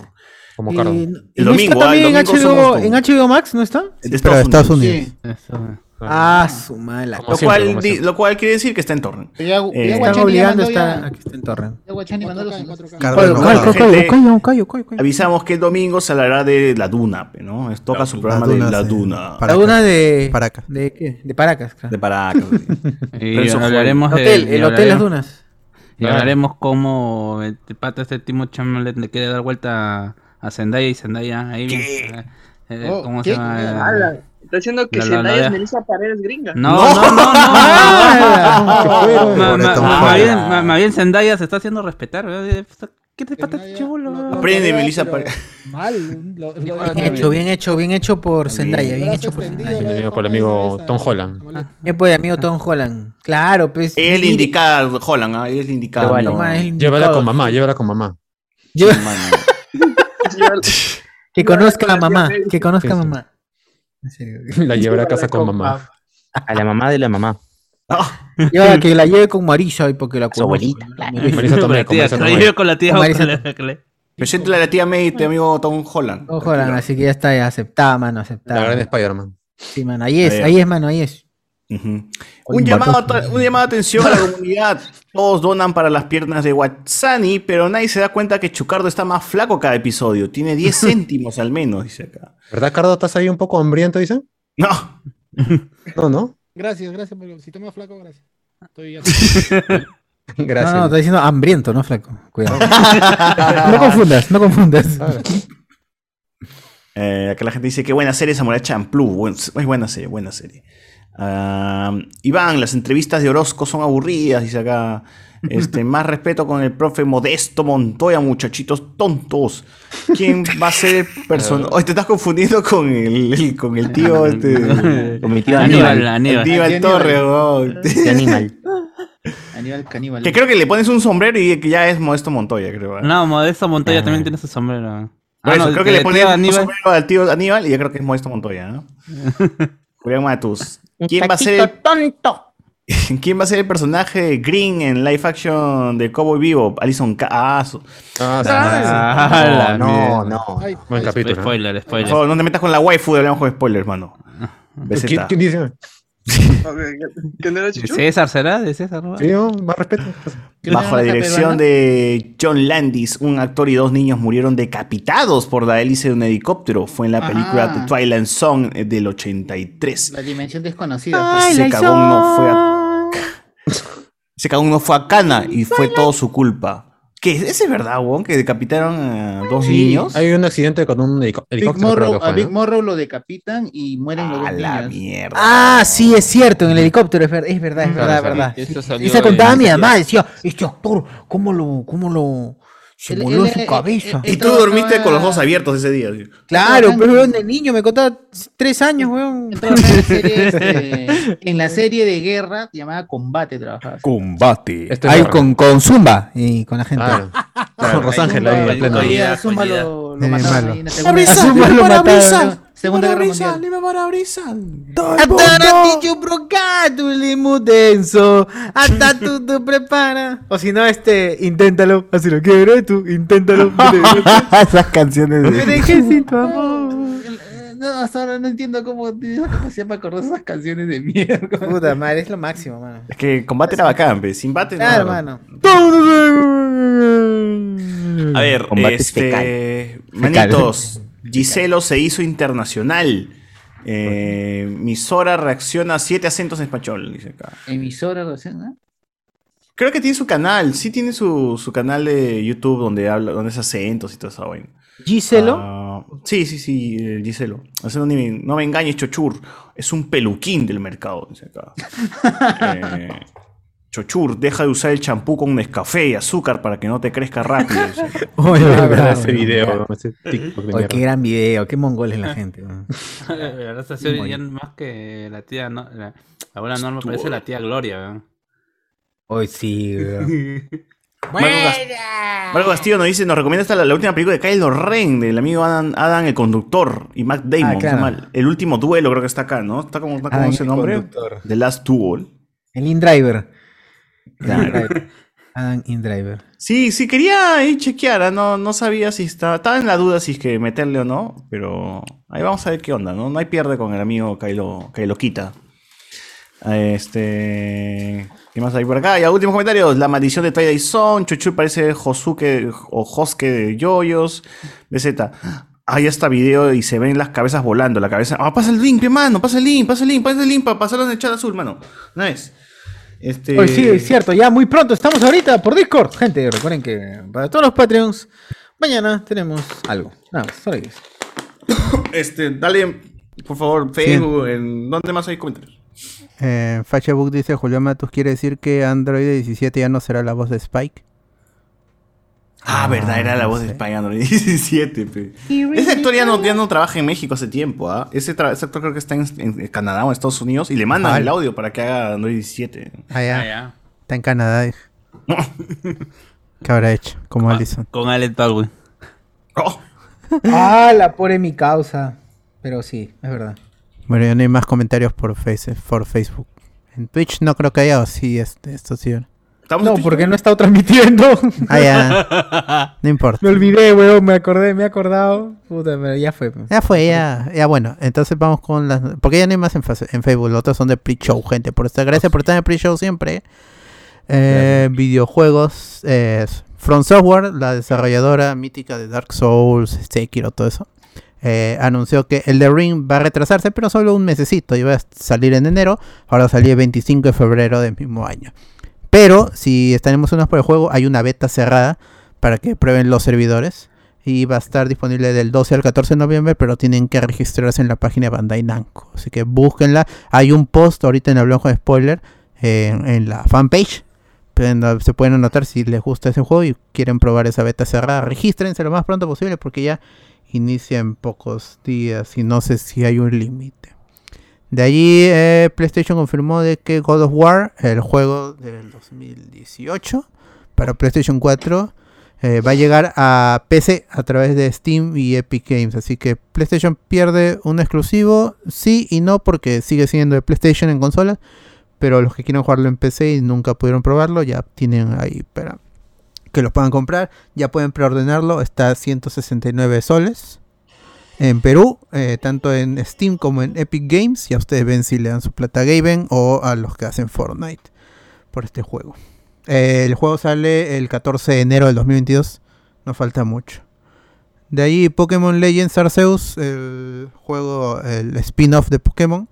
Como Cardo. Eh, El ¿no domingo, está ah, el también en, domingo somos HBO, en HBO Max, ¿no está? De Pero de Estados Unidos. Sí. Eso. Ah, su madre. la- Como Lo, siempre, cual, di- lo cual quiere decir que está en torrent. Ya, ya Eh, Están obligando a mandó estar ya- aquí está en torrent. ya Guachani mandó los 4K, cinco. 4K. Cardo Bueno, no bueno, va. Callo, callo, gente- callo, callo, callo, callo. Avisamos que el domingo se hablará de la Duna, ¿no? Es- Toca su programa de la eh, Duna. La una de. Paracas. ¿De qué? De Paracas, claro. De Paracas. Y hablaremos El hotel, el hotel Las Dunas. Y hablaremos cómo el pata este Timo Chalamet le quiere dar vuelta a Zendaya y Zendaya ahí. eh, eh, Oh, ¿Cómo ¿qué? se llama? Eh, Está diciendo que Zendaya es Melissa Paredes gringa. No, no, no, no. Ah, ma- Holland. Más bien, ma- más bien Zendaya se está haciendo respetar. ¿verdad? ¿Qué te no- no- Aprende, no, Melissa Paredes. Mal. lo- lo- Bien hecho, bien hecho, bien hecho por Zendaya, bien hecho por Zendaya. Por el amigo Tom Holland. Bien por el amigo Tom Holland. Claro, pues. Él indica Holland, ¿ah? Él es indicado. No. toma, es el Llévala con mamá, llévala con mamá. Que conozca a mamá, que conozca a mamá. La llevará a casa con mamá. A la mamá de la mamá. Yo que la lleve con Marisa y porque la Su abuelita. Marisa Tomé, la con la lleve con la tía. La- Preséntale a la tía May, tu amigo Tom Holland. Tom Holland, así que ya está aceptada, mano, La aceptada. gran Spider-Man. Sí, mano, ahí es, ahí es, mano, ahí es. Un llamado, a un llamado de atención a la comunidad. Todos donan para las piernas de Watsani, pero nadie se da cuenta que Chucardo está más flaco cada episodio. Tiene 10 céntimos al menos, dice acá. ¿Verdad, Cardo? ¿Estás ahí un poco hambriento, dicen? No. No, no. Gracias, gracias. Pero si toma flaco, gracias. Estoy ya. Gracias. No, no, está diciendo hambriento, no flaco. Cuidado. no confundas, no confundas. Eh, acá la gente dice que buena serie Samurai Champloo. Buen- es buena serie, buena serie. Ah, Iván, las entrevistas de Orozco son aburridas, dice acá. Este, más respeto con el profe Modesto Montoya, muchachitos tontos. ¿Quién va a ser el personaje? Oye, te estás confundiendo con el, el- con el tío este. Con mi tío Aníbal, Aníbal. El Aníbal. Aníbal. Torres, Aníbal. Aníbal Caníbal. Que creo que le pones un sombrero y que ya es Modesto Montoya, creo. ¿eh? No, Modesto Montoya Ah. también tiene su sombrero. Por Ah, eso, no, creo que le pones un Aníbal. sombrero al tío Aníbal y ya creo que es Modesto Montoya, ¿no? Julián Matus. Un ¿Quién va a ser el tonto. ¿Quién va a ser el personaje de Green en live action de Cowboy Vivo? Alison Ca- Ah, su- Ah, no, no. Ay, Buen capítulo. Spoiler, Por spoiler. favor, no te metas con la waifu de Hablamos con Spoilers, mano. ¿Quién, quién dice? ¿Que no era ¿De Chuchu? César será? ¿De César? no? Sí, no, más respeto. Bajo la dirección de John Landis, un actor y dos niños murieron decapitados por la hélice de un helicóptero. Fue en la Ajá. película The Twilight Song eh, del 83. La dimensión desconocida. pues. Ese cagón no fue a... Ese cagón no fue a Cana y fue todo su culpa. ¿Qué? ¿Ese es verdad, weón? Que decapitaron a dos Sí. niños. Hay un accidente con un helicóptero. Morrow, a Big ¿no? Morrow lo decapitan y mueren los A dos la niños. mierda. Ah, sí, es cierto, en el helicóptero, es verdad, es verdad, es Claro, verdad, sí. verdad. Esa contaba mi mamá, decía, este actor, ¿cómo lo, cómo lo, se Él- voló su él- cabeza? él- Y tú dormiste con los ojos abiertos ese día. sí. Claro, pero weón, de niño me contaba tres años, weón. Trabajaba en la serie, este, en la serie de guerra llamada Combate trabajaba. Combate. Ahí con, con Zumba y con la gente. Claro. Con Rosángel ahí en pleno. Ahí Calidad, a Zumba calidad. lo, lo el mataron Zumba lo mataron. Segunda guerra mundial. Ataraticho brocato, limo denso. Hasta tú te preparas. O si no, este, inténtalo. Así lo quieres tú, inténtalo. Esas canciones de... dejes sin tu amor. No, hasta ahora no entiendo cómo tienes la capacidad para acordar esas canciones de mierda. Puta madre, es lo máximo, mano. Es que combate era bacán, pe. sin bate no. Claro, no. mano. A ver, Combate este, manitos, Giselo se hizo internacional. Eh, Misora reacciona a siete acentos en español, dice acá. Emisora, ¿no? Creo que tiene su canal, sí tiene su, su canal de YouTube donde habla, donde es acentos y todo eso. vaina. Giselo. Ah, sí, sí, sí, eh, Giselo. O sea, no, ni no me engañes, Chochur. Es un peluquín del mercado, dice acá. Eh, Chochur, deja de usar el champú con Nescafé y azúcar para que no te crezca rápido. Oye, verdad, verdad, ese video, ese TikTok de Oye, qué gran video, qué mongol es la gente. verdad, ya más que la tía, no, la, la abuela Norma parece la tía Gloria, weón. Hoy sí, weón. Marco, Castillo nos dice, nos recomienda esta la, la última película de Kylo Ren, del amigo Adam, Adam, el conductor, y Matt Damon. Ah, claro. El último duelo creo que está acá, ¿no? Está como, está como Adam, ese el nombre. conductor. The Last Duel. El InDriver. Claro. InDriver. Adam InDriver. Sí, sí, quería ahí chequear, ¿ah? no, no sabía si estaba, estaba en la duda si es que meterle o no, pero ahí vamos a ver qué onda, ¿no? No hay pierde con el amigo Kylo, Kylo Quita. Este, ¿qué más hay por acá? Y a últimos comentarios, la maldición de Twilight Zone, Chuchu parece Josuke o Josuke de Yoyos, BZ. Ahí está video y se ven las cabezas volando, la cabeza. Ah, pasa el link, mano, pasa el link, pasa el link, pasa el link para pasarlo en el chat azul, mano. No es. Este... Hoy sí, es cierto, ya muy pronto estamos ahorita por Discord. Gente, recuerden que para todos los Patreons, mañana tenemos algo. Nada más, solo eso. Este, dale, por favor, Facebook, en ¿dónde más hay comentarios? Eh, Facebook dice, Julián Matus quiere decir que Android 17 ya no será la voz de Spike. Ah, verdad, era la voz de Spy Android 17, pe. Ese actor ya no, ya no trabaja en México hace tiempo, ¿ah? Ese, actor creo que está en, en Canadá o en Estados Unidos y le mandan Ah, el audio para que haga Android 17. Ah, ya. Ah, ya. Está en Canadá. dije. ¿Qué habrá hecho? Como Ah, Allison. Con Alec Baldwin. Oh, Ah, la pobre mi causa. Pero sí, es verdad. Bueno, ya no hay más comentarios por, face, por Facebook. En Twitch no creo que haya, o sí, este, esto sí. ¿Estamos No, porque no he estado transmitiendo. Ah, ya. No importa. Me olvidé, weón, me acordé, me he acordado. Puta, pero ya fue. pues. Ya fue, ya, ya bueno. Entonces vamos con las. Porque ya no hay más en, face- en Facebook. Los otros son de pre-show, gente. Por estar, gracias por estar en el pre-show siempre. Eh, videojuegos. eh, From Software, la desarrolladora mítica de Dark Souls, Sekiro, todo eso. eh, anunció que el The Ring va a retrasarse, pero solo un mesecito. Iba a salir en enero. Ahora salió el 25 de febrero del mismo año. Pero si están emocionados por el juego, hay una beta cerrada para que prueben los servidores. Y va a estar disponible del 12 al 14 de noviembre, pero tienen que registrarse en la página de Bandai Namco. Así que búsquenla. Hay un post ahorita en el blog de spoiler en la fanpage. Pueden- Se pueden anotar si les gusta ese juego y quieren probar esa beta cerrada. Regístrense lo más pronto posible porque ya inicia en pocos días y no sé si hay un límite. De allí eh, PlayStation confirmó de que God of War, el juego del 2018 para PlayStation 4, eh, va a llegar a PC a través de Steam y Epic Games. Así que PlayStation pierde un exclusivo, sí y no, porque sigue siendo de PlayStation en consolas, pero los que quieren jugarlo en PC y nunca pudieron probarlo, ya tienen ahí para que lo puedan comprar. Ya pueden preordenarlo, está a 169 soles. En Perú, eh, tanto en Steam como en Epic Games, ya ustedes ven si le dan su plata a Gaben o a los que hacen Fortnite por este juego. Eh, el juego sale el 14 de enero del 2022, no falta mucho. De ahí Pokémon Legends Arceus, el juego, el spin-off de Pokémon,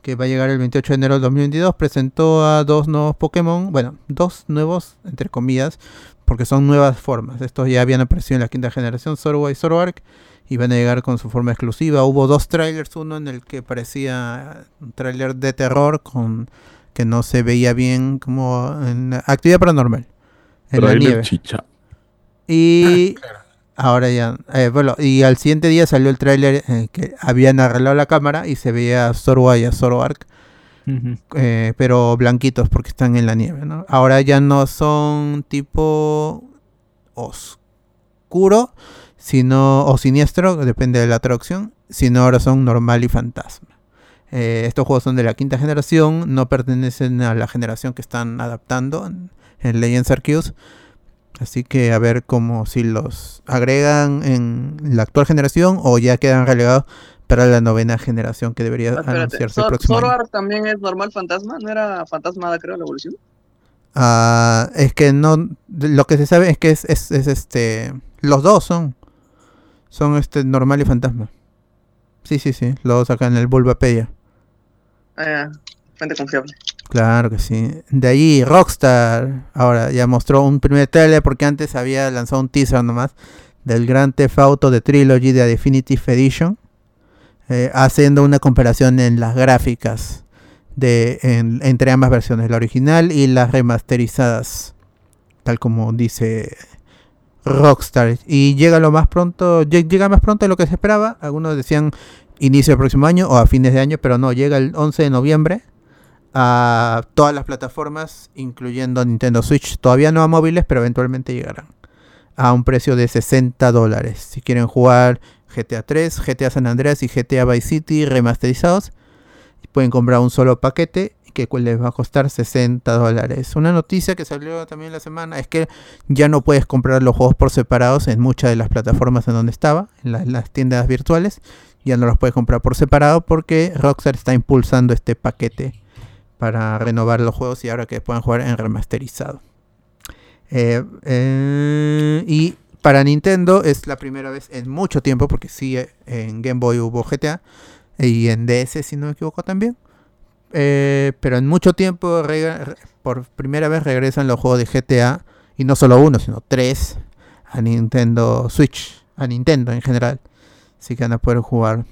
que va a llegar el 28 de enero del 2022, presentó a dos nuevos Pokémon, bueno, dos nuevos, entre comillas, porque son nuevas formas. Estos ya habían aparecido en la quinta generación, Zorua y Zoroark, y van a llegar con su forma exclusiva. Hubo dos trailers, uno en el que parecía un trailer de terror con que no se veía bien como en actividad paranormal en la nieve. chicha. Y ahora ya, eh, bueno, y al siguiente día salió el tráiler eh, que habían arreglado la cámara y se veía a Zorua y a Zoroark, eh, pero blanquitos porque están en la nieve, ¿no? Ahora ya no son tipo oscuro, sino o siniestro, depende de la traducción, sino ahora son normal y fantasma. Eh, estos juegos son de la quinta generación, no pertenecen a la generación que están adaptando en, en Legends Arceus. Así que a ver cómo si los agregan en la actual generación o ya quedan relegados para la novena generación que debería Espérate, anunciarse el próximo año. También es normal fantasma, ¿no era fantasmada, creo, la evolución? Ah, es que no, lo que se sabe es que es, es, es, este, los dos son, son este normal y fantasma. Sí, sí, sí, los dos acá en el Bulbapedia. Ah, ya, fuente confiable. Claro que sí. De ahí Rockstar ahora ya mostró un primer trailer porque antes había lanzado un teaser nomás del Gran Theft Auto de Trilogy de Definitive Edition, eh, haciendo una comparación en las gráficas de en- entre ambas versiones, la original y las remasterizadas, tal como dice Rockstar. Y llega lo más pronto, lle- llega más pronto de lo que se esperaba. Algunos decían inicio del próximo año o a fines de año, pero no, llega el 11 de noviembre a todas las plataformas, incluyendo Nintendo Switch. Todavía no a móviles, pero eventualmente llegarán. A un precio de 60 dólares. Si quieren jugar GTA 3, GTA San Andreas y GTA Vice City remasterizados, pueden comprar un solo paquete que les va a costar 60 dólares. Una noticia que salió también la semana es que ya no puedes comprar los juegos por separados en muchas de las plataformas en donde estaba, en la- en las tiendas virtuales. Ya no los puedes comprar por separado porque Rockstar está impulsando este paquete para renovar los juegos y ahora que puedan jugar en remasterizado. Eh, eh, y para Nintendo es la primera vez en mucho tiempo, porque sí, en Game Boy hubo GTA y en DS, si no me equivoco también. Eh, pero en mucho tiempo, por primera vez regresan los juegos de GTA, y no solo uno, sino tres, a Nintendo Switch, a Nintendo en general. Así que van a poder jugar.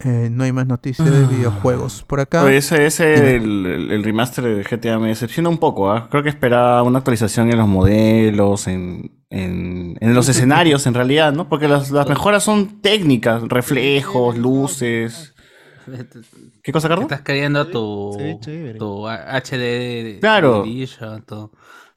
Eh, no hay más noticias de videojuegos por acá. Oye, ese, ese Dime. el, el- el remaster de GTA me decepciona un poco. ¿ah? Creo que esperaba una actualización en los modelos, en, en, en los escenarios, en realidad, ¿no? Porque las, las mejoras son técnicas, reflejos, luces. ¿Qué cosa, Carlos? Estás queriendo tu, tu HD Claro. Edition, tu,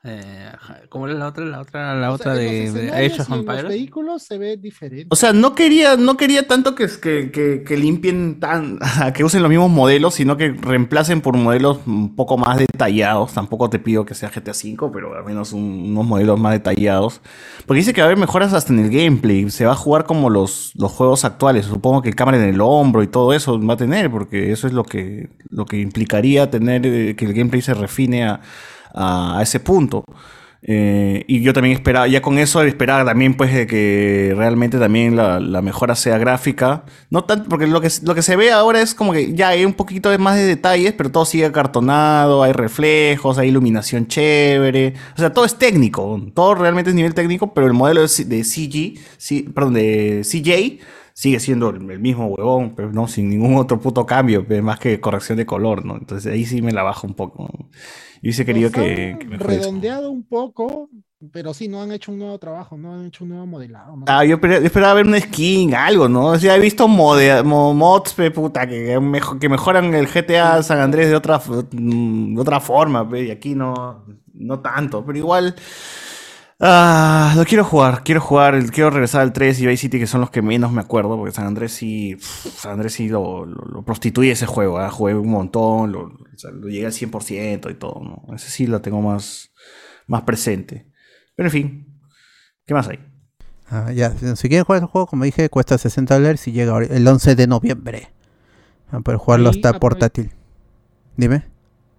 eh, ¿Cómo era la otra? La otra, la O otra de, de Age of en los Empires. vehículos se ve diferente. O sea, no quería, no quería tanto que, que, que, que limpien tan, que usen los mismos modelos, sino que reemplacen por modelos un poco más detallados. Tampoco te pido que sea GTA V, pero al menos un- unos modelos más detallados. Porque dice que va a haber mejoras hasta en el gameplay. Se va a jugar como los, los juegos actuales. Supongo que el cámara en el hombro y todo eso va a tener, porque eso es lo que, lo que implicaría tener eh, que el gameplay se refine a, a- ese punto. Eh, y yo también esperaba, ya con eso esperaba también pues de que realmente también la, mejora sea gráfica. No tanto, porque lo que, lo que se ve ahora es como que ya hay un poquito más de detalles, pero todo sigue acartonado, hay reflejos, hay iluminación chévere. O sea, todo es técnico, todo realmente es nivel técnico, pero el modelo de, CG, perdón, de CJ sigue siendo el, el mismo huevón, pero no sin ningún otro puto cambio, pues, más que corrección de color, ¿no? Entonces ahí sí me la bajo un poco. Yo hubiese querido Los que, que redondeado un poco, pero sí, no han hecho un nuevo trabajo, no han hecho un nuevo modelado. ¿no? Ah, yo esperaba, yo esperaba ver una skin, algo, ¿no? O sea, he visto mode- mo- mods, pe, puta, que, mejo- que mejoran el GTA San Andrés de otra, mm, de otra forma, pe, y aquí no, no tanto, pero igual, Ah, lo quiero jugar, quiero jugar, quiero regresar al 3 y Vice City, que son los que menos me acuerdo, porque San Andrés sí, pff, San Andrés sí lo, lo- lo prostituye ese juego, ¿ah? jugué un montón, lo, o sea, lo llegué al 100% y todo, ¿no? Ese sí lo tengo más, más presente. Pero en fin, ¿qué más hay? Ah, ya, si quieren jugar el juego, como dije, cuesta 60 dólares y llega el 11 de noviembre. Van a poder jugarlo aprove- portátil. Dime.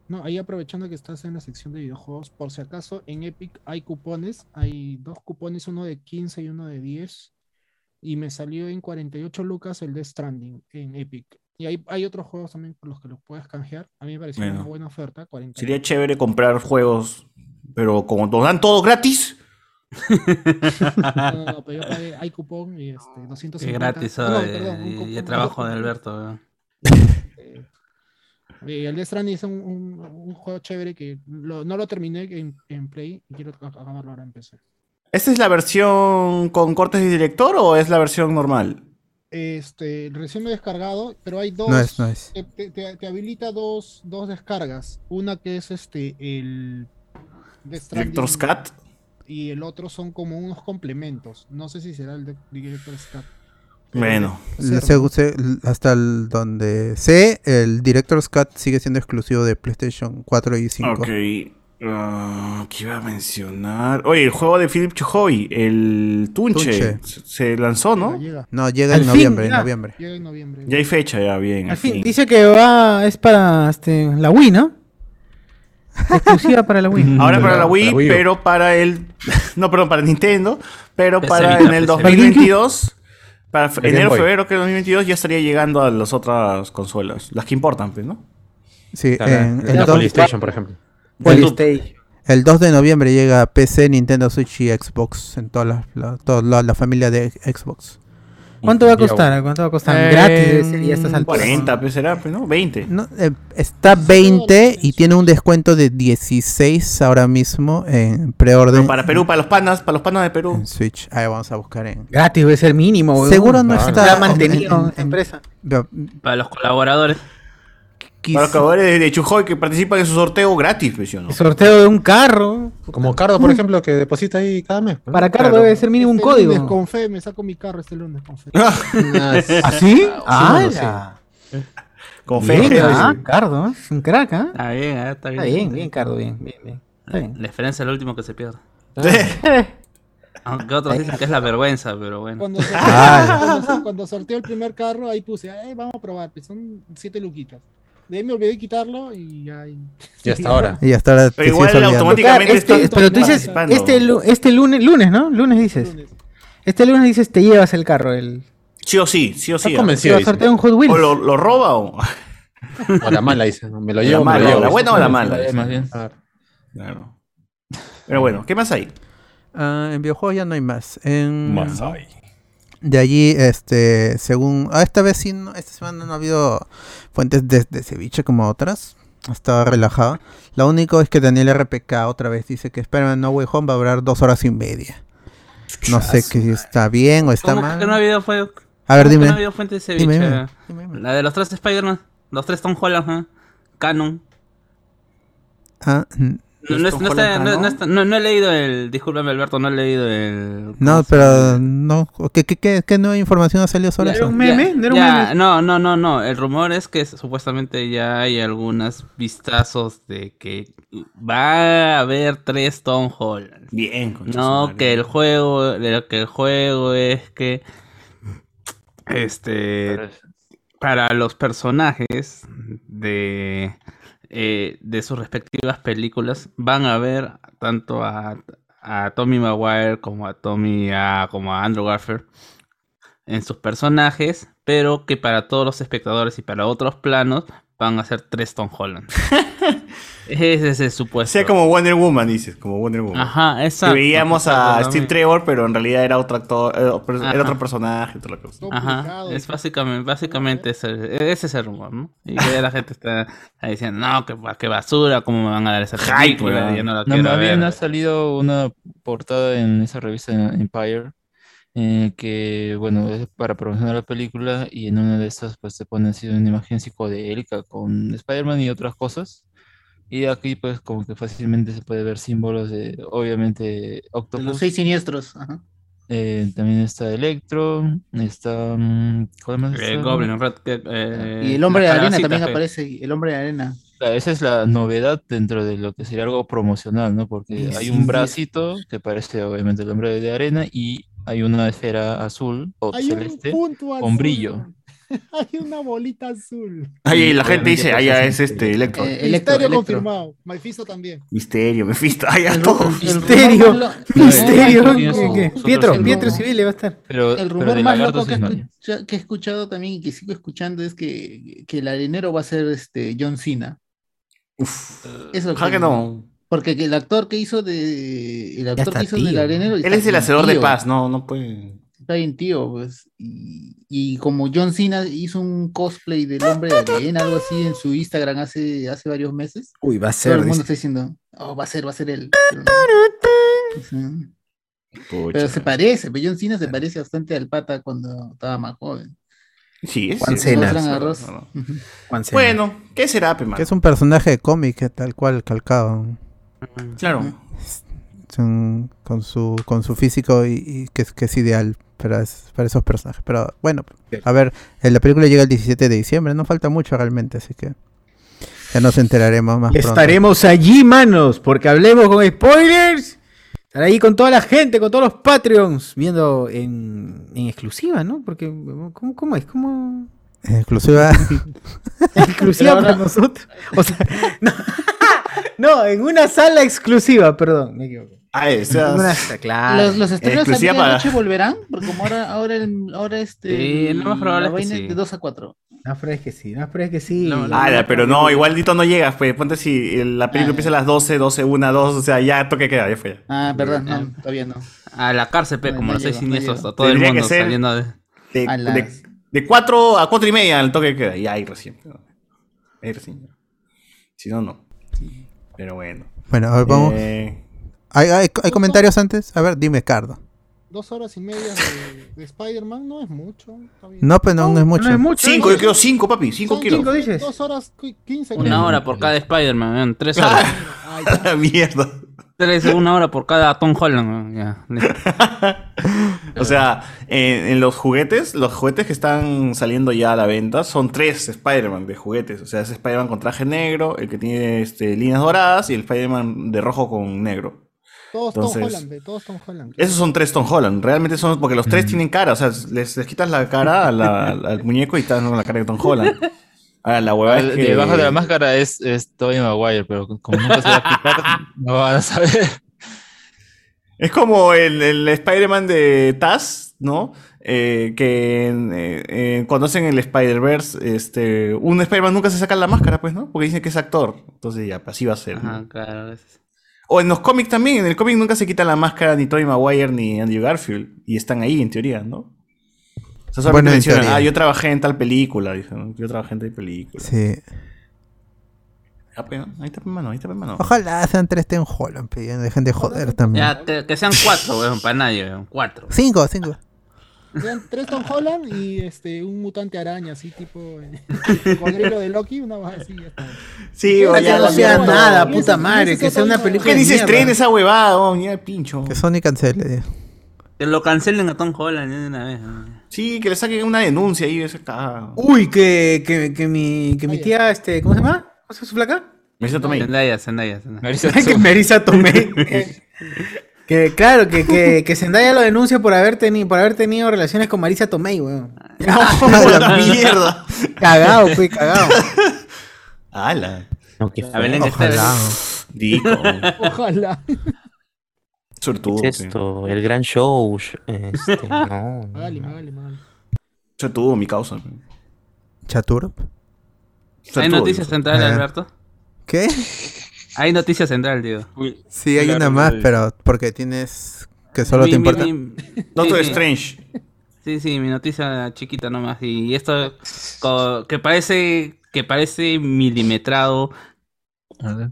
No, ahí aprovechando que estás en la sección de videojuegos, por si acaso en Epic hay cupones, hay dos cupones, uno de 15 y uno de 10, y me salió en 48 lucas el de Stranding en Epic. Y hay, hay otros juegos también por los que los puedes canjear. A mí me pareció Bueno. una buena oferta, 40 Sería chévere comprar juegos, pero como nos dan todo gratis. No, no, no, pero yo pagué, hay cupón y este, 250. Es gratis, no, no, perdón, un y- y cupón el de trabajo de 250. Alberto. Y el de Stranding es un, un- un juego chévere que lo- no lo terminé en, en Play y quiero ac- acabarlo ahora en PC. ¿Esta es la versión con cortes de director o es la versión normal? Este, recién me he descargado, pero hay dos. No es, no es. Te, te- te- te habilita dos, dos descargas. Una que es este, el. Death Director's Cut. Y el otro son como unos complementos. No sé si será el de Director's Cut. Bueno. Segu- se- hasta el donde sé, el Director's Cut sigue siendo exclusivo de PlayStation 4 y 5. Ok. ah, ¿Qué iba a mencionar? Oye, el juego de Philip Chujoy, el Tunche, Tunche. se se lanzó, ¿no? No, llega en fin, noviembre, en ya. noviembre. Llega en noviembre. Ya hay fecha, ya, bien. Al fin, fin. dice que va, es para este, la Wii, ¿no? Exclusiva para la Wii. Ahora para la Wii, la Wii pero para el. No, perdón, para Nintendo, pero para en el PC. 2022. Para El enero, Boy. febrero que 2022 ya estaría llegando a las otras consolas. Las que importan, pues, ¿no? Sí, Claro, en- la el, 2, PlayStation, por ejemplo. Polystation. el 2 de noviembre llega PC, Nintendo Switch y Xbox en toda la, la- toda la- la familia de Xbox. ¿Cuánto va a costar? ¿Cuánto va a costar? Eh, Gratis debe ser, y a estas alturas. 40, pues será, pues, ¿no? 20. No, eh, está 20 y tiene un descuento de 16 ahora mismo en preorden Pero para Perú, para los panas, para los panas de Perú. en Switch. Ahí vamos a buscar en... Gratis debe ser mínimo. Seguro no Claro. está ha mantenido en- en- esta empresa. Para los colaboradores. Para los jugadores de, Chujoy que participan en su sorteo gratis, pues, ¿sí o no? Sorteo de un carro. Como Cardo, por ejemplo, que deposita ahí cada mes. Para Claro. debe ser mínimo un Este lunes código. con fe, me saco mi carro este lunes con fe. Ah, ¿Ah, sí? Ah, no sé. ya. Con fe. Bien, ah. Cardo, ¿eh? es un crack, ¿ah? Está bien, ah, está bien. Está bien, bien, Cardo, bien, bien, bien. Está bien. La diferencia es lo último que se pierde. Aunque otros dicen que es la vergüenza, pero bueno. Cuando, sorteo, Ah. cuando, cuando sorteo el primer carro, ahí puse, "Ay, vamos a probar, pues son siete luquitas. De ahí me olvidé de quitarlo y ya. Y hasta ahora. Y hasta ahora Pero igual automáticamente Este- pero tú dices, este, este lunes, lunes, ¿no? Lunes dices. Lunes. Este lunes dices, te llevas el carro. El... Sí o sí, sí o sí. Convencido. Te dice. sortea un Hot Wheels. O lo, lo roba o. O la mala, dice. Me lo La llevo, me mala, lo llevo. la buena o la mala. sí, más bien. Claro. Claro. Pero bueno, ¿qué más hay? Ah, en videojuegos ya no hay más. En... De allí, este, según... Ah, esta vez sí, no- esta semana no ha habido fuentes de, de ceviche como otras. Estaba relajado. Lo único es que Daniel RPK otra vez dice que Spider-Man No Way Home va a durar dos horas y media. No sé que si está bien o está ¿Cómo mal. que no ha habido fue? A ver, ¿Cómo que dime. No ha habido fuente de ceviche. Dime, dime, dime, dime. La de los tres Spider-Man. Los tres Tom Holland, ¿eh? Canon. Ah, No, no, es- está- está- he leído el. Discúlpame, Alberto, no he leído el. no, ¿cómo se pero no. ¿Qué, qué, qué, qué nueva información ha salido sobre ¿Era eso? un meme? ¿No era un Ya, meme? no, no, no, no. El rumor es que supuestamente ya hay algunos vistazos de que va a haber tres Tom Holland. Bien, No, que el juego, que el juego es que este para los personajes de eh, de sus respectivas películas van a ver tanto a, a Tommy Maguire como a Tommy como a Andrew Garfield en sus personajes, pero que para todos los espectadores y para otros planos van a ser tres Tom Holland. Ese es el supuesto. sea, como Wonder Woman, dices, como Wonder Woman. Ajá, Que exacto. veíamos a. Steve Trevor, pero en realidad era otro actor, era otro- era Ajá. otro personaje, otra cosa. Ajá, es básicamente, básicamente ese, ese es el rumor, ¿no? Y que la gente está ahí diciendo, no, qué, qué basura, cómo me van a dar esa película, ya no la No, quiero más bien ver. ha salido una portada en esa revista Empire eh, que, bueno, es para promocionar la película y en una de estas pues te pone así una imagen psicodélica con Spider-Man y otras cosas Y aquí pues como que fácilmente se puede ver símbolos de, obviamente, De Octopus. los seis siniestros. Ajá. Eh, también está Electro, está... mm, ¿Cuál más Eh, está? Goblin, Red eh, Y el hombre de arena también fe. aparece. El hombre de arena. Claro, esa es la novedad dentro de lo que sería algo promocional, ¿no? Porque Sí, hay sí, un sí. bracito que parece obviamente el hombre de arena y hay una esfera azul o Hay un celeste punto azul. con brillo. Hay una bolita azul. Ahí la gente dice, ah, ya es es este Electro. Eh, Electro, Misterio Electro. confirmado. Mephisto también. Misterio, Mephisto, ah, ya El todo. Misterio. Misterio. Pietro, Pietro. Civil va a estar. Pero, El pero rumor de más loco que, escucha- que he escuchado también y que sigo escuchando es que, que el arenero va a ser este John Cena. Uf, Eso ojalá que no. Porque que el actor que hizo de. El actor que hizo del tío. arenero. Él es el hacedor de paz, no, no puede. Está bien tío, pues. Y, y como John Cena hizo un cosplay del hombre de arena, algo así en su Instagram hace, hace varios meses. Uy, va a Todo ser. el mundo dice. está diciendo, oh, va a ser, va a ser él. Pero, no. Se parece, pero John Cena se parece bastante al pata cuando estaba más joven. Sí, es Juan Cena. no, no. Cena. Bueno, ¿qué será, pe, man? Que es un personaje de cómic, tal cual, calcado. Claro. Es un- con, su, con su físico y, y que, es- que es ideal para, es- para esos personajes. Pero bueno, a ver, eh, la película llega el 17 de diciembre, no falta mucho realmente, así que ya nos enteraremos más pronto. Estaremos allí, manos, porque hablemos con spoilers. Estar ahí con toda la gente, con todos los Patreons, viendo en, en exclusiva, ¿no? Porque, ¿cómo, cómo es? ¿Cómo? En exclusiva. exclusiva para nosotros. O sea, no, no, en una sala exclusiva, perdón, me equivoco. Ah, esa. En una claro. Los, los estrenos exclusiva para- medianoche volverán, porque como ahora, ahora, el- ahora este. Sí, lo más probable la es que vaina sí. de 2 a 4. No, pero es que sí, no, pero es que sí. No, no, Ah, ya, pero no, igualito no llegas, pues. Ponte si la película Ah, empieza a las 12, 12, 1, 2, o sea, ya toque queda, ya fue. ya. Ah, verdad, no, todavía no. A la cárcel, pe, No, como no los seis llego, no siniestros, llego. a todo el Tendría que mundo ser- saliendo de... De, A las- de, de 4 a 4 y media el toque queda, y ahí recién. Ahí recién. Si no, no. Pero bueno. Bueno, a ver, vamos. Eh, ¿Hay, hay, hay comentarios antes? A ver, dime, Cardo. Dos horas y media de, de Spider-Man no es mucho. No, pues no, no es mucho. No es mucho. cinco, yo quiero 5, papi, 5 Son quiero. cinco dices. Dos horas qui- quince. Una creo. hora por cada Spider-Man, weón, tres horas. Ay. Mierda. Tres, una hora por cada Tom Holland, ya. O sea, en, en los juguetes, los juguetes que están saliendo ya a la venta son tres Spider-Man de juguetes. O sea, es Spider-Man con traje negro, el que tiene este, líneas doradas y el Spider-Man de rojo con negro. Todos Tom Entonces- Holland, ve, todos Tom Holland. Esos son tres Tom Holland. Realmente son porque los tres Mm. tienen cara. O sea, les, les quitas la cara a la- al muñeco y están con la cara de Tom Holland. Ahora, la huevada es que... Debajo de la máscara es, es Tobey Maguire, pero como nunca se va a quitar, no van a saber. Es como el, el Spider-Man de Taz, ¿no? Eh, que eh, eh, cuando hacen el Spider-Verse, este, un Spider-Man nunca se saca la máscara, pues, ¿no? Porque dicen que es actor. Entonces ya, pues, así va a ser. ¿no? Ajá, claro. es- O en los cómics también. En el cómic nunca se quita la máscara ni Tobey Maguire ni Andrew Garfield. Y están ahí, en teoría, ¿no? O sea, solamente Bueno, en mencionan, ah, yo trabajé en tal película. Dicen. Yo trabajé en tal película. Sí. Ah, pues, ¿no? Ahí está, mano, ahí está, mano. Ojalá sean tres Ten Holland, ya dejen de joder también. Ya, que, que sean cuatro, weón, para nadie, weón, cuatro. Cinco, cinco. Sean tres Tom Holland y este, un mutante araña, así tipo eh, el cocodrilo de Loki, una baja así. ya está. Sí, o ya no sea nada, puta madre, que sea una película ¿Qué de dice mierda. estrena esa huevada? Oh, ya, pincho. Que Sony cancele. Que lo cancelen a Tom Holland de una vez. weón. Sí, que le saquen una denuncia ahí. Ese cagado. Uy, que, que, que mi, que mi tía, este, ¿cómo se llama? ¿Cómo se llama su flaca? Dice Tomei. Zendaya, Zendaya, Zendaya. Marisa que Tomei. Marisa Tomei. que claro, que, que, que Zendaya lo denuncia por haber, tenido por haber tenido relaciones con Marisa Tomei, weón. la mierda. Cagado, fui cagado. ¡Hala! No, qué A Belén. Dico. Ojalá. Sortudo. ¿Qué es sí. esto? El gran show. Este, no. no. Sortudo, mi causa. Chaturp. ¿Hay noticias Eh. Alberto? ¿Qué? Hay noticias centrales, digo. Sí, hay una más, pero porque tienes que solo Mi- te mi- importa. mi- Doctor sí, sí. Strange. Sí, sí, mi noticia chiquita nomás. Y esto que parece que parece milimetrado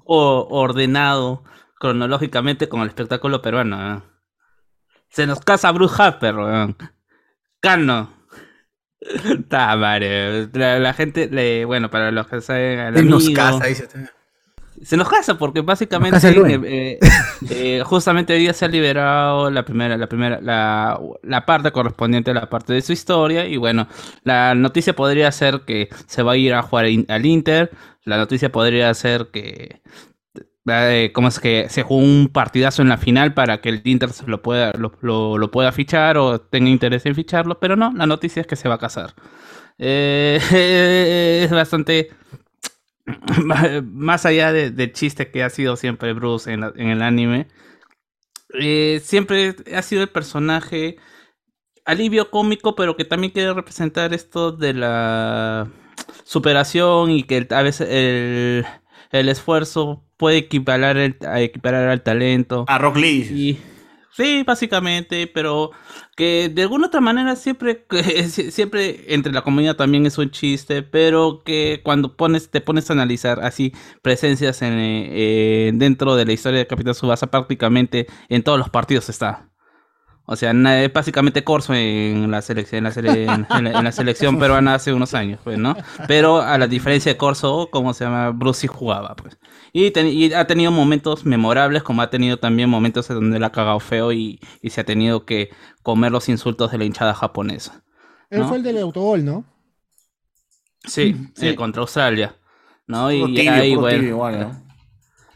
o ordenado cronológicamente con el espectáculo peruano. ¿eh? Se nos casa Bruce Harper, weón. Cano. Está madre. La, la gente, le, bueno, para los que saben, Él nos casa, dice. Se nos casa porque básicamente casa eh, eh, justamente hoy día se ha liberado la primera, la primera, la, la parte correspondiente a la parte de su historia y bueno, la noticia podría ser que se va a ir a jugar in- al Inter, la noticia podría ser que eh, ¿cómo es que se jugó un partidazo en la final para que el Inter lo pueda lo, lo- pueda fichar o tenga interés en ficharlo, pero no, la noticia es que se va a casar. Eh, es bastante más allá de- del chiste que ha sido siempre Bruce en, el anime, eh, siempre ha sido el personaje alivio cómico, pero que también quiere representar esto de la superación y que a veces el, el esfuerzo puede equiparar, el- a equiparar al talento. A Rock Lee. Y, sí, básicamente, pero que de alguna otra manera siempre, siempre entre la comunidad también es un chiste, pero que cuando pones, te pones a analizar así presencias en, eh, dentro de la historia de Capitán Subasa, prácticamente en todos los partidos está. O sea, es básicamente Corso en la selección, en la, sele- en- en la- en la selección peruana hace unos años, pues, ¿no? Pero a la diferencia de Corso, como se llama, Bruce sí jugaba, pues. Y, ten- y ha tenido momentos memorables, como ha tenido también momentos en donde le ha cagado feo y, y se ha tenido que comer los insultos de la hinchada japonesa. Él ¿no? fue el del autogol, ¿no? Sí, Sí. eh, contra Australia. ¿no? Y tibio, ahí, bueno. tibio igual, ¿no?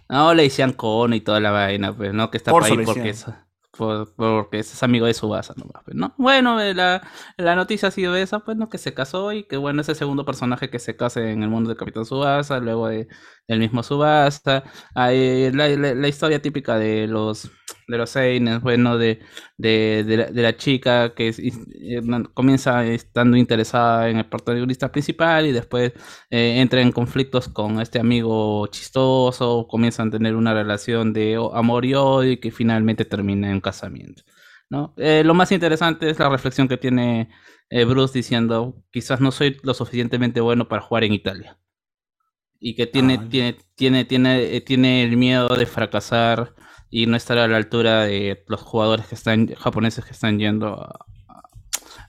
No, le decían cono y toda la vaina, pues, ¿no? Que está Corso ahí porque decían. Porque es amigo de Subasa, nomás, pues, ¿no? Bueno, eh, la, la noticia ha sido esa, pues, ¿no? Que se casó y que, bueno, es el segundo personaje que se casa en el mundo de Capitán Subasa, luego de, del mismo Subasa. Hay la, historia típica de los de los seinen, bueno, de, de, la, chica que eh, comienza estando interesada en el protagonista principal y después eh, entra en conflictos con este amigo chistoso, comienzan a tener una relación de amor y odio y que finalmente termina en casamiento. ¿no? Eh, lo más interesante es la reflexión que tiene Bruce diciendo, quizás no soy lo suficientemente bueno para jugar en Italia. Y que tiene, tiene, tiene, tiene, eh, tiene el miedo de fracasar y no estar a la altura de los jugadores que están japoneses que están yendo a,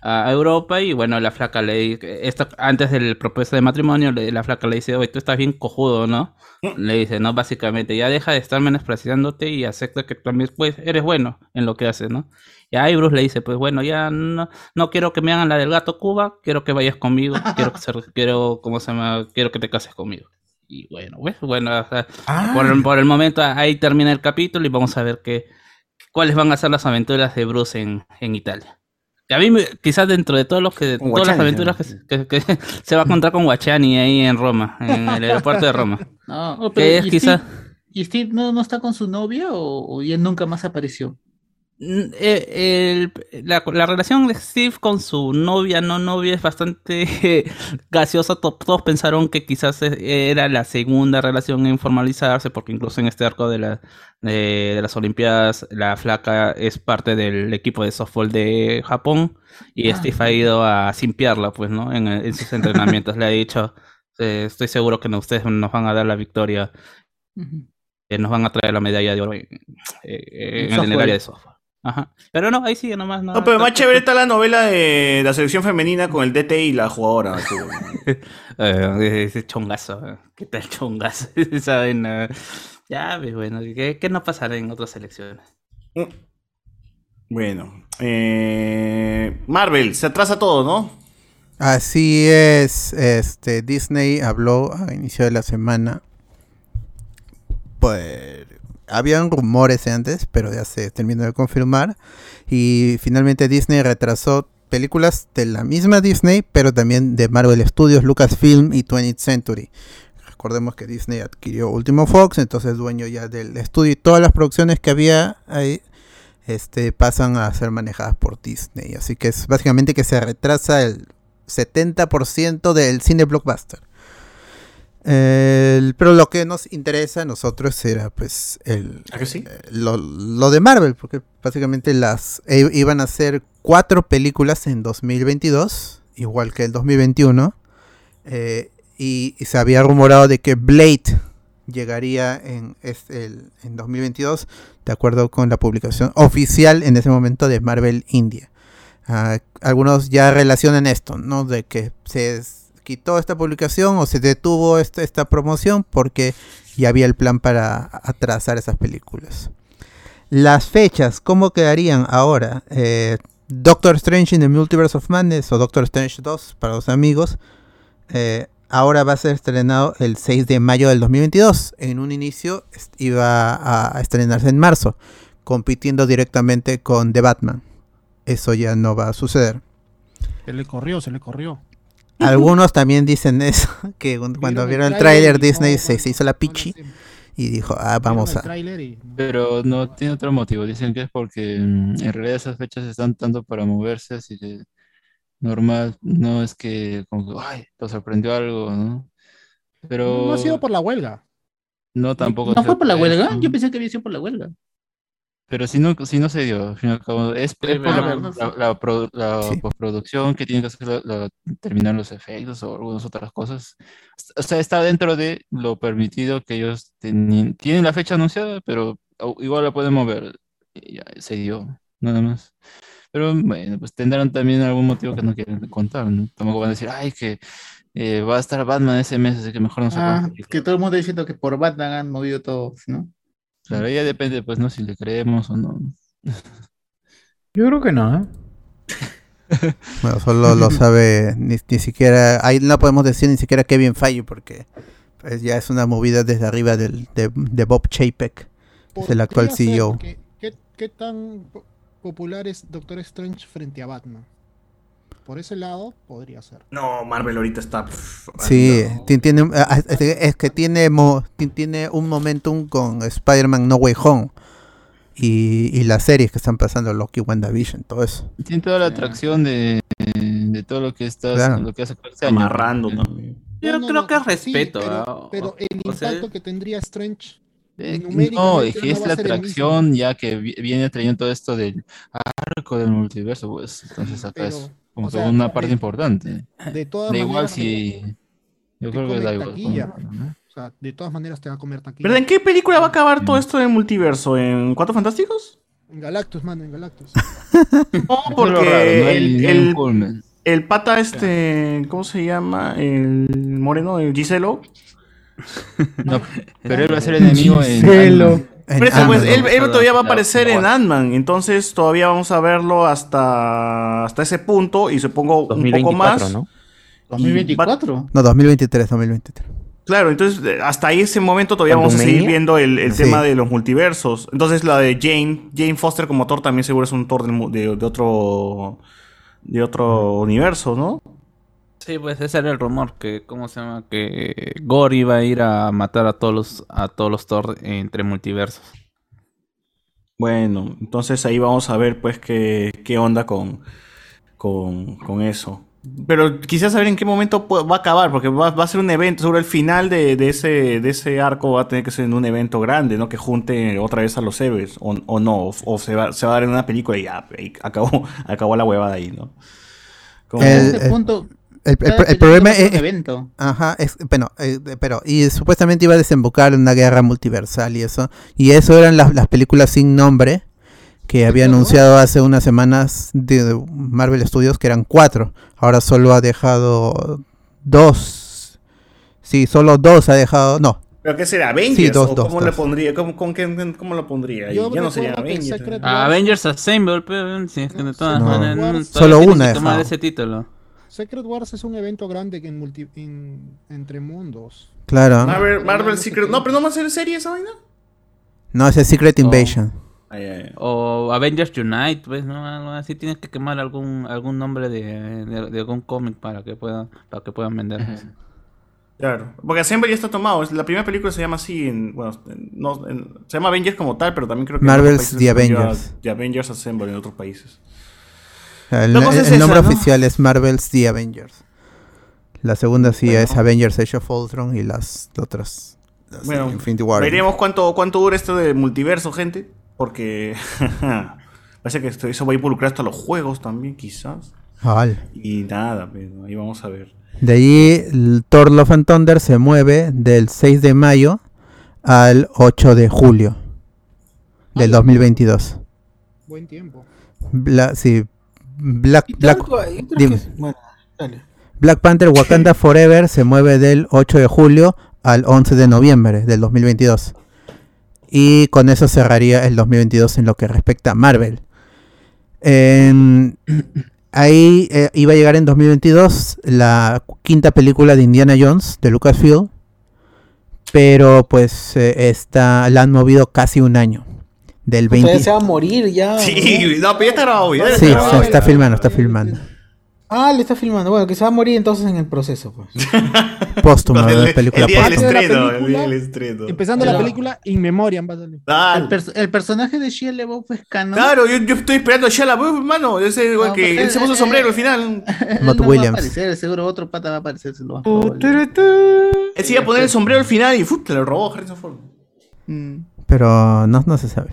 a Europa y bueno, la flaca le esto antes del propuesta de matrimonio, la flaca le dice, oye, tú estás bien cojudo, ¿no? Le dice, no, básicamente, ya deja de estar menospreciándote y acepta que también pues, eres bueno en lo que haces, ¿no? Y ahí Bruce le dice, pues bueno, ya no, no quiero que me hagan la del gato Cuba, quiero que vayas conmigo, quiero que ser, quiero, ¿cómo se llama? Quiero que te cases conmigo. Y bueno, pues, bueno, o sea, por, el, por el momento ahí termina el capítulo y vamos a ver qué, cuáles van a ser las aventuras de Bruce en, en Italia. A mí, me- quizás dentro de todos los que, todas las aventuras que, se- que- que se va a encontrar con Guachani ahí en Roma, en el aeropuerto de Roma. No, Que es ¿y quizá- Steve, ¿y Steve no, no está con su novia o, o ya nunca más apareció? Eh, el- la, la relación de Steve con su novia, no novia, es bastante gaseosa. To- Todos pensaron que quizás e- era la segunda relación en formalizarse, porque incluso en este arco de, la, de, de las Olimpiadas, la flaca es parte del equipo de softball de Japón y Ah. Steve ha ido a simpiarla, pues, ¿no? En, en sus entrenamientos. Le ha dicho, eh, estoy seguro que no- ustedes nos van a dar la victoria, eh, nos van a traer la medalla de oro en, eh, en el, en el área de softball. Ajá. Pero no, ahí sigue nomás. No, No, pero más chévere está la novela de la selección femenina con el DT y la jugadora. Eh, ese chongazo, eh. ¿qué tal chongazo? ¿Saben? ya, pues, bueno, ¿qué, qué no pasará en otras elecciones? Bueno, eh, Marvel, se atrasa todo, ¿no? Así es, este Disney habló a inicio de la semana. Pues habían rumores antes, pero ya se terminó de confirmar. Y finalmente Disney retrasó películas de la misma Disney, pero también de Marvel Studios, Lucasfilm y 20th Century. Recordemos que Disney adquirió Último Fox, entonces dueño ya del estudio y todas las producciones que había ahí este, pasan a ser manejadas por Disney. Así que es básicamente que se retrasa el 70% del cine blockbuster. El- pero lo que nos interesa a nosotros era pues el, eh, lo, lo de Marvel, porque básicamente las e- iban a ser cuatro películas en 2022, igual que el 2021, eh, y, y se había rumorado de que Blade llegaría en, este- el- en 2022, de acuerdo con la publicación oficial en ese momento de Marvel India. Ah, algunos ya relacionan esto, ¿no? De que se es- quitó esta publicación o se detuvo esta, esta promoción porque ya había el plan para atrasar esas películas. Las fechas, ¿cómo quedarían ahora? Eh, Doctor Strange in the Multiverse of Madness o Doctor Strange 2 para los amigos. eh, ahora va a ser estrenado el 6 de mayo del 2022. En un inicio iba a estrenarse en marzo, compitiendo directamente con The Batman. Eso ya no va a suceder. Se le corrió, se le corrió. Algunos también dicen eso, que un- cuando vieron el tráiler Disney se, se hizo la pichi y dijo, ah, vamos a... Pero no tiene otro motivo. Dicen que es porque mm, en realidad esas fechas están tanto para moverse, así que normal, no es que como que, ay, te sorprendió algo, ¿no? Pero No ha sido por la huelga. no tampoco. ¿No fue por la huelga? Yo pensé que había sido por la huelga. Pero si no, si no se dio, al fin y al cabo, es, es por la, la- la pro- la postproducción que tiene que hacer la- la- terminar los efectos o algunas otras cosas. O sea, está dentro de lo permitido que ellos teni- tienen la fecha anunciada, pero igual la pueden mover. Y ya se dio, nada más. Pero bueno, pues tendrán también algún motivo que no quieren contar, ¿no? Tampoco van a decir, ay, que eh, va a estar Batman ese mes, así que mejor no Ah, sacamos que todo el mundo diciendo que por Batman han movido todo, ¿no? Claro, ya depende, pues, ¿no? Si le creemos o no. Yo creo que no, ¿eh? Bueno, solo lo sabe ni, ni siquiera, ahí no podemos decir ni siquiera Kevin Feige porque pues, ya es una movida desde arriba del, de, de Bob Chapek, es el actual E CEO. porque ¿Qué, qué tan po- popular es Doctor Strange frente a Batman? Por ese lado, podría ser. No, Marvel ahorita está. pff, Sí, ti- tiene, ah, es, es que tiene, tiene un momentum con Spider-Man No Way Home y, y las series que están pasando, Loki, WandaVision, todo eso. Tiene toda la atracción de, de todo lo que estás, Claro. lo que hace este año. Amarrando también. Yo No, no, creo no, que es sí, respeto. pero, ¿ah? pero el O sea, impacto que tendría Strange Eh, No, es que es la atracción ya que vi- viene trayendo todo esto del arco del multiverso, pues. Entonces acá es Pero, como o sea, una parte de- importante. De todas Da igual maneras, si. Yo te creo que da igual. O sea, de todas maneras te va a comer taquilla. ¿Verdad? ¿En qué película va a acabar todo esto del multiverso? ¿En Cuatro Fantásticos? En Galactus, mano, en Galactus. No, porque raro, no hay- el, el- pata este, ¿cómo se llama? El moreno, el Giselo. No, pero él va a ser enemigo en. Giselo. Eso, pues, él, él todavía va a aparecer en Ant-Man, entonces todavía vamos a verlo hasta, hasta ese punto y supongo un poco 2024, más. ¿no? Y va- 2024. No, 2023, 2023. Claro, entonces eh, hasta ahí ese momento todavía vamos a seguir viendo el, el Sí. tema de los multiversos. Entonces la de Jane, Jane Foster como Thor también seguro es un Thor mu- de, de otro de otro universo, ¿no? Sí, pues ese era el rumor que, ¿cómo se llama? Que Gore iba a ir a matar a todos los, a todos los Thor entre multiversos. Bueno, entonces ahí vamos a ver pues qué, qué onda con, con, con eso. Pero quisiera saber en qué momento va a acabar, porque va, va a ser un evento, sobre el final de, de ese, de ese arco va a tener que ser en un evento grande, ¿no? Que junte otra vez a los héroes, o, o no, o, o se, va, se va a dar en una película y ya, y acabó, acabó la huevada ahí, ¿no? Como- El- este el- punto, El, el el problema es, un evento. Ajá, es, bueno, eh, pero, y supuestamente iba a desembocar en una guerra multiversal y eso, y eso eran las, las películas sin nombre que había anunciado hace unas semanas de, Marvel Studios, que eran cuatro, ahora solo ha dejado dos, sí, solo dos ha dejado, no, ¿Pero qué será? ¿Avengers? Sí, dos, ¿O dos, ¿Cómo dos. le pondría? ¿Cómo, con qué- cómo lo pondría? Yo ya no sería Avengers. ¿eh? A Wars- Avengers Assemble, pero si es que de todas No. maneras no, Solo una tomar ese título. Secret Wars es un evento grande en multi, en- entre mundos. claro, Marvel, Marvel Secret... No, pero no va a ser serie esa vaina. no, es Secret Oh. Invasion. Ay, ay, ay. O Avengers Unite, pues, ¿no? Así tienes que quemar algún algún nombre de, de, de algún cómic para que puedan para que puedan vender. pues. Claro, porque Assemble ya está tomado. es- La primera película se llama así, en, bueno, en- no, en- se llama Avengers como tal, pero también creo que Marvel's The Avengers. The Avengers Assemble en otros países. El, La cosa el- es el nombre esa, ¿no? oficial es Marvel's The Avengers. La segunda sí Bueno. es Avengers Age of Ultron y las otras, las Bueno, Infinity War. veremos cuánto, cuánto dura esto de multiverso, gente, porque parece que esto, eso va a involucrar hasta los juegos también, quizás. Al. Y nada, pero ahí vamos a ver. De ahí el Thor Love and Thunder se mueve del 6 de mayo al 8 de julio del 2022. Buen tiempo. Bla- sí, Black, que- bueno, dale. Panther Wakanda Forever se mueve del 8 de julio al 11 de noviembre del 2022. Y con eso cerraría el 2022 en lo que respecta a Marvel. En- ahí eh, iba a llegar en 2022 la quinta película de Indiana Jones de Lucasfilm. Pero pues eh, esta la han movido casi un año. Del Todavía 20. se va a morir ya. Sí, no, pero ya está grabado. Ya Sí, está grabado. está filmando, está filmando. Ah, le está filmando. Bueno, que se va a morir entonces en el proceso, pues. Póstuma, El- el película día del póstuma. estreno, el película, día del estreno. Empezando la película, In Memoriam va a salir. El, pers- el personaje de Shia LaBeouf es canon. Claro, yo, yo estoy esperando a Shia LaBeouf, hermano. Ese No, que pero él se puso él- sombrero al final. Él Matt no Williams. va a aparecer, seguro otro pata va a aparecer. Se lo más probable. Él se iba a poner el sombrero al final y ¡fum! te lo robó Harrison Ford. Mm. Pero no, no se sabe.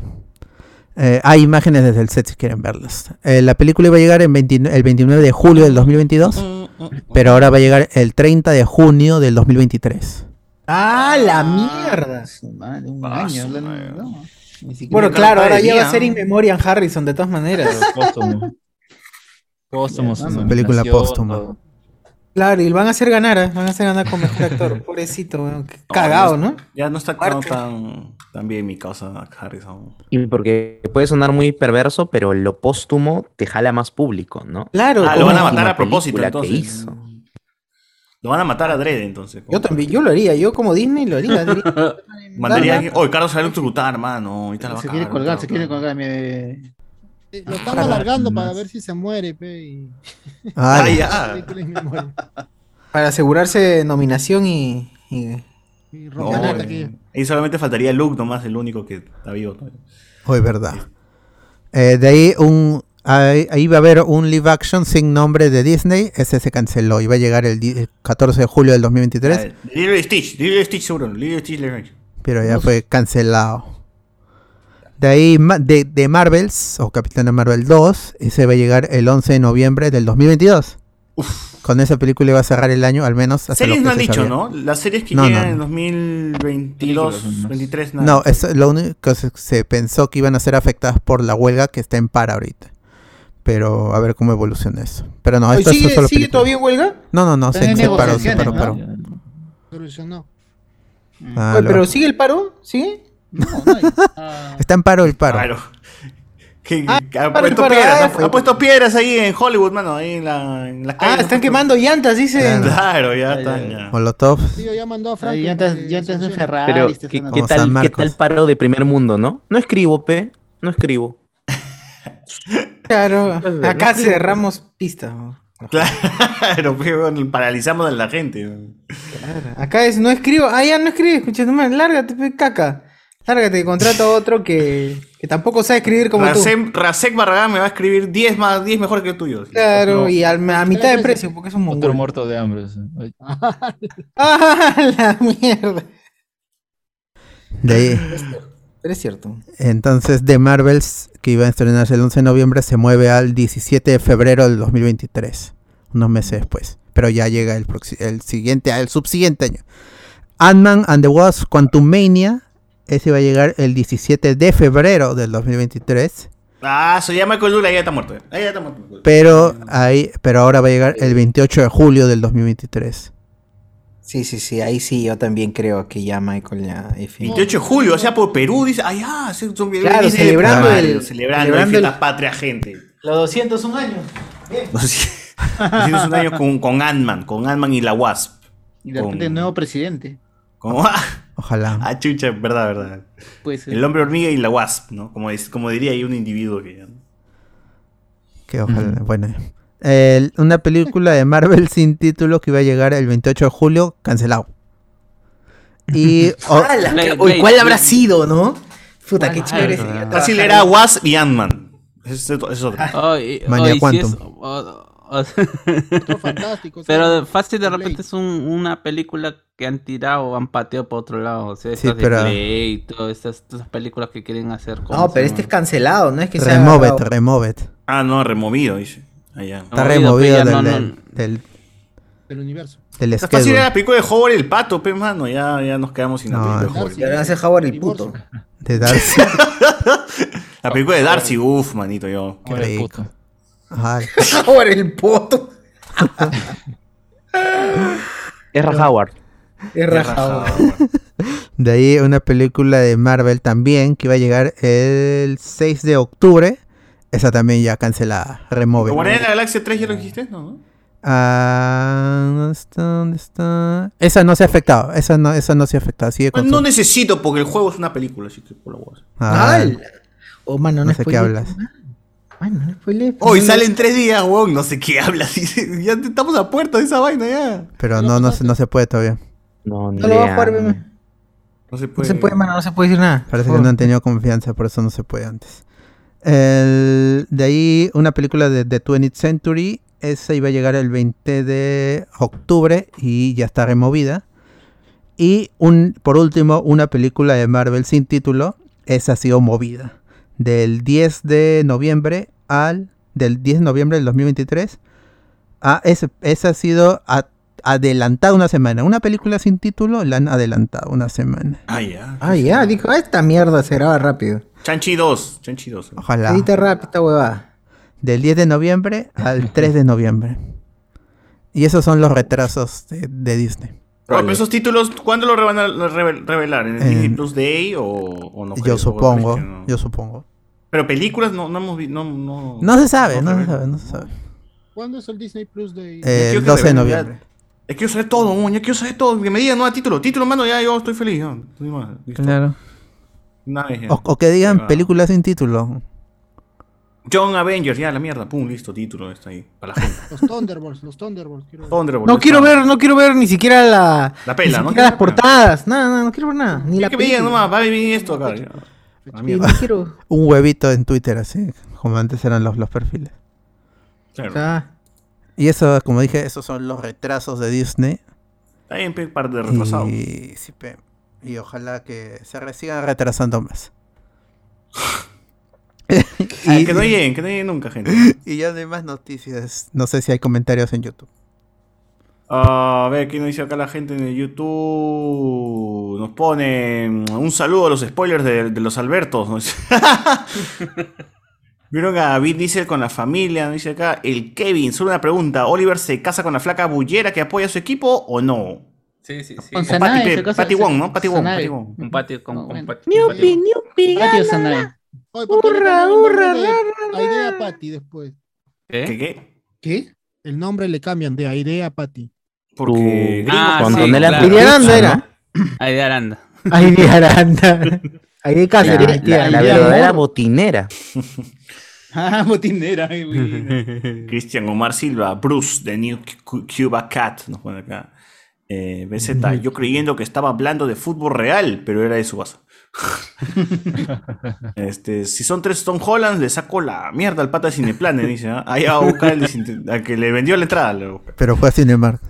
Eh, hay imágenes desde el set si quieren verlas. Eh, la película iba a llegar en 29 el 29 de julio del 2022, pero ahora va a llegar el 30 de junio del 2023. ¡Ah, la mierda! Su madre, un Ah, año. madre. no, Bueno, claro, ahora ya va a ser. In Memoriam Harrison, de todas maneras. Póstumo. Póstumo. su Una película póstuma. Claro, y van a hacer ganar, ¿eh? van a hacer ganar con mejor actor. Pobrecito, weón, qué cagado, ¿no? Ya no está actuando tan, tan bien mi causa Harrison. Y porque puede sonar muy perverso, pero lo póstumo te jala más público, ¿no? Claro, Ah, lo van a matar a propósito que entonces. hizo. Lo van a matar a Dredd entonces. Yo también, yo lo haría, yo como Disney lo haría. Mandaría a Dale. alguien, oh, Carlos sale a ejecutar, hermano. Se quiere colgar, se quiere colgar. me- Eh, Lo están alargando para ver si se muere, pe. Y... Ah, Ah, ya. Para asegurarse nominación y. y- Y No, eh, solamente faltaría Luke nomás, el único que está vivo. todavía. Hoy verdad. Eh, de ahí un ahí, ahí va a haber un live action sin nombre de Disney, ese se canceló, iba a llegar el, el 14 de julio del 2023, Ah, y Stitch, y Stitch seguro, y Stitch le pero ya fue cancelado. De ahí de, de Marvels o Capitana Marvel 2, ese va a llegar el 11 de noviembre del 2022. Con esa película iba a cerrar el año al menos hasta lo Series que no han se dicho, sabía. ¿no? Las series que No, llegan no. en 2022, 23, nada. No, es lo único que se, se pensó que iban a ser afectadas por la huelga que está en para ahorita. Pero a ver cómo evoluciona eso. Pero no, esto es ¿Sigue, solo sigue película. todavía en huelga? No, no, no, se, se paró, se paró, ¿no? paró. Ah, Oye, lo- ¿Pero sigue el paro? ¿Sigue? No, no hay. Ah, Está en paro el paro. Claro. Que- Ah, que ha, puesto para, piedras, ah, ha- puesto piedras ahí en Hollywood, mano, ahí en la, en las Ah, están quemando llantas, dicen. Claro, ya Ay, están. ya. Molotov. Tío ya mandó a Frank. llantas, llantas de Ferrari. Pero, ¿qué, tal, ¿qué tal paro de primer mundo, no? No escribo, pe. No escribo. Claro, acá ¿no? cerramos pista. ¿no? Claro, pero paralizamos a la gente. Claro. Acá es, no escribo. Ah, ya no escribe, escucha, nomás, lárgate, caca. Lárgate, contrata a otro que, que tampoco sabe escribir como tú. Rasek, Rasek Barragán me va a escribir 10 más, 10 mejor que el tuyo. Claro, No. y a mitad de precio, porque es un Otro mongol. muerto de hambre. sí. ¡Ah, la mierda! De ahí. Pero es cierto. Entonces, de Marvels, que iba a estrenarse el 11 de noviembre, se mueve al 17 de febrero del 2023. Unos meses después. Pero ya llega el, el siguiente, el subsiguiente año. Ant-Man and the Wasp Quantumania. Ese va a llegar el 17 de febrero del 2023. Ah, se llama ya está muerto. Ahí ya está muerto. Pero, ahí, pero ahora va a llegar el 28 de julio del 2023. Sí, sí, sí, ahí sí, yo también creo que ya Michael ya. es fin. 28 de julio, o sea, por Perú, dice. Ay, ah, sí, son Claro, celebrando puta el- Celebrando, celebrando el el- fiesta patria, gente. Los 201 años. No sé. Hicimos un año con, con Ant-Man, con Ant-Man y la Wasp. Y de repente Con- nuevo presidente. Como, ah, Ojalá. ah, chucha, verdad, verdad. Puede ser. El hombre hormiga y la Wasp, ¿no? Como, es, como diría ahí un individuo que. Que ojalá, bueno. El- una película de Marvel sin título que iba a llegar el 28 de julio, cancelado. Y o- Ah, la ¿cuál habrá sido, no? Puta, qué chévere Ah, sería Fácil trabajar era ahí. Wasp y Ant-Man. Es, es, es otro. Quantum. es- o- o- pero fácil de Blade. repente es un- una película que han tirado o han pateado para otro lado. O sea, Sí, estas de pero- Blade, todas estas, estas películas que quieren hacer. ¿cómo No, pero este es cancelado, no es que sea. Removet, agarrado. Removet. Ah, no, removido, dice. Allá. Está Removido, removido ya del, no, no. del, del, Del universo. del Está fácil era la película de Howard el pato, pe, mano. Ya, ya nos quedamos sin la No, película de. Howard. Y ahora hace Howard el puto. De Darcy. La película de Darcy, uff, manito, yo. Qué rico. puto. Howard el puto. Erra Howard. Es rajado. De ahí una película de Marvel también que iba a llegar el 6 de octubre. Esa también ya cancelada, remove. Guardián de la Galaxia 3 ya lo dijiste, ¿no? ¿no? Ah, ¿dónde está? ¿Dónde está? Esa no se ha afectado. Esa no, esa no se ha afectado. Sigue con no su- necesito porque el juego es una película, así que por la voz. Ah. Oh, mano, no, no sé qué hablas. Mano, no spoilees, Hoy no sale en tres días, weón. No sé qué hablas. Ya estamos a puerta de esa vaina ya. Pero no, no, se- no se puede todavía. No, ni No lo va a idea. jugar, bebé. No se No puede. se puede, mano, no se puede decir nada. Parece que no han tenido confianza, por eso no se puede antes. El- de ahí una película de The 20th Century. Esa iba a llegar el 20 de octubre y ya está removida. Y un, por último, una película de Marvel sin título. Esa ha sido movida. Del 10 de noviembre al... Del 10 de noviembre del 2023. A ese, esa ha sido a- adelantada una semana. Una película sin título la han adelantado una semana. Ah, ya. Ah, ya, dijo, "Ah, esta mierda se graba rápido. Chanchi 2. Chanchi 2. Ojalá. Edita rápido esta huevada. Del 10 de noviembre al 3 de noviembre. Y esos son los retrasos de, de Disney. Pero pero esos títulos, ¿cuándo lo van a revel- revelar? ¿En el En- Disney Plus Day o, o no? Yo crees? ¿O supongo, no? yo supongo. Pero películas no, no hemos visto. No, no, No se sabe, no se sabe, no se sabe. ¿Cuándo es el Disney Plus de.? Eh, el que 12 de noviembre. Es que yo saber todo, mon, ya quiero saber todo. Que me digan, no, título, título, mano, ya yo estoy feliz. Estoy mal. Claro. O, o que digan películas sin título. John Avengers, ya, la mierda, pum, listo, título, está ahí, para la gente. Los Thunderbolts, los Thunderbolts. quiero ver. Thunderbolt, No quiero ver, no quiero ver ni siquiera la. La pela, ni ¿no? siquiera las portadas. Nada, nada, no quiero ver nada. Ni la que me digan película. nomás, va a venir esto acá. No quiero. Un huevito en Twitter, así. Como antes eran los, los perfiles. Claro. O sea, Y eso, como dije, esos son los retrasos de Disney. Bien, pe, par de retrasados. Y, sí, y ojalá que se sigan retrasando más. Ah, que no lleguen, que no lleguen nunca, gente. Y ya no hay más noticias. No sé si hay comentarios en YouTube. Ah, a ver, ¿qué nos dice acá la gente en el YouTube? Nos pone mm, un saludo a los spoilers de, de los Albertos. ¿no? Vieron a Vin Diesel con la familia, nos dice acá. El Kevin, solo una pregunta. ¿Oliver se casa con la flaca bullera que apoya a su equipo o no? Sí, sí, sí. Con Patty, Patty Wong, ¿no? Patty Wong. Patty. Un patio con, No, con ¿por qué le Hurra, hurra, de ra, Aidea Patty después? ¿Qué? ¿Qué? ¿Qué? ¿Qué? El nombre le cambian de Aidea a Patty. Porque Tu- Ah, con sí, claro. Ahí de Aranda. Ahí de Aranda. Ahí de Aranda. Ahí de La, Cáceres. la- tía, la verdadera amor. botinera. Ah, botinera. Cristian Omar Silva, Bruce, de New Cu- Cuba Cat, nos pone acá. Eh, BZ, yo creyendo que estaba hablando de fútbol real, pero era de su vaso. este, si son tres Tom Holland, le saco la mierda al pata de Cineplanet, dice. ¿ah? Ahí va a buscar el que le vendió la entrada. Pero fue a Cinemark.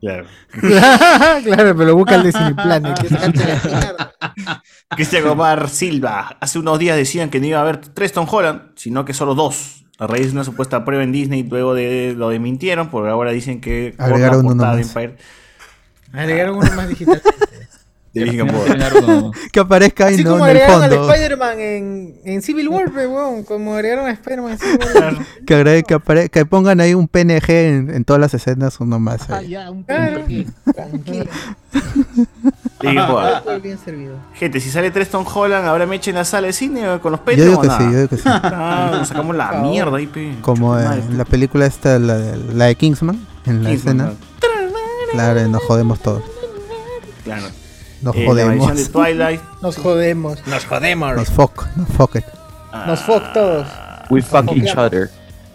Claro. claro, pero busca el la mierda. Cristian Omar Silva, hace unos días decían que no iba a haber tres Tom Holland, sino que solo dos. A raíz de una supuesta prueba en Disney, luego de lo desmintieron, por ahora dicen que Agregaron uno más. Empire Agregaron uno más digital. de. Terminaron- Que aparezca ahí Así no como en el agregaron al fondo. Spider-Man en, en Civil War, weón. Como agregaron a Spider-Man en Civil War. Que, agregue- que, apare- que pongan ahí un PNG en, en todas las escenas, uno más. Ah, ahí. ya, un. PNG. Tranquilo. Board. Todo bien servido. Gente, si sale tres Tom Holland, ¿habrá mecha en la sala de cine con los Yo Patreon digo o que nada? sí, yo digo que sí. Ah, nos sacamos la mierda ahí, pe. Como en la película esta, la de, la de Kingsman, en la Kingsman, escena. Claro, nos jodemos todos. Claro. Nos Eh, jodemos. de Twilight. Nos jodemos. Nos jodemos. Nos fuck, nos fuck it. Nos fuck todos. We fuck each other.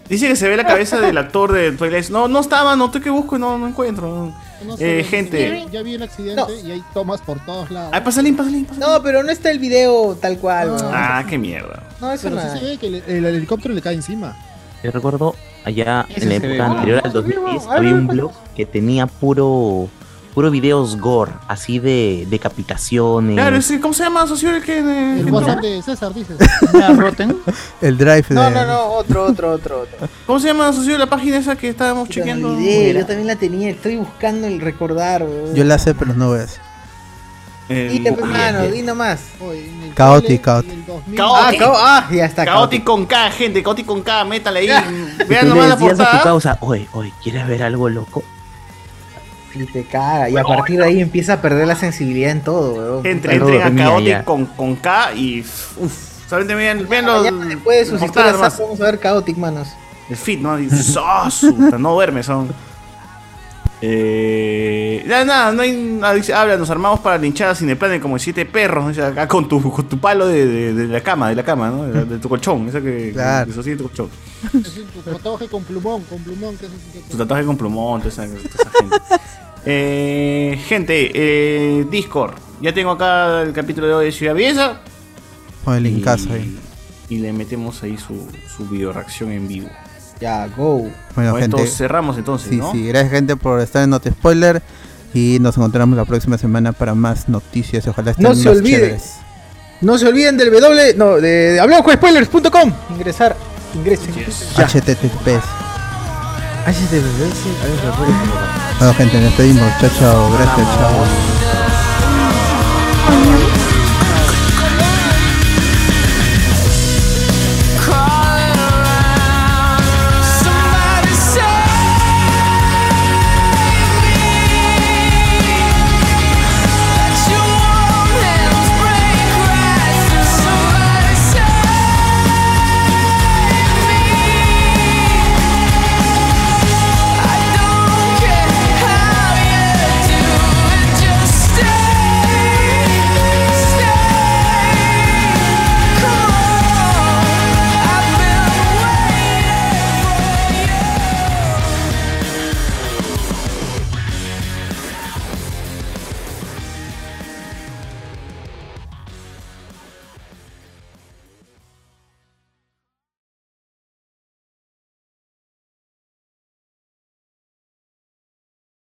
Dice que se ve la cabeza del actor de Twilight. No, no estaba, no estoy que busco y no, no encuentro. No Eh, sé, gente. Ya vi el accidente y hay tomas por todos lados. Ay, pásale, pásale, pásale. No, pero no está el video tal cual, weón. Ah, qué mierda. No, eso Pero no. sí se ve que el, el helicóptero le cae encima. Yo recuerdo allá en la ve. época anterior al 2010 había un blog que tenía puro puro videos gore, así de decapitaciones. Claro, ese, ¿cómo se llama, socio? El que. de- El WhatsApp de César, dices. El drive de. No, no, no, otro, otro, otro, otro. ¿Cómo se llama, socio? La página esa que estábamos chequeando. yo también la tenía, estoy buscando el recordar, weón. Yo la sé, pero no voy a decir. El- Dile, pues, mano, di nomás. Oye, en el Caótico, trailer caótico. del 2000, Caótico. Ah, ah, ya está. Caótico con K, gente, Caótico con K, métale ahí. Vean nomás la decías a tu portada. causa, oye, oye, ¿quieres ver algo loco? Y te caga. Y a partir de ahí empieza a perder la sensibilidad en todo, weón. Entre, Puta, entren a mira, Chaotic ya. con, con K y. Uff, solamente vean, vean los. Después de sus historias, vamos a ver Chaotic, manos. El fit, ¿no? Y, no duerme, son. Eh, nada, nada, no hay habla, nos armamos para linchadas sin el plan como siete perros. Dice, acá con tu, con tu palo de, de- de la cama, de la cama, ¿no? De, de tu colchón, esa que, Claro. que sostiene tu colchón. Es tu tatuaje con plumón, con plumón, que es Tu tatuaje con plumón, toda esa, toda esa gente. Eh, gente, eh, Discord. Ya tengo acá el capítulo de hoy de Ciudad Belleza. Con el linkazo ahí. Y le metemos ahí su, su video reacción en vivo. Ya, go. Bueno, Con esto gente. cerramos entonces, Sí, ¿no? sí, gracias gente por estar en Not Spoiler. Y nos encontramos la próxima semana para más noticias. Ojalá estén No se más olvide. chéveres. No se olviden del W, no, de, de hablamosconspoilers.com. Ingresar, ingresen. HTTPS. HTTPS, Bueno, gente, nos despedimos. Chao, chao. Gracias, chao.